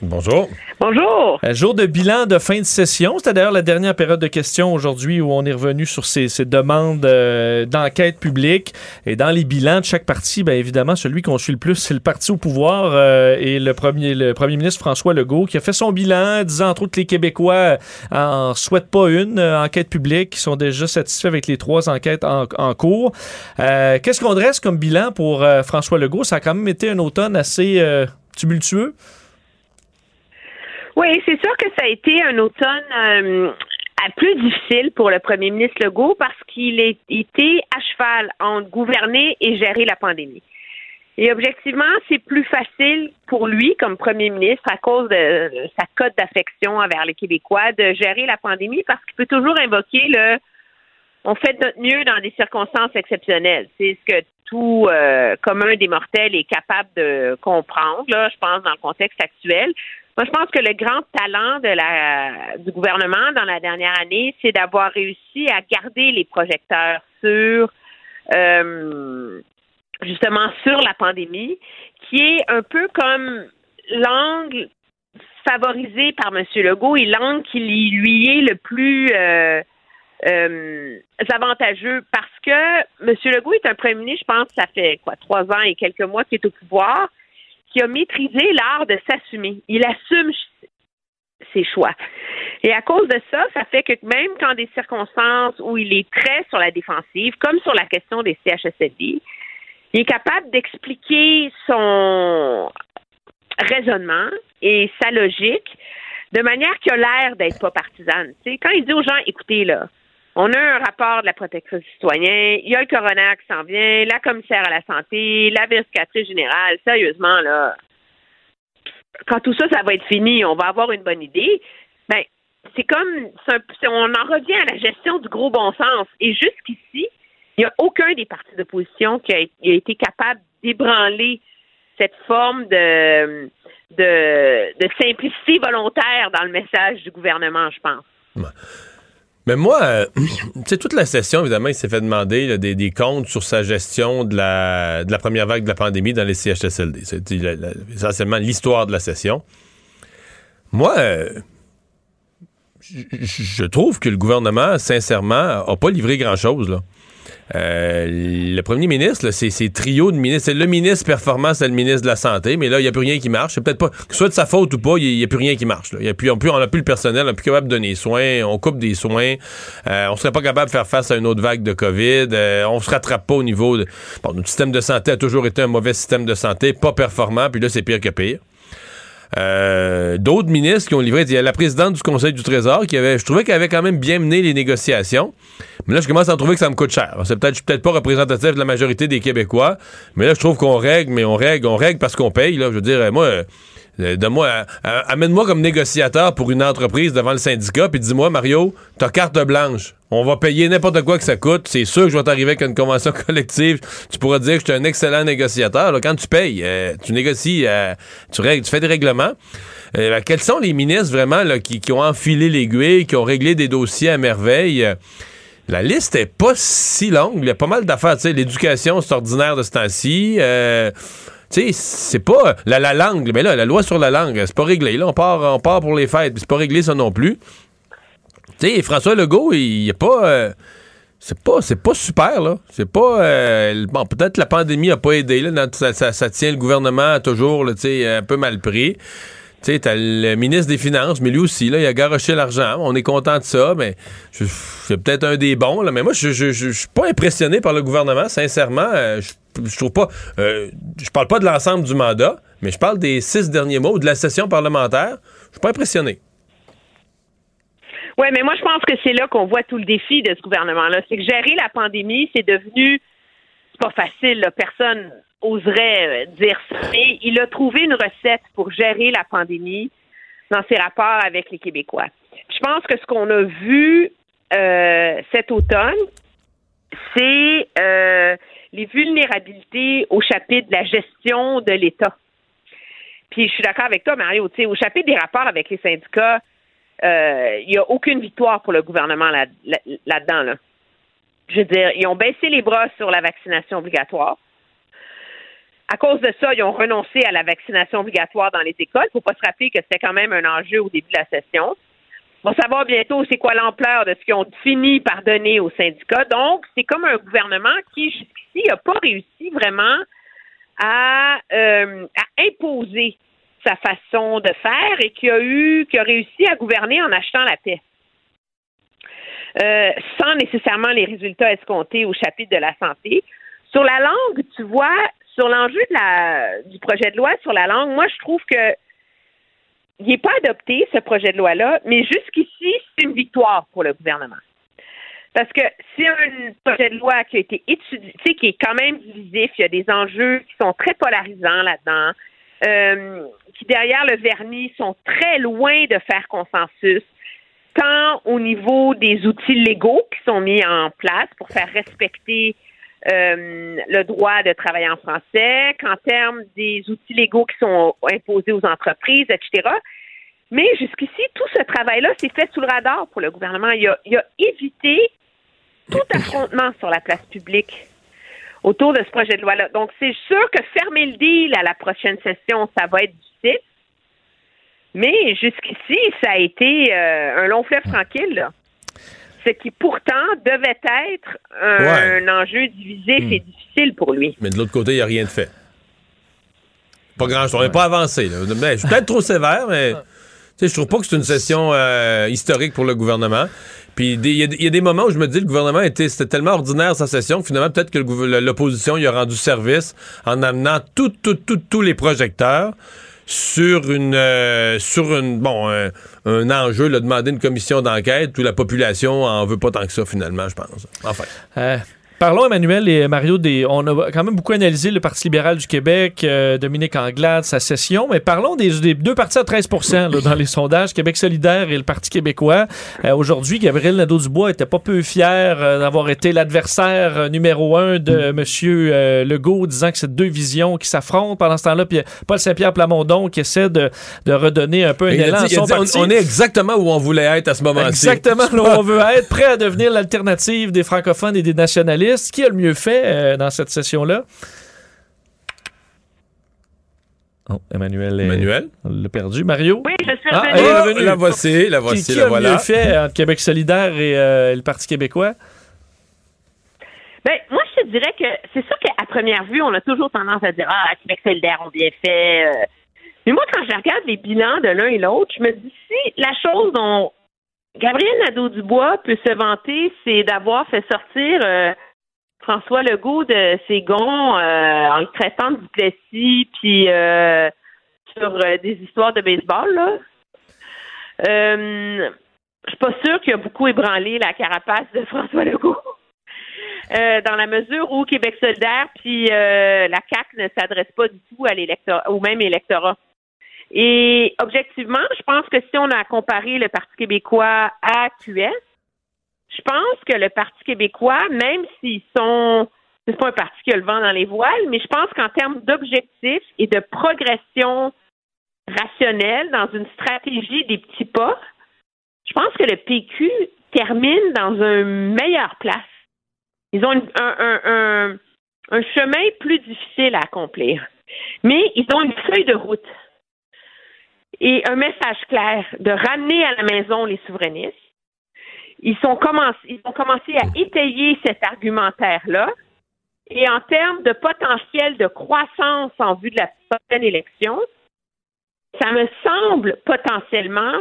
Bonjour. Bonjour. Un jour de bilan de fin de session. C'était d'ailleurs la dernière période de questions aujourd'hui où on est revenu sur ces, demandes euh, d'enquête publique. Et dans les bilans de chaque parti, bien évidemment, celui qu'on suit le plus, c'est le parti au pouvoir euh, et le premier, le premier ministre François Legault qui a fait son bilan, disant entre autres que les Québécois en souhaitent pas une euh, enquête publique, qui sont déjà satisfaits avec les trois enquêtes en, en cours. Qu'est-ce qu'on dresse comme bilan pour François Legault? Ça a quand même été un automne assez tumultueux. Oui, c'est sûr que ça a été un automne euh, plus difficile pour le premier ministre Legault parce qu'il était à cheval entre gouverner et gérer la pandémie. Et objectivement, c'est plus facile pour lui, comme premier ministre, à cause de sa cote d'affection envers les Québécois, de gérer la pandémie parce qu'il peut toujours invoquer le on fait de notre mieux dans des circonstances exceptionnelles. C'est ce que tout euh, commun des mortels est capable de comprendre, là, je pense, dans le contexte actuel. Moi, je pense que le grand talent du gouvernement dans la dernière année, c'est d'avoir réussi à garder les projecteurs sur euh, justement sur la pandémie, qui est un peu comme l'angle favorisé par M. Legault et l'angle qui lui est le plus euh, euh, avantageux parce que M. Legault est un premier ministre, je pense, ça fait quoi, trois ans et quelques mois qu'il est au pouvoir qui a maîtrisé l'art de s'assumer. Il assume ses choix. Et à cause de ça, ça fait que même quand des circonstances où il est très sur la défensive, comme sur la question des CHSLD, il est capable d'expliquer son raisonnement et sa logique de manière qui a l'air d'être pas partisane. quand il dit aux gens, écoutez là, On a un rapport de la protection du citoyen, il y a le coroner qui s'en vient, la commissaire à la santé, la vérificatrice générale. Sérieusement, là, quand tout ça, ça va être fini, on va avoir une bonne idée. Ben, c'est comme, on en revient à la gestion du gros bon sens. Et jusqu'ici, il n'y a aucun des partis d'opposition qui a, été capable d'ébranler cette forme de, de, simplicité volontaire dans le message du gouvernement, je pense. Mais moi, euh, sais, toute la session, évidemment, il s'est fait demander des, comptes sur sa gestion de la, de la première vague de la pandémie dans les CHSLD. C'est essentiellement l'histoire de la session. Moi, euh, je trouve que le gouvernement, sincèrement, n'a pas livré grand-chose. Euh, le premier ministre, c'est trio de ministres. C'est le ministre performance et le ministre de la Santé, mais là, il n'y a plus rien qui marche. C'est peut-être pas, que soit de sa faute ou pas, il n'y a, plus rien qui marche. Y a plus, on n'a plus le personnel, on n'est plus capable de donner soins, on coupe des soins, euh, on serait pas capable de faire face à une autre vague de COVID, euh, on se rattrape pas au niveau de... Bon, notre système de santé a toujours été un mauvais système de santé, pas performant, puis là, c'est pire que pire. Euh, d'autres ministres qui ont livré. Il y a la présidente du Conseil du Trésor qui avait, je trouvais qu'elle avait quand même bien mené les négociations. Mais là, je commence à trouver que ça me coûte cher. C'est peut-être, je suis peut-être pas représentatif de la majorité des Québécois, mais là, je trouve qu'on règle, mais on règle, on règle parce qu'on paye. Là, je veux dire, moi, euh, de moi, amène-moi comme négociateur pour une entreprise devant le syndicat, puis dis-moi, Mario, t'as carte blanche. On va payer n'importe quoi que ça coûte. C'est sûr que je vais t'arriver avec une convention collective. Tu pourras dire que je suis un excellent négociateur. quand tu payes, euh, tu négocies, euh, tu, règles, tu fais des règlements. Ben, quels sont les ministres vraiment là, qui, ont enfilé l'aiguille, qui ont réglé des dossiers à merveille? La liste est pas si longue. Il y a pas mal d'affaires. L'éducation, c'est ordinaire de ce temps-ci. Tu sais, c'est pas la, la langue, mais là, la loi sur la langue, c'est pas réglé. Là, on part, on part pour les fêtes, c'est pas réglé ça non plus. Tu sais, François Legault, il n'y a pas. Euh, c'est pas c'est pas super là c'est pas euh, bon peut-être la pandémie a pas aidé là ça, ça, tient le gouvernement toujours tu sais un peu mal pris tu sais, t'as le ministre des Finances, mais lui aussi, là, il a garoché l'argent. On est content de ça, mais c'est peut-être un des bons, là. Mais moi, je, suis pas impressionné par le gouvernement, sincèrement. Euh, je, trouve pas. Euh, je parle pas de l'ensemble du mandat, mais je parle des six derniers mots de la session parlementaire. Je suis pas impressionné. Oui, mais moi, je pense que c'est là qu'on voit tout le défi de ce gouvernement-là. C'est que gérer la pandémie, c'est devenu. C'est pas facile, là. Personne oserait euh, dire ça. Mais il a trouvé une recette pour gérer la pandémie dans ses rapports avec les Québécois. Je pense que ce qu'on a vu euh, cet automne, c'est euh, les vulnérabilités au chapitre de la gestion de l'État. Puis je suis d'accord avec toi, Mario. Au chapitre des rapports avec les syndicats, il n'y a aucune victoire pour le gouvernement là-dedans. là. Je veux dire, ils ont baissé les bras sur la vaccination obligatoire. À cause de ça, ils ont renoncé à la vaccination obligatoire dans les écoles. Il ne faut pas se rappeler que c'était quand même un enjeu au début de la session. On va savoir bientôt c'est quoi l'ampleur de ce qu'ils ont fini par donner aux syndicats. Donc, c'est comme un gouvernement qui, jusqu'ici, n'a pas réussi vraiment à, euh, à imposer sa façon de faire et qui a eu, qui a réussi à gouverner en achetant la paix. Euh, sans nécessairement les résultats escomptés au chapitre de la santé. Sur la langue, tu vois, sur l'enjeu du projet de loi sur la langue, moi, je trouve que il n'est pas adopté, ce projet de loi-là, mais jusqu'ici, c'est une victoire pour le gouvernement. Parce que c'est un projet de loi qui a été étudié, qui est quand même divisif, il y a des enjeux qui sont très polarisants là-dedans, euh, qui derrière le vernis sont très loin de faire consensus, tant au niveau des outils légaux qui sont mis en place pour faire respecter euh, le droit de travailler en français, qu'en termes des outils légaux qui sont imposés aux entreprises, etc. Mais jusqu'ici, tout ce travail-là s'est fait sous le radar pour le gouvernement. Il a, il a évité tout affrontement sur la place publique autour de ce projet de loi-là. Donc, c'est sûr que fermer le deal à la prochaine session, ça va être difficile. Mais jusqu'ici, ça a été euh, un long fleuve tranquille. Là ce qui pourtant devait être un, enjeu divisé, hmm. c'est difficile pour lui. Mais de l'autre côté, il n'y a rien de fait. Pas grand-chose. On n'est pas avancé. je suis peut-être trop sévère, mais je trouve pas que c'est une session euh, historique pour le gouvernement. Puis il y, a des moments où je me dis que le gouvernement était c'était tellement ordinaire sa session que finalement peut-être que l'opposition y a rendu service en amenant tous les projecteurs sur une euh, sur une bon un, enjeu, là, demander une commission d'enquête où la population en veut pas tant que ça finalement, je pense. Enfin. Euh, Parlons, Emmanuel et Mario, des, on a quand même beaucoup analysé le Parti libéral du Québec, euh, Dominique Anglade, sa session, mais parlons des, des deux partis à 13 là, dans les sondages, Québec solidaire et le Parti québécois. Euh, Aujourd'hui, Gabriel Nadeau-Dubois était pas peu fier euh, d'avoir été l'adversaire euh, numéro un de M. Euh, Legault, disant que c'est deux visions qui s'affrontent. Pendant ce temps-là, puis Paul Saint-Pierre Plamondon qui essaie de, de redonner un peu un élan dit- à son dit, on- parti. on, est exactement où on voulait être à ce moment-ci. Exactement où on veut être, prêt à devenir l'alternative des francophones et des nationalistes. Qui a le mieux fait euh, dans cette session-là? Oh, Emmanuel. est- Emmanuel? On l'a perdu. Mario? Oui, je suis Ah, revenue. elle est revenue. La voici, la Qui, voici, qui la a le voilà. mieux fait entre Québec solidaire et euh, le Parti québécois? Ben, moi, je te dirais que c'est sûr qu'à première vue, on a toujours tendance à dire Ah, Québec solidaire ont bien fait. euh. Mais moi, quand je regarde les bilans de l'un et l'autre, je me dis si la chose dont Gabriel Nadeau-Dubois peut se vanter, c'est d'avoir fait sortir euh, François Legault de ses gonds euh, en le traitant de Duplessis, puis euh, sur euh, des histoires de baseball, là. Euh, je suis pas sûre qu'il a beaucoup ébranlé la carapace de François Legault. Dans la mesure où Québec solidaire puis la CAC ne s'adresse pas du tout à au même électorat. Et objectivement, je pense que si on a comparé le Parti québécois à QS, je pense que le Parti québécois, même s'ils sont, c'est pas un parti qui a le vent dans les voiles, mais je pense qu'en termes d'objectifs et de progression rationnelle dans une stratégie des petits pas, je pense que le PQ termine dans une meilleure place. Ils ont un- un- un chemin plus difficile à accomplir. Mais ils ont une feuille de route et un message clair de ramener à la maison les souverainistes. Ils, sont commencé, ils ont commencé à étayer cet argumentaire-là. Et en termes de potentiel de croissance en vue de la prochaine élection, ça me semble potentiellement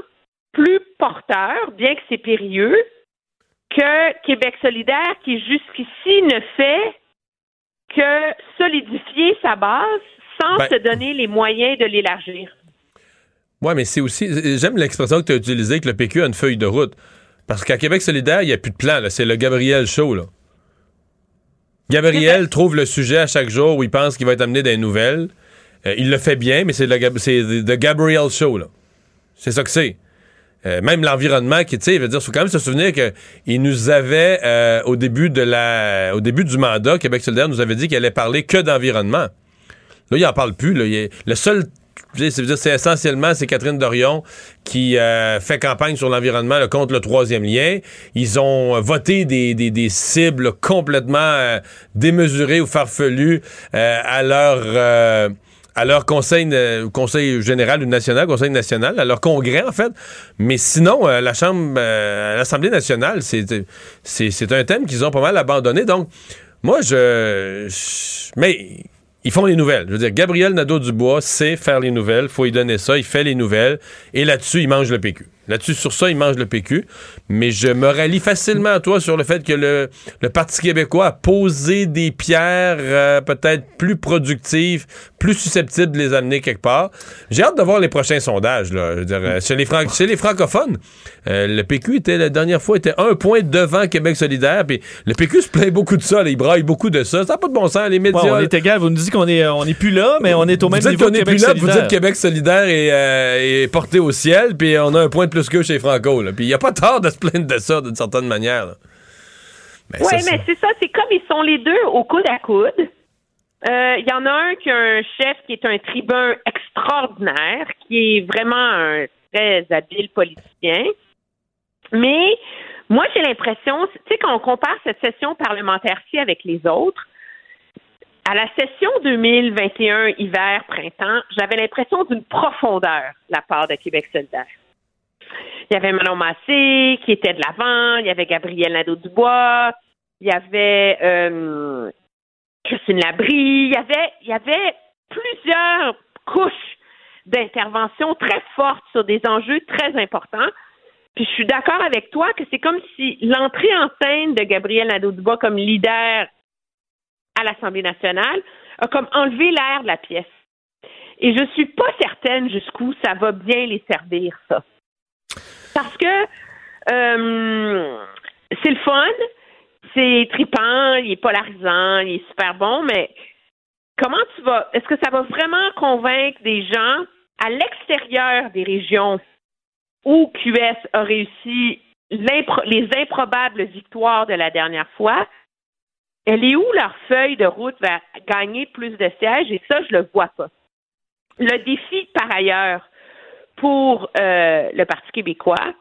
plus porteur, bien que c'est périlleux, que Québec solidaire qui jusqu'ici ne fait que solidifier sa base sans Ben- se donner les moyens de l'élargir. Oui, mais c'est aussi. J'aime l'expression que tu as utilisée que le PQ a une feuille de route. Parce qu'à Québec solidaire, il n'y a plus de plan. là. C'est le Gabriel Show. Là. Gabriel trouve le sujet à chaque jour où il pense qu'il va être amené des nouvelles. Euh, il le fait bien, mais c'est le, Gabriel Show. là. C'est ça que c'est. Euh, même l'environnement qui, tu sais, veut dire, faut quand même se souvenir que il nous avait euh, au début de la, au début du mandat, Québec solidaire nous avait dit qu'il allait parler que d'environnement. Là, il en parle plus. Là. Il est- le seul, c'est essentiellement c'est Catherine Dorion qui euh, fait campagne sur l'environnement là, contre le troisième lien. Ils ont euh, voté des, des, cibles complètement euh, démesurées ou farfelues à leur à leur conseil, conseil général ou national, conseil national, à leur congrès, en fait. Mais sinon, euh, la Chambre, euh, l'Assemblée nationale, c'est, c'est, c'est un thème qu'ils ont pas mal abandonné. Donc, moi, je. je- mais ils font les nouvelles. Je veux dire, Gabriel Nadeau-Dubois sait faire les nouvelles. faut lui donner ça. Il fait les nouvelles. Et là-dessus, il mange le PQ. Là-dessus, sur ça, il mange le PQ. Mais je me rallie facilement à toi sur le fait que le, le Parti québécois a posé des pierres euh, peut-être plus productives, plus susceptibles de les amener quelque part. J'ai hâte de voir les prochains sondages. Là. Je veux dire, euh, chez, les fran- chez les francophones, euh, le PQ était la dernière fois était un point devant Québec solidaire. Puis le PQ se plaint beaucoup de ça. là. il braille beaucoup de ça. Ça n'a pas de bon sens. Les médias. Ouais, on est égal. Vous nous dites qu'on est, on est plus là, mais on est au même vous dites niveau qu'on que n'est Québec plus là, vous solidaire. dites Québec solidaire est, est porté au ciel, puis on a un point de plus qu'eux chez Franco. là. Puis il n'y a pas tort de se plaindre de ça, d'une certaine manière. là. Ben, Oui, mais c'est ça, c'est comme ils sont les deux au coude à coude. Euh, Il y en a un qui a un chef qui est un tribun extraordinaire, qui est vraiment un très habile politicien. Mais moi, j'ai l'impression, tu sais, quand on compare cette session parlementaire-ci avec les autres, à la session 2021 hiver-printemps, j'avais l'impression d'une profondeur de la part de Québec solidaire. Il y avait Manon Massé qui était de l'avant, il y avait Gabriel Nadeau-Dubois, il y avait euh, Christine Labrie, il y avait, il y avait plusieurs couches d'intervention très fortes sur des enjeux très importants. Puis je suis d'accord avec toi que c'est comme si l'entrée en scène de Gabriel Nadeau-Dubois comme leader à l'Assemblée nationale a comme enlevé l'air de la pièce. Et je suis pas certaine jusqu'où ça va bien les servir, ça. Parce que euh, c'est le fun, c'est tripant, il est polarisant, il est super bon, mais comment tu vas, est-ce que ça va vraiment convaincre des gens à l'extérieur des régions où QS a réussi les improbables victoires de la dernière fois? Elle est où leur feuille de route vers gagner plus de sièges? Et ça, je le vois pas. Le défi, par ailleurs, pour euh, le Parti québécois,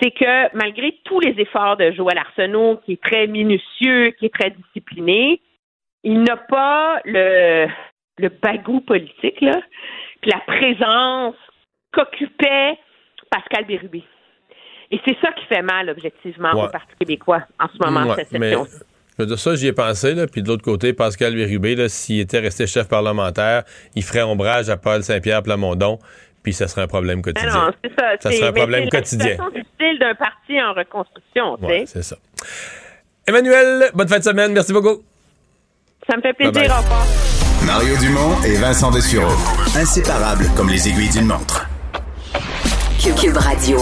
c'est que malgré tous les efforts de Joël Arsenault, qui est très minutieux, qui est très discipliné, il n'a pas le, le bagou politique, là, puis la présence qu'occupait Pascal Bérubé. Et c'est ça qui fait mal, objectivement, au Parti québécois en ce moment, cette session. Je veux dire, ça, j'y ai pensé. Là. Puis de l'autre côté, Pascal Bérubé, s'il était resté chef parlementaire, il ferait ombrage à Paul Saint-Pierre Plamondon puis ça serait un problème quotidien. non, c'est ça. Ça serait un problème quotidien. C'est difficile d'un parti en reconstruction, tu sais. c'est ça. Emmanuel, bonne fin de semaine. Merci beaucoup. Ça me fait plaisir. Au revoir. Mario Dumont et Vincent Dessureau. Inséparables comme les aiguilles d'une montre. Cube Radio.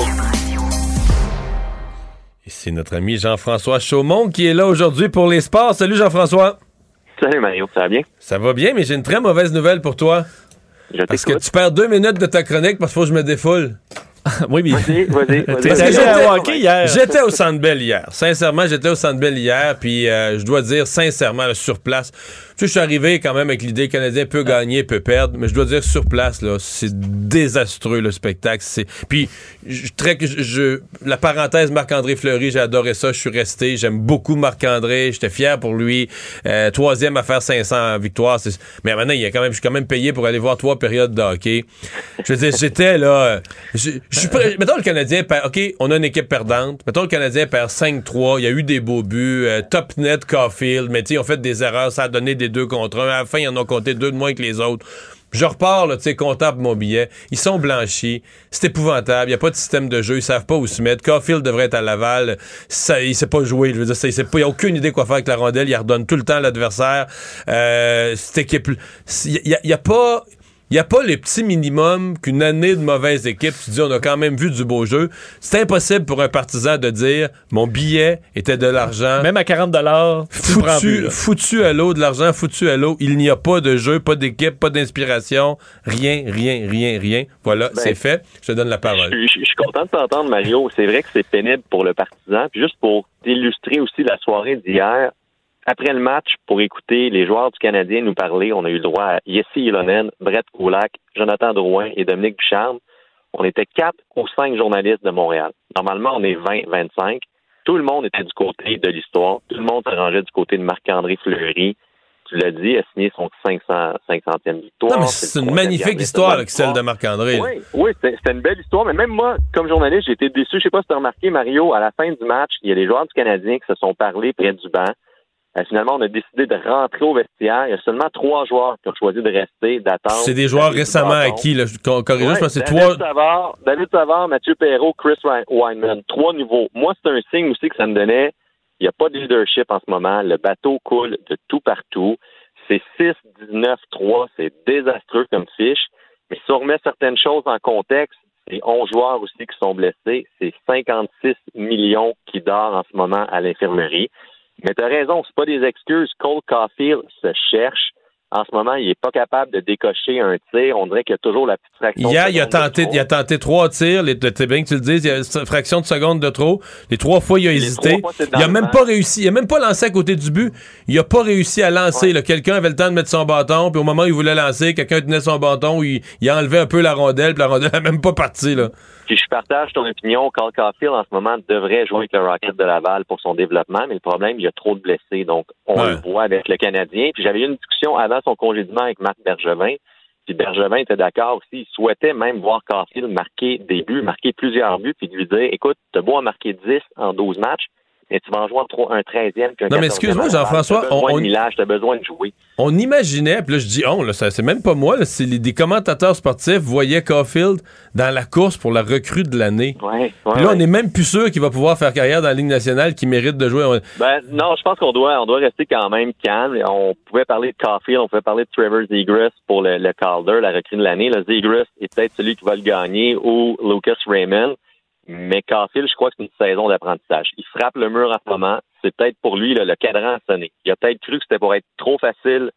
Et c'est notre ami Jean-François Chaumont qui est là aujourd'hui pour les sports. Salut Jean-François. Salut Mario, ça va bien? Ça va bien, mais j'ai une très mauvaise nouvelle pour toi. Parce que tu perds deux minutes de ta chronique parce qu'il faut que je me défoule. oui, mais. Vas-y, vas-y. Vas j'étais au Sandbell hier. Sincèrement, j'étais au Sandbell hier, puis euh, je dois dire, sincèrement, sur place, je suis arrivé quand même avec l'idée que le Canadien peut gagner, peut perdre, mais je dois dire sur place, là, c'est désastreux le spectacle. C'est... Puis, je, très, je, la parenthèse Marc-André Fleury, j'ai adoré ça, je suis resté, j'aime beaucoup Marc-André, j'étais fier pour lui. Euh, troisième à faire 500 victoires. Mais maintenant, il a quand même, je suis quand même payé pour aller voir trois périodes de hockey. Je veux dire, j'étais là. Je, je mettons le Canadien perd, OK, on a une équipe perdante. Mettons le Canadien perd 5-3, il y a eu des beaux buts, euh, top net Caulfield, mais tu sais, ils ont fait des erreurs, ça a donné des deux contre un. À la fin, ils en ont compté deux de moins que les autres. Je repars, tu sais, comptable mon billet. Ils sont blanchis. C'est épouvantable. Il n'y a pas de système de jeu. Ils savent pas où se mettre. Caulfield devrait être à Laval. Ça, il sait pas jouer. Je veux dire, il sait pas, a aucune idée quoi faire avec la rondelle. Il redonne tout le temps à l'adversaire. Euh, équipe, il n'y a, y a pas, il n'y a pas les petits minimums qu'une année de mauvaise équipe, tu dis on a quand même vu du beau jeu. C'est impossible pour un partisan de dire mon billet était de l'argent. Même à 40 dollars, foutu, foutu à l'eau, de l'argent foutu à l'eau. Il n'y a pas de jeu, pas d'équipe, pas d'inspiration, rien, rien, rien, rien. Voilà, ben, c'est fait. Je te donne la parole. Je, suis content de t'entendre, Mario. C'est vrai que c'est pénible pour le partisan. Puis juste pour illustrer aussi la soirée d'hier, après le match, pour écouter les joueurs du Canadien nous parler, on a eu le droit à Yessi Ilonen, Brett Koulak, Jonathan Drouin et Dominique Ducharme. On était quatre ou cinq journalistes de Montréal. Normalement, on est 20, 25. Tout le monde était du côté de l'histoire. Tout le monde se rangeait du côté de Marc-André Fleury. Tu l'as dit, il a signé son 500, 500e victoire. c'est une magnifique histoire, celle de Marc-André. Oui, oui c'était une belle histoire. Mais même moi, comme journaliste, j'ai été déçu. Je sais pas si tu as remarqué, Mario, à la fin du match, il y a les joueurs du Canadien qui se sont parlé près du banc. Euh, finalement, on a décidé de rentrer au vestiaire. Il y a seulement trois joueurs qui ont choisi de rester, d'attendre. C'est des joueurs récemment acquis. Là. Corrigez, je pense c'est trois. Savard, David Savard, Mathieu Perrault, Chris Weinman. Trois nouveaux. Moi, c'est un signe aussi que ça me donnait. Il n'y a pas de leadership en ce moment. Le bateau coule de tout partout. C'est 6-19-3. C'est désastreux comme fiche. Mais si on remet certaines choses en contexte, c'est 11 joueurs aussi qui sont blessés. C'est 56 millions qui dorment en ce moment à l'infirmerie. Mais tu as raison, c'est pas des excuses. Cole Caulfield se cherche. En ce moment, il est pas capable de décocher un tir. On dirait qu'il y a toujours la petite fraction. Hier, il a tenté, il a tenté trois tirs. C'est bien que tu le dises. Il y a une fraction de seconde de trop. Les trois fois, il a hésité. il a même pas réussi. Il a même pas lancé à côté du but. Il a pas réussi à lancer. Quelqu'un avait le temps de mettre son bâton. Puis au moment où il voulait lancer, quelqu'un tenait son bâton. Il, il a enlevé un peu la rondelle. Puis la rondelle n'a même pas parti. Là. Puis je partage ton opinion. Carl Caulfield, en ce moment, devrait jouer avec le Rocket de Laval pour son développement, mais le problème, il y a trop de blessés. Donc, on le voit avec le Canadien. Puis j'avais eu une discussion avant son congédiement avec Marc Bergevin. Puis Bergevin était d'accord aussi. Il souhaitait même voir Caulfield marquer des buts, marquer plusieurs buts, puis lui dire, écoute, t'as beau à marquer 10 en 12 matchs, mais tu vas en jouer un, 3, un 13e. Non, mais excuse-moi, Jean-François. As besoin on, de millage, tu as besoin de jouer. On imaginait, puis là, je dis on, là, c'est même pas moi, c'est les, des commentateurs sportifs voyaient Caulfield dans la course pour la recrue de l'année. Ouais, puis là, on n'est même plus sûr qu'il va pouvoir faire carrière dans la Ligue nationale, qu'il mérite de jouer. Ben, non, je pense qu'on doit, on doit rester quand même calme. On pouvait parler de Caulfield, on pouvait parler de Trevor Zegras pour le, le Calder, la recrue de l'année. Le Zegras est peut-être celui qui va le gagner ou Lucas Raymond. Mais Caulfield, je crois que c'est une saison d'apprentissage. Il frappe le mur en ce moment. C'est peut-être pour lui là, le cadran à sonner. Il a peut-être cru que c'était pour être trop facile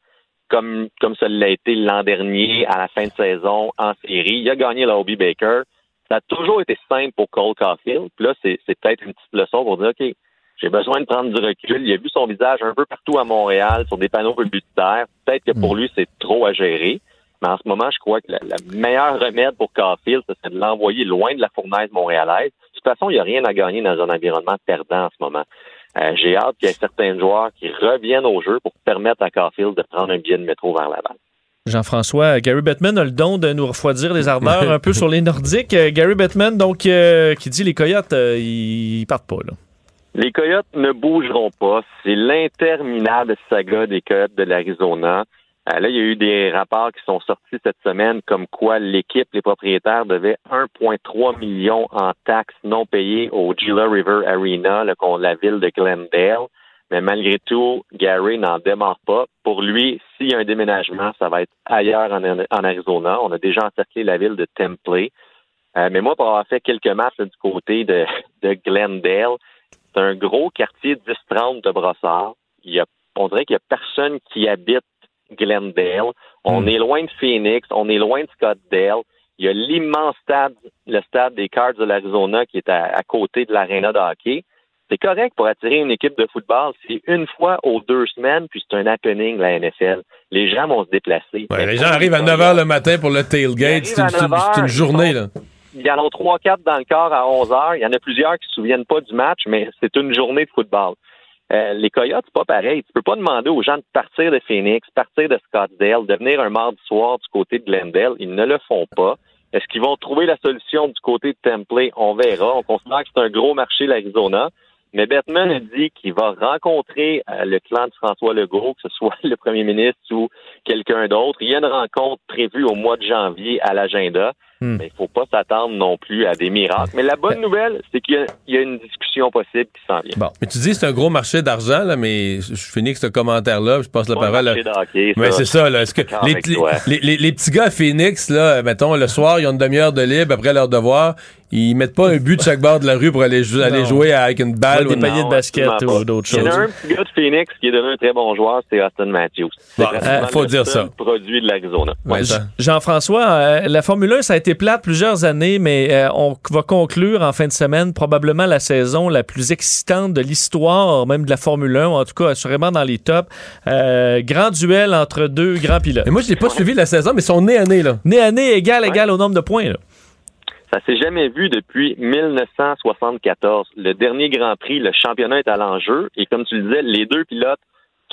comme, comme ça l'a été l'an dernier à la fin de saison en série. Il a gagné la Hobie Baker. Ça a toujours été simple pour Cole Caulfield. Puis là, c'est, c'est peut-être une petite leçon pour dire, OK, j'ai besoin de prendre du recul. Il a vu son visage un peu partout à Montréal, sur des panneaux publicitaires. Peut-être que pour lui, c'est trop à gérer. Mais en ce moment, je crois que le meilleur remède pour Caulfield, c'est de l'envoyer loin de la fournaise montréalaise. De toute façon, il n'y a rien à gagner dans un environnement perdant en ce moment. Euh, j'ai hâte qu'il y ait certains joueurs qui reviennent au jeu pour permettre à Caulfield de prendre un billet de métro vers Laval. Jean-François, Gary Bettman a le don de nous refroidir les ardeurs un peu sur les Nordiques. Euh, Gary Bettman, donc, euh, qui dit les Coyotes, euh, ils partent pas, là. Les Coyotes ne bougeront pas. C'est l'interminable saga des Coyotes de l'Arizona. Euh, là, il y a eu des rapports qui sont sortis cette semaine comme quoi l'équipe, les propriétaires devaient 1,3 million en taxes non payées au Gila River Arena, là, la ville de Glendale. Mais malgré tout, Gary n'en démarre pas. Pour lui, s'il y a un déménagement, ça va être ailleurs en, Arizona. On a déjà encerclé la ville de Temple. Euh, mais moi, pour avoir fait quelques matchs là, du côté de, de Glendale, c'est un gros quartier 10-30 de Brossard. Il y a, on dirait qu'il n'y a personne qui habite Glendale. On Hmm. est loin de Phoenix, on est loin de Scottsdale. Il y a l'immense stade, le stade des Cards de l'Arizona qui est à, à côté de l'aréna de hockey. C'est correct pour attirer une équipe de football. C'est une fois aux deux semaines, puis c'est un happening, la NFL. Les gens vont se déplacer. Ouais, les gens arrivent à 9 h le matin pour le tailgate. C'est une, Ils arrivent à c'est une 9 journée, là. il y en a trois, quatre dans le corps à 11 heures. Il y en a plusieurs qui se souviennent pas du match, mais c'est une journée de football. Euh, les Coyotes, c'est pas pareil. Tu peux pas demander aux gens de partir de Phoenix, partir de Scottsdale, de venir un mardi soir du côté de Glendale. Ils ne le font pas. Est-ce qu'ils vont trouver la solution du côté de Temple? On verra. On considère que c'est un gros marché, l'Arizona. Mais Batman a dit qu'il va rencontrer euh, le clan de François Legault, que ce soit le premier ministre ou quelqu'un d'autre. Il y a une rencontre prévue au mois de janvier à l'agenda. Hmm. Mais il faut pas s'attendre non plus à des miracles. Mais la bonne nouvelle, c'est qu'il y a- il y, a une discussion possible qui s'en vient. Bon, mais tu dis que c'est un gros marché d'argent, là, mais je finis avec ce commentaire-là, puis je passe la parole. à- marché hockey. Mais c'est ça, là. Est-ce que les, les, les- petits gars à Phoenix, là, mettons, le soir, ils ont une demi-heure de libre après leur devoir, ils mettent pas un but de chaque bord de la rue pour aller, jou- aller Non. jouer avec une balle Ouais, ou des une- paniers de basket ou d'autres Il y en choses. a un petit gars de Phoenix qui est devenu un très bon joueur, c'est Austin Matthews. Bon, euh, faut le dire seul ça. produit de l'Arizona. Ouais, Jean-François, euh, la Formule 1, ça a été plate plusieurs années, mais euh, on va conclure en fin de semaine probablement la saison la plus excitante de l'histoire, même de la Formule 1, ou en tout cas assurément dans les tops. Euh, grand duel entre deux grands pilotes. Mais moi, je l'ai pas suivi la saison, mais ils sont nez à nez, là. Né à nez, égal, égal au nombre de points. là. Ça s'est jamais vu depuis 1974. Le dernier Grand Prix, le championnat est à l'enjeu. Et comme tu le disais, les deux pilotes,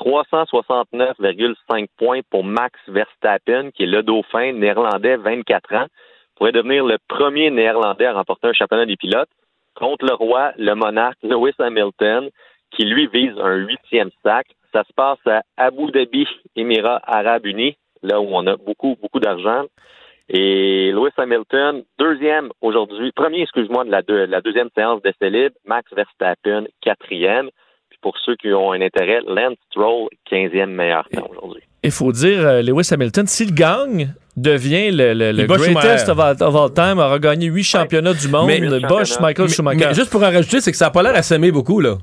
369,5 points pour Max Verstappen, qui est le dauphin néerlandais, 24 ans, pourrait devenir le premier néerlandais à remporter un championnat des pilotes, contre le roi, le monarque Lewis Hamilton, qui lui vise un huitième sac. Ça se passe à Abu Dhabi, Émirats Arabes Unis, là où on a beaucoup, beaucoup d'argent. Et Lewis Hamilton, deuxième aujourd'hui, premier, excuse-moi, de la, deux- la deuxième séance d'essai libre. Max Verstappen, quatrième. Pour ceux qui ont un intérêt, Lance Stroll, quinzième meilleur temps aujourd'hui. Il faut dire, euh, Lewis Hamilton, s'il gagne, devient le, le- le greatest of all, of all time, aura gagné huit championnats du monde, Mais- Bosch, Michael Mais- Schumacher. mais juste pour en rajouter, c'est que ça a pas l'air à s'aimer beaucoup, là.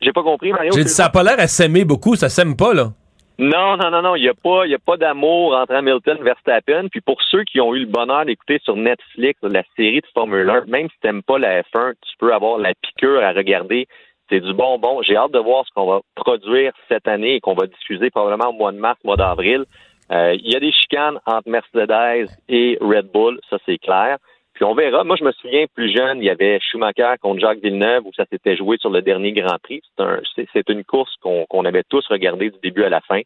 J'ai pas compris, Mario. J'ai dit, ça a pas l'air à s'aimer beaucoup, ça s'aime pas, là. Non, non, non, non. Il n'y a pas, il a pas d'amour entre Hamilton et Verstappen. Puis pour ceux qui ont eu le bonheur d'écouter sur Netflix la série de Formule 1, même si t'aimes pas la F1, tu peux avoir la piqûre à regarder. C'est du bonbon. J'ai hâte de voir ce qu'on va produire cette année et qu'on va diffuser probablement au mois de mars, mois d'avril. Euh, Il y a des chicanes entre Mercedes et Red Bull, ça c'est clair. Puis on verra. Moi, je me souviens plus jeune, il y avait Schumacher contre Jacques Villeneuve où ça s'était joué sur le dernier Grand Prix. C'est un- C'est c'est une course qu'on avait tous regardé du début à la fin.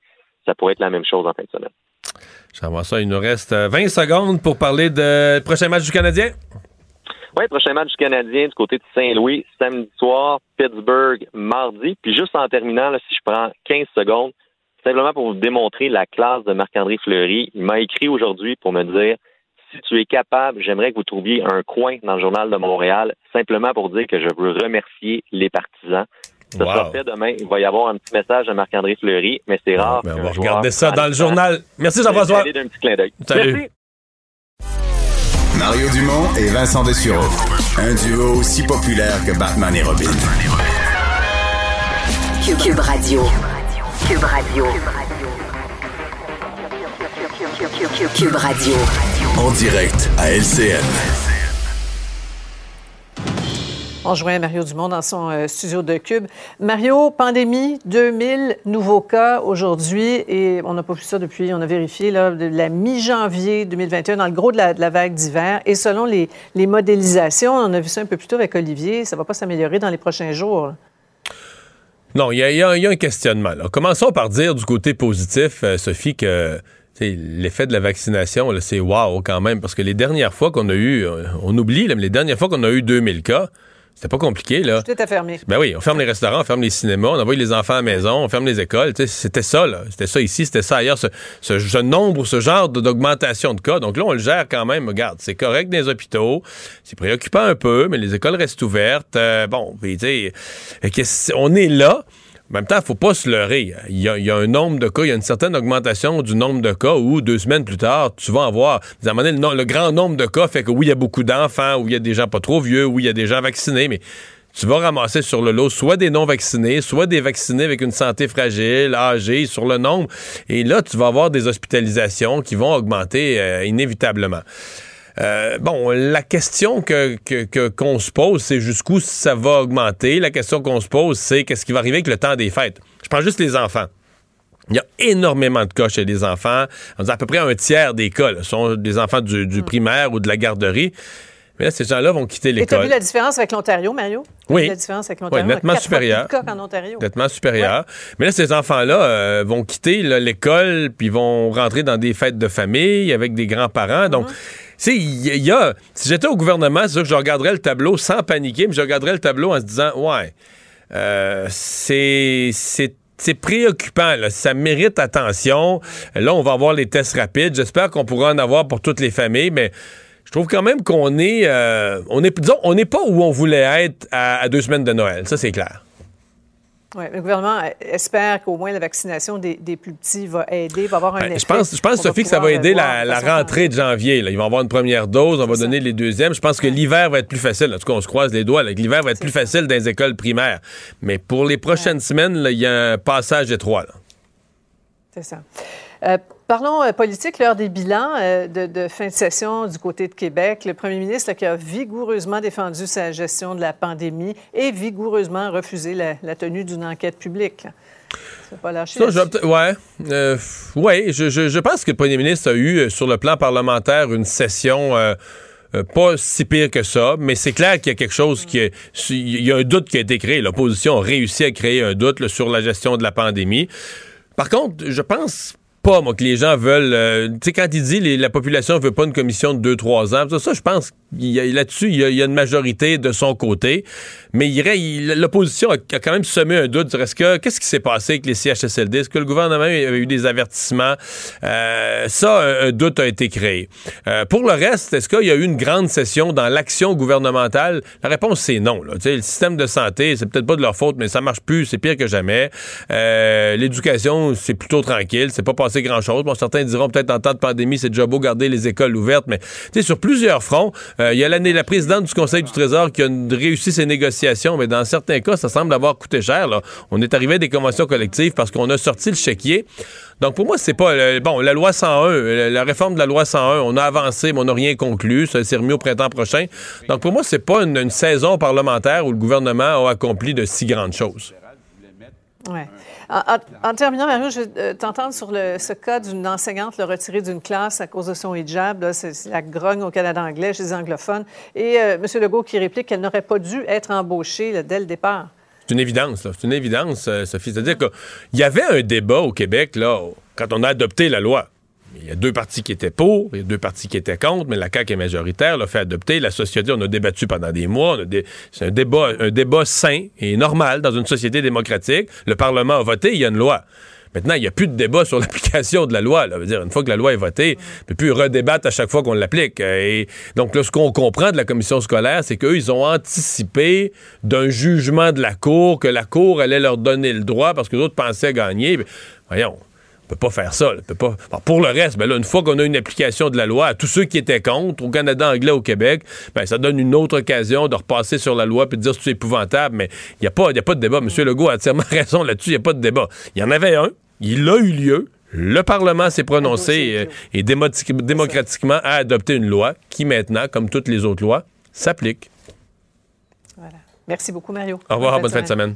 Ça pourrait être la même chose en fin de semaine. J'aimerais ça, il nous reste euh, 20 secondes pour parler de prochain match du Canadien. Oui, prochain match du Canadien du côté de Saint-Louis, samedi soir, Pittsburgh, mardi. Puis juste en terminant, là, si je prends 15 secondes, simplement pour vous démontrer la classe de Marc-André Fleury, il m'a écrit aujourd'hui pour me dire si tu es capable, j'aimerais que vous trouviez un coin dans le journal de Montréal, simplement pour dire que je veux remercier les partisans. Ça sera fait demain. Il va y avoir un petit message de Marc-André Fleury, mais c'est rare. Ben, on va regarder ça dans le journal. Merci Jean-François. d'un petit clin d'œil. Salut. Merci. Mario Dumont et Vincent Dessureau. Un duo aussi populaire que Batman et Robin. Cube, Cube Radio. Cube Radio. Cube Radio. En direct à LCN. On rejoint Mario Dumont dans son euh, studio de Cube. Mario, pandémie, 2000 nouveaux cas aujourd'hui et on n'a pas vu ça depuis, on a vérifié, là, de la mi-janvier 2021, dans le gros de la, vague d'hiver. Et selon les, modélisations, on a vu ça un peu plus tôt avec Olivier, ça ne va pas s'améliorer dans les prochains jours. Non, il y a, un questionnement. là. Commençons par dire du côté positif, euh, Sophie, que l'effet de la vaccination, c'est wow quand même, parce que les dernières fois qu'on a eu, euh, on oublie, là, mais les dernières fois qu'on a eu 2000 cas, c'était pas compliqué, là. Tout est fermé. Ben oui, on ferme les restaurants, on ferme les cinémas, on envoie les enfants à la maison, on ferme les écoles. Tu sais, C'était ça, là. C'était ça ici, c'était ça ailleurs. Ce, ce- ce nombre, ce genre d'augmentation de cas. Donc là, on le gère quand même. Regarde, c'est correct dans les hôpitaux. C'est préoccupant un peu, mais les écoles restent ouvertes. Euh, bon, puis on est là? En même temps, il faut pas se leurrer. Il y, a, un nombre de cas, il y a une certaine augmentation du nombre de cas où deux semaines plus tard, tu vas avoir. À moment donné, le, grand nombre de cas fait que oui, il y a beaucoup d'enfants, oui, il y a des gens pas trop vieux, oui, il y a des gens vaccinés, mais tu vas ramasser sur le lot soit des non-vaccinés, soit des vaccinés avec une santé fragile, âgés, sur le nombre. Et là, tu vas avoir des hospitalisations qui vont augmenter euh, inévitablement. Euh, bon, la question que, que- que- qu'on se pose, c'est jusqu'où ça va augmenter. La question qu'on se pose, c'est qu'est-ce qui va arriver avec le temps des fêtes? Je prends juste les enfants. Il y a énormément de cas chez les enfants. On dit à peu près un tiers des cas là, sont des enfants du, du primaire ou de la garderie. Mais là, ces gens-là vont quitter Et tu as l'école. vu la différence avec l'Ontario, Mario? T'as Oui. vu La différence avec Oui, l'Ontario? nettement plus de supérieur. cas qu'en Ontario. Nettement supérieur. Mais là, ces enfants-là euh, vont quitter là, l'école, puis vont rentrer dans des fêtes de famille avec des grands-parents. Donc, tu Si j'étais au gouvernement, c'est sûr que je regarderais le tableau sans paniquer, mais je regarderais le tableau en se disant, ouais, euh, c'est... préoccupant, ça mérite attention. Là, on va avoir les tests rapides. J'espère qu'on pourra en avoir pour toutes les familles, mais je trouve quand même qu'on est, euh, on est, n'est pas où on voulait être à deux semaines de Noël. Ça, c'est clair. Le gouvernement euh, espère qu'au moins la vaccination des, des plus petits va aider, va avoir un Ben, effet. je pense, je pense Sophie, que ça va aider euh, voir la, rentrée de janvier. là. Ils vont avoir une première dose, on va donner les deuxièmes. Je pense que l'hiver va être plus facile. En tout cas, on se croise les doigts. L'hiver va être plus facile dans les écoles primaires. Mais pour les prochaines semaines, il y a un passage étroit. C'est ça. Euh, parlons euh, politique, l'heure des bilans euh, de, de fin de session du côté de Québec. Le premier ministre là, qui a vigoureusement défendu sa gestion de la pandémie et vigoureusement refusé la, la tenue d'une enquête publique. Ça pas lâcher. Ça, je ouais. Euh, ouais, je, je- je pense que le premier ministre a eu, sur le plan parlementaire, une session. euh, pas si pire que ça, mais c'est clair qu'il y a quelque chose qui est. Il y a un doute qui a été créé. L'opposition a réussi à créer un doute là, sur la gestion de la pandémie. Par contre, je pense pas, moi, que les gens veulent. euh, tu sais, quand il dit les- la population veut pas une commission de 2-3 ans, ça, je pense là-dessus, il y, a, une majorité de son côté. Mais l'opposition a, quand même semé un doute est-ce que qu'est-ce qui s'est passé avec les CHSLD? Est-ce que le gouvernement avait eu des avertissements? Euh, ça, un, doute a été créé. Euh, pour le reste, est-ce qu'il y a eu une grande session dans l'action gouvernementale? La réponse, c'est non. Le système de santé, c'est peut-être pas de leur faute, mais ça marche plus, c'est pire que jamais. L'éducation, c'est plutôt tranquille, c'est pas passé grand-chose. Bon, certains diront peut-être en temps de pandémie, c'est déjà beau garder les écoles ouvertes, mais tu sais, sur plusieurs fronts, euh, il y a l'année la présidente du Conseil du Trésor qui a réussi ses négociations, mais dans certains cas, ça semble avoir coûté cher. On est arrivé à des conventions collectives parce qu'on a sorti le chéquier. Donc pour moi, c'est pas euh, bon. La loi 101, euh, la réforme de la loi 101, on a avancé, mais on n'a rien conclu. Ça s'est remis au printemps prochain. Donc pour moi, c'est pas une, une saison parlementaire où le gouvernement a accompli de si grandes choses. Ouais. En, terminant, Mario, je euh, t'entendre sur ce cas d'une enseignante le retirée d'une classe à cause de son hijab. C'est la grogne au Canada anglais chez les anglophones. Et euh, M. Legault qui réplique qu'elle n'aurait pas dû être embauchée dès le départ. C'est une évidence. C'est une évidence, euh, Sophie. C'est-à-dire qu'il y avait un débat au Québec, là, quand on a adopté la loi. Il y a deux partis qui étaient pour, il y a deux partis qui étaient contre, mais la CAQ est majoritaire, l'a fait adopter. La société, on a débattu pendant des mois. C'est un débat, sain et normal dans une société démocratique. Le Parlement a voté, il y a une loi. Maintenant, il n'y a plus de débat sur l'application de la loi. Là. Dire, une fois que la loi est votée, on ne peut plus à chaque fois qu'on l'applique. Et donc, là, ce qu'on comprend de la commission scolaire, c'est qu'eux, ils ont anticipé d'un jugement de la Cour, que la Cour allait leur donner le droit parce que les autres pensaient gagner. voyons, on peut pas faire ça. Peut pas... pour le reste, ben là, une fois qu'on a une application de la loi, à tous ceux qui étaient contre, au Canada anglais, au Québec, ben, ça donne une autre occasion de repasser sur la loi et de dire que c'est épouvantable. Mais il n'y a, pas, a pas de débat. M. Legault a entièrement raison là-dessus. Il n'y a pas de débat. Il y en avait un. Il a eu lieu. Le Parlement s'est prononcé euh, et démocratiquement a adopté une loi qui maintenant, comme toutes les autres lois, s'applique. Voilà. Merci beaucoup, Mario. Au revoir, bonne, fin de semaine.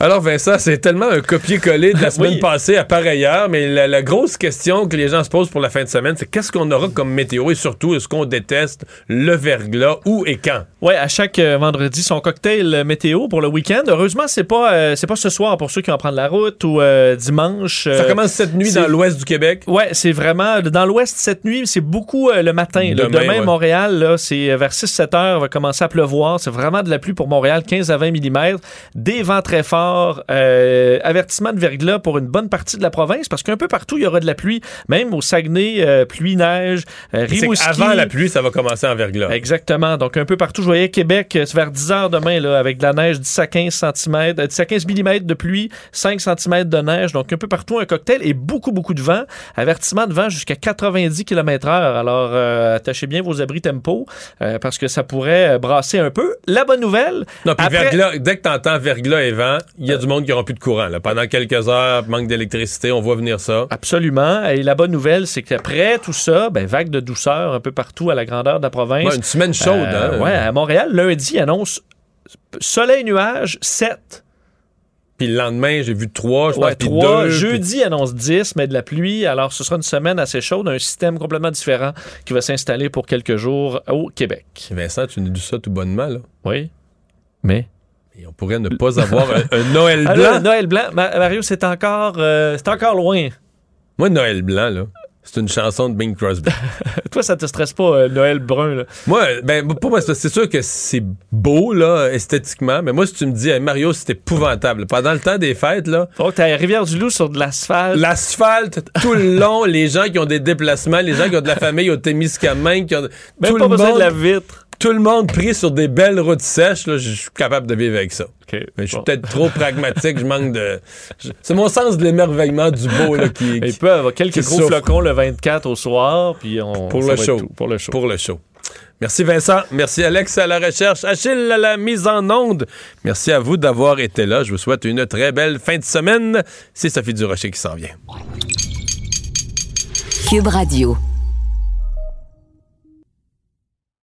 Alors Vincent, c'est tellement un copier-coller de la semaine passée à par ailleurs, mais la, grosse question que les gens se posent pour la fin de semaine, c'est qu'est-ce qu'on aura comme météo et surtout est-ce qu'on déteste le verglas où et quand? Ouais, à chaque euh, vendredi son cocktail euh, météo pour le week-end. Heureusement, c'est pas euh, c'est pas ce soir pour ceux qui vont prendre la route ou dimanche. Ça commence cette nuit dans l'ouest du Québec? Ouais, c'est vraiment dans l'ouest cette nuit, c'est beaucoup le matin. Demain, Demain Montréal, là, c'est vers 6-7 heures va commencer à pleuvoir. C'est vraiment de la pluie pour Montréal, 15 à 20 mm, des vents très forts euh, avertissement de verglas pour une bonne partie de la province parce qu'un peu partout, il y aura de la pluie, même au Saguenay, euh, pluie, neige, euh, Rimouski. Avant la pluie, ça va commencer en verglas. Exactement. Donc, un peu partout, je voyais Québec vers 10 heures demain, là, avec de la neige 10 à 15 cm, 10 à 15 mm de pluie, 5 cm de neige. Donc, un peu partout, un cocktail et beaucoup, beaucoup de vent. Avertissement de vent jusqu'à 90 km h Alors, attachez bien vos abris tempo parce que ça pourrait brasser un peu. La bonne nouvelle... Non, puis verglas, dès que tu entends verglas et vent, il y a du monde qui n'aura plus de courant. Pendant quelques heures, manque d'électricité, on voit venir ça. Absolument. Et la bonne nouvelle, c'est qu'après tout ça, ben, vague de douceur un peu partout à la grandeur de la province. une semaine chaude. Euh, hein? Ouais, à Montréal, lundi, annonce soleil-nuage 7. Puis le lendemain, j'ai vu 3, je ouais, 3. Jeudi annonce 10, mais de la pluie. Alors, ce sera une semaine assez chaude, un système complètement différent qui va s'installer pour quelques jours au Québec. Vincent, tu nous dis ça tout bonnement, là. Oui. Mais on pourrait ne pas avoir un, Noël blanc. Alors, Noël blanc, Mario, c'est encore, euh, c'est encore loin. Moi, Noël blanc, là. C'est une chanson de Bing Crosby. Toi, ça te stresse pas, euh, Noël brun, là? Moi, ben, pour moi, c'est sûr que c'est beau, là, esthétiquement, mais moi, si tu me dis, Mario, c'est épouvantable. Pendant le temps des fêtes, là. Oh, t'as Rivière-du-Loup sur de l'asphalte. L'asphalte, tout le long, les gens qui ont des déplacements, les gens qui ont de la famille au Témiscamingue, qui ont. Même tout pas le besoin de la vitre tout le monde pris sur des belles routes sèches, je suis capable de vivre avec ça. Mais je suis peut-être trop pragmatique, je manque de. C'est mon sens de l'émerveillement du beau là, qui. Il peut avoir quelques gros flocons le 24 au soir, puis on. Pour le show. Pour le show. Pour le show. Merci Vincent. Merci Alex à la recherche. Achille à la mise en onde. Merci à vous d'avoir été là. Je vous souhaite une très belle fin de semaine. C'est Sophie Durocher qui s'en vient. Cube Radio.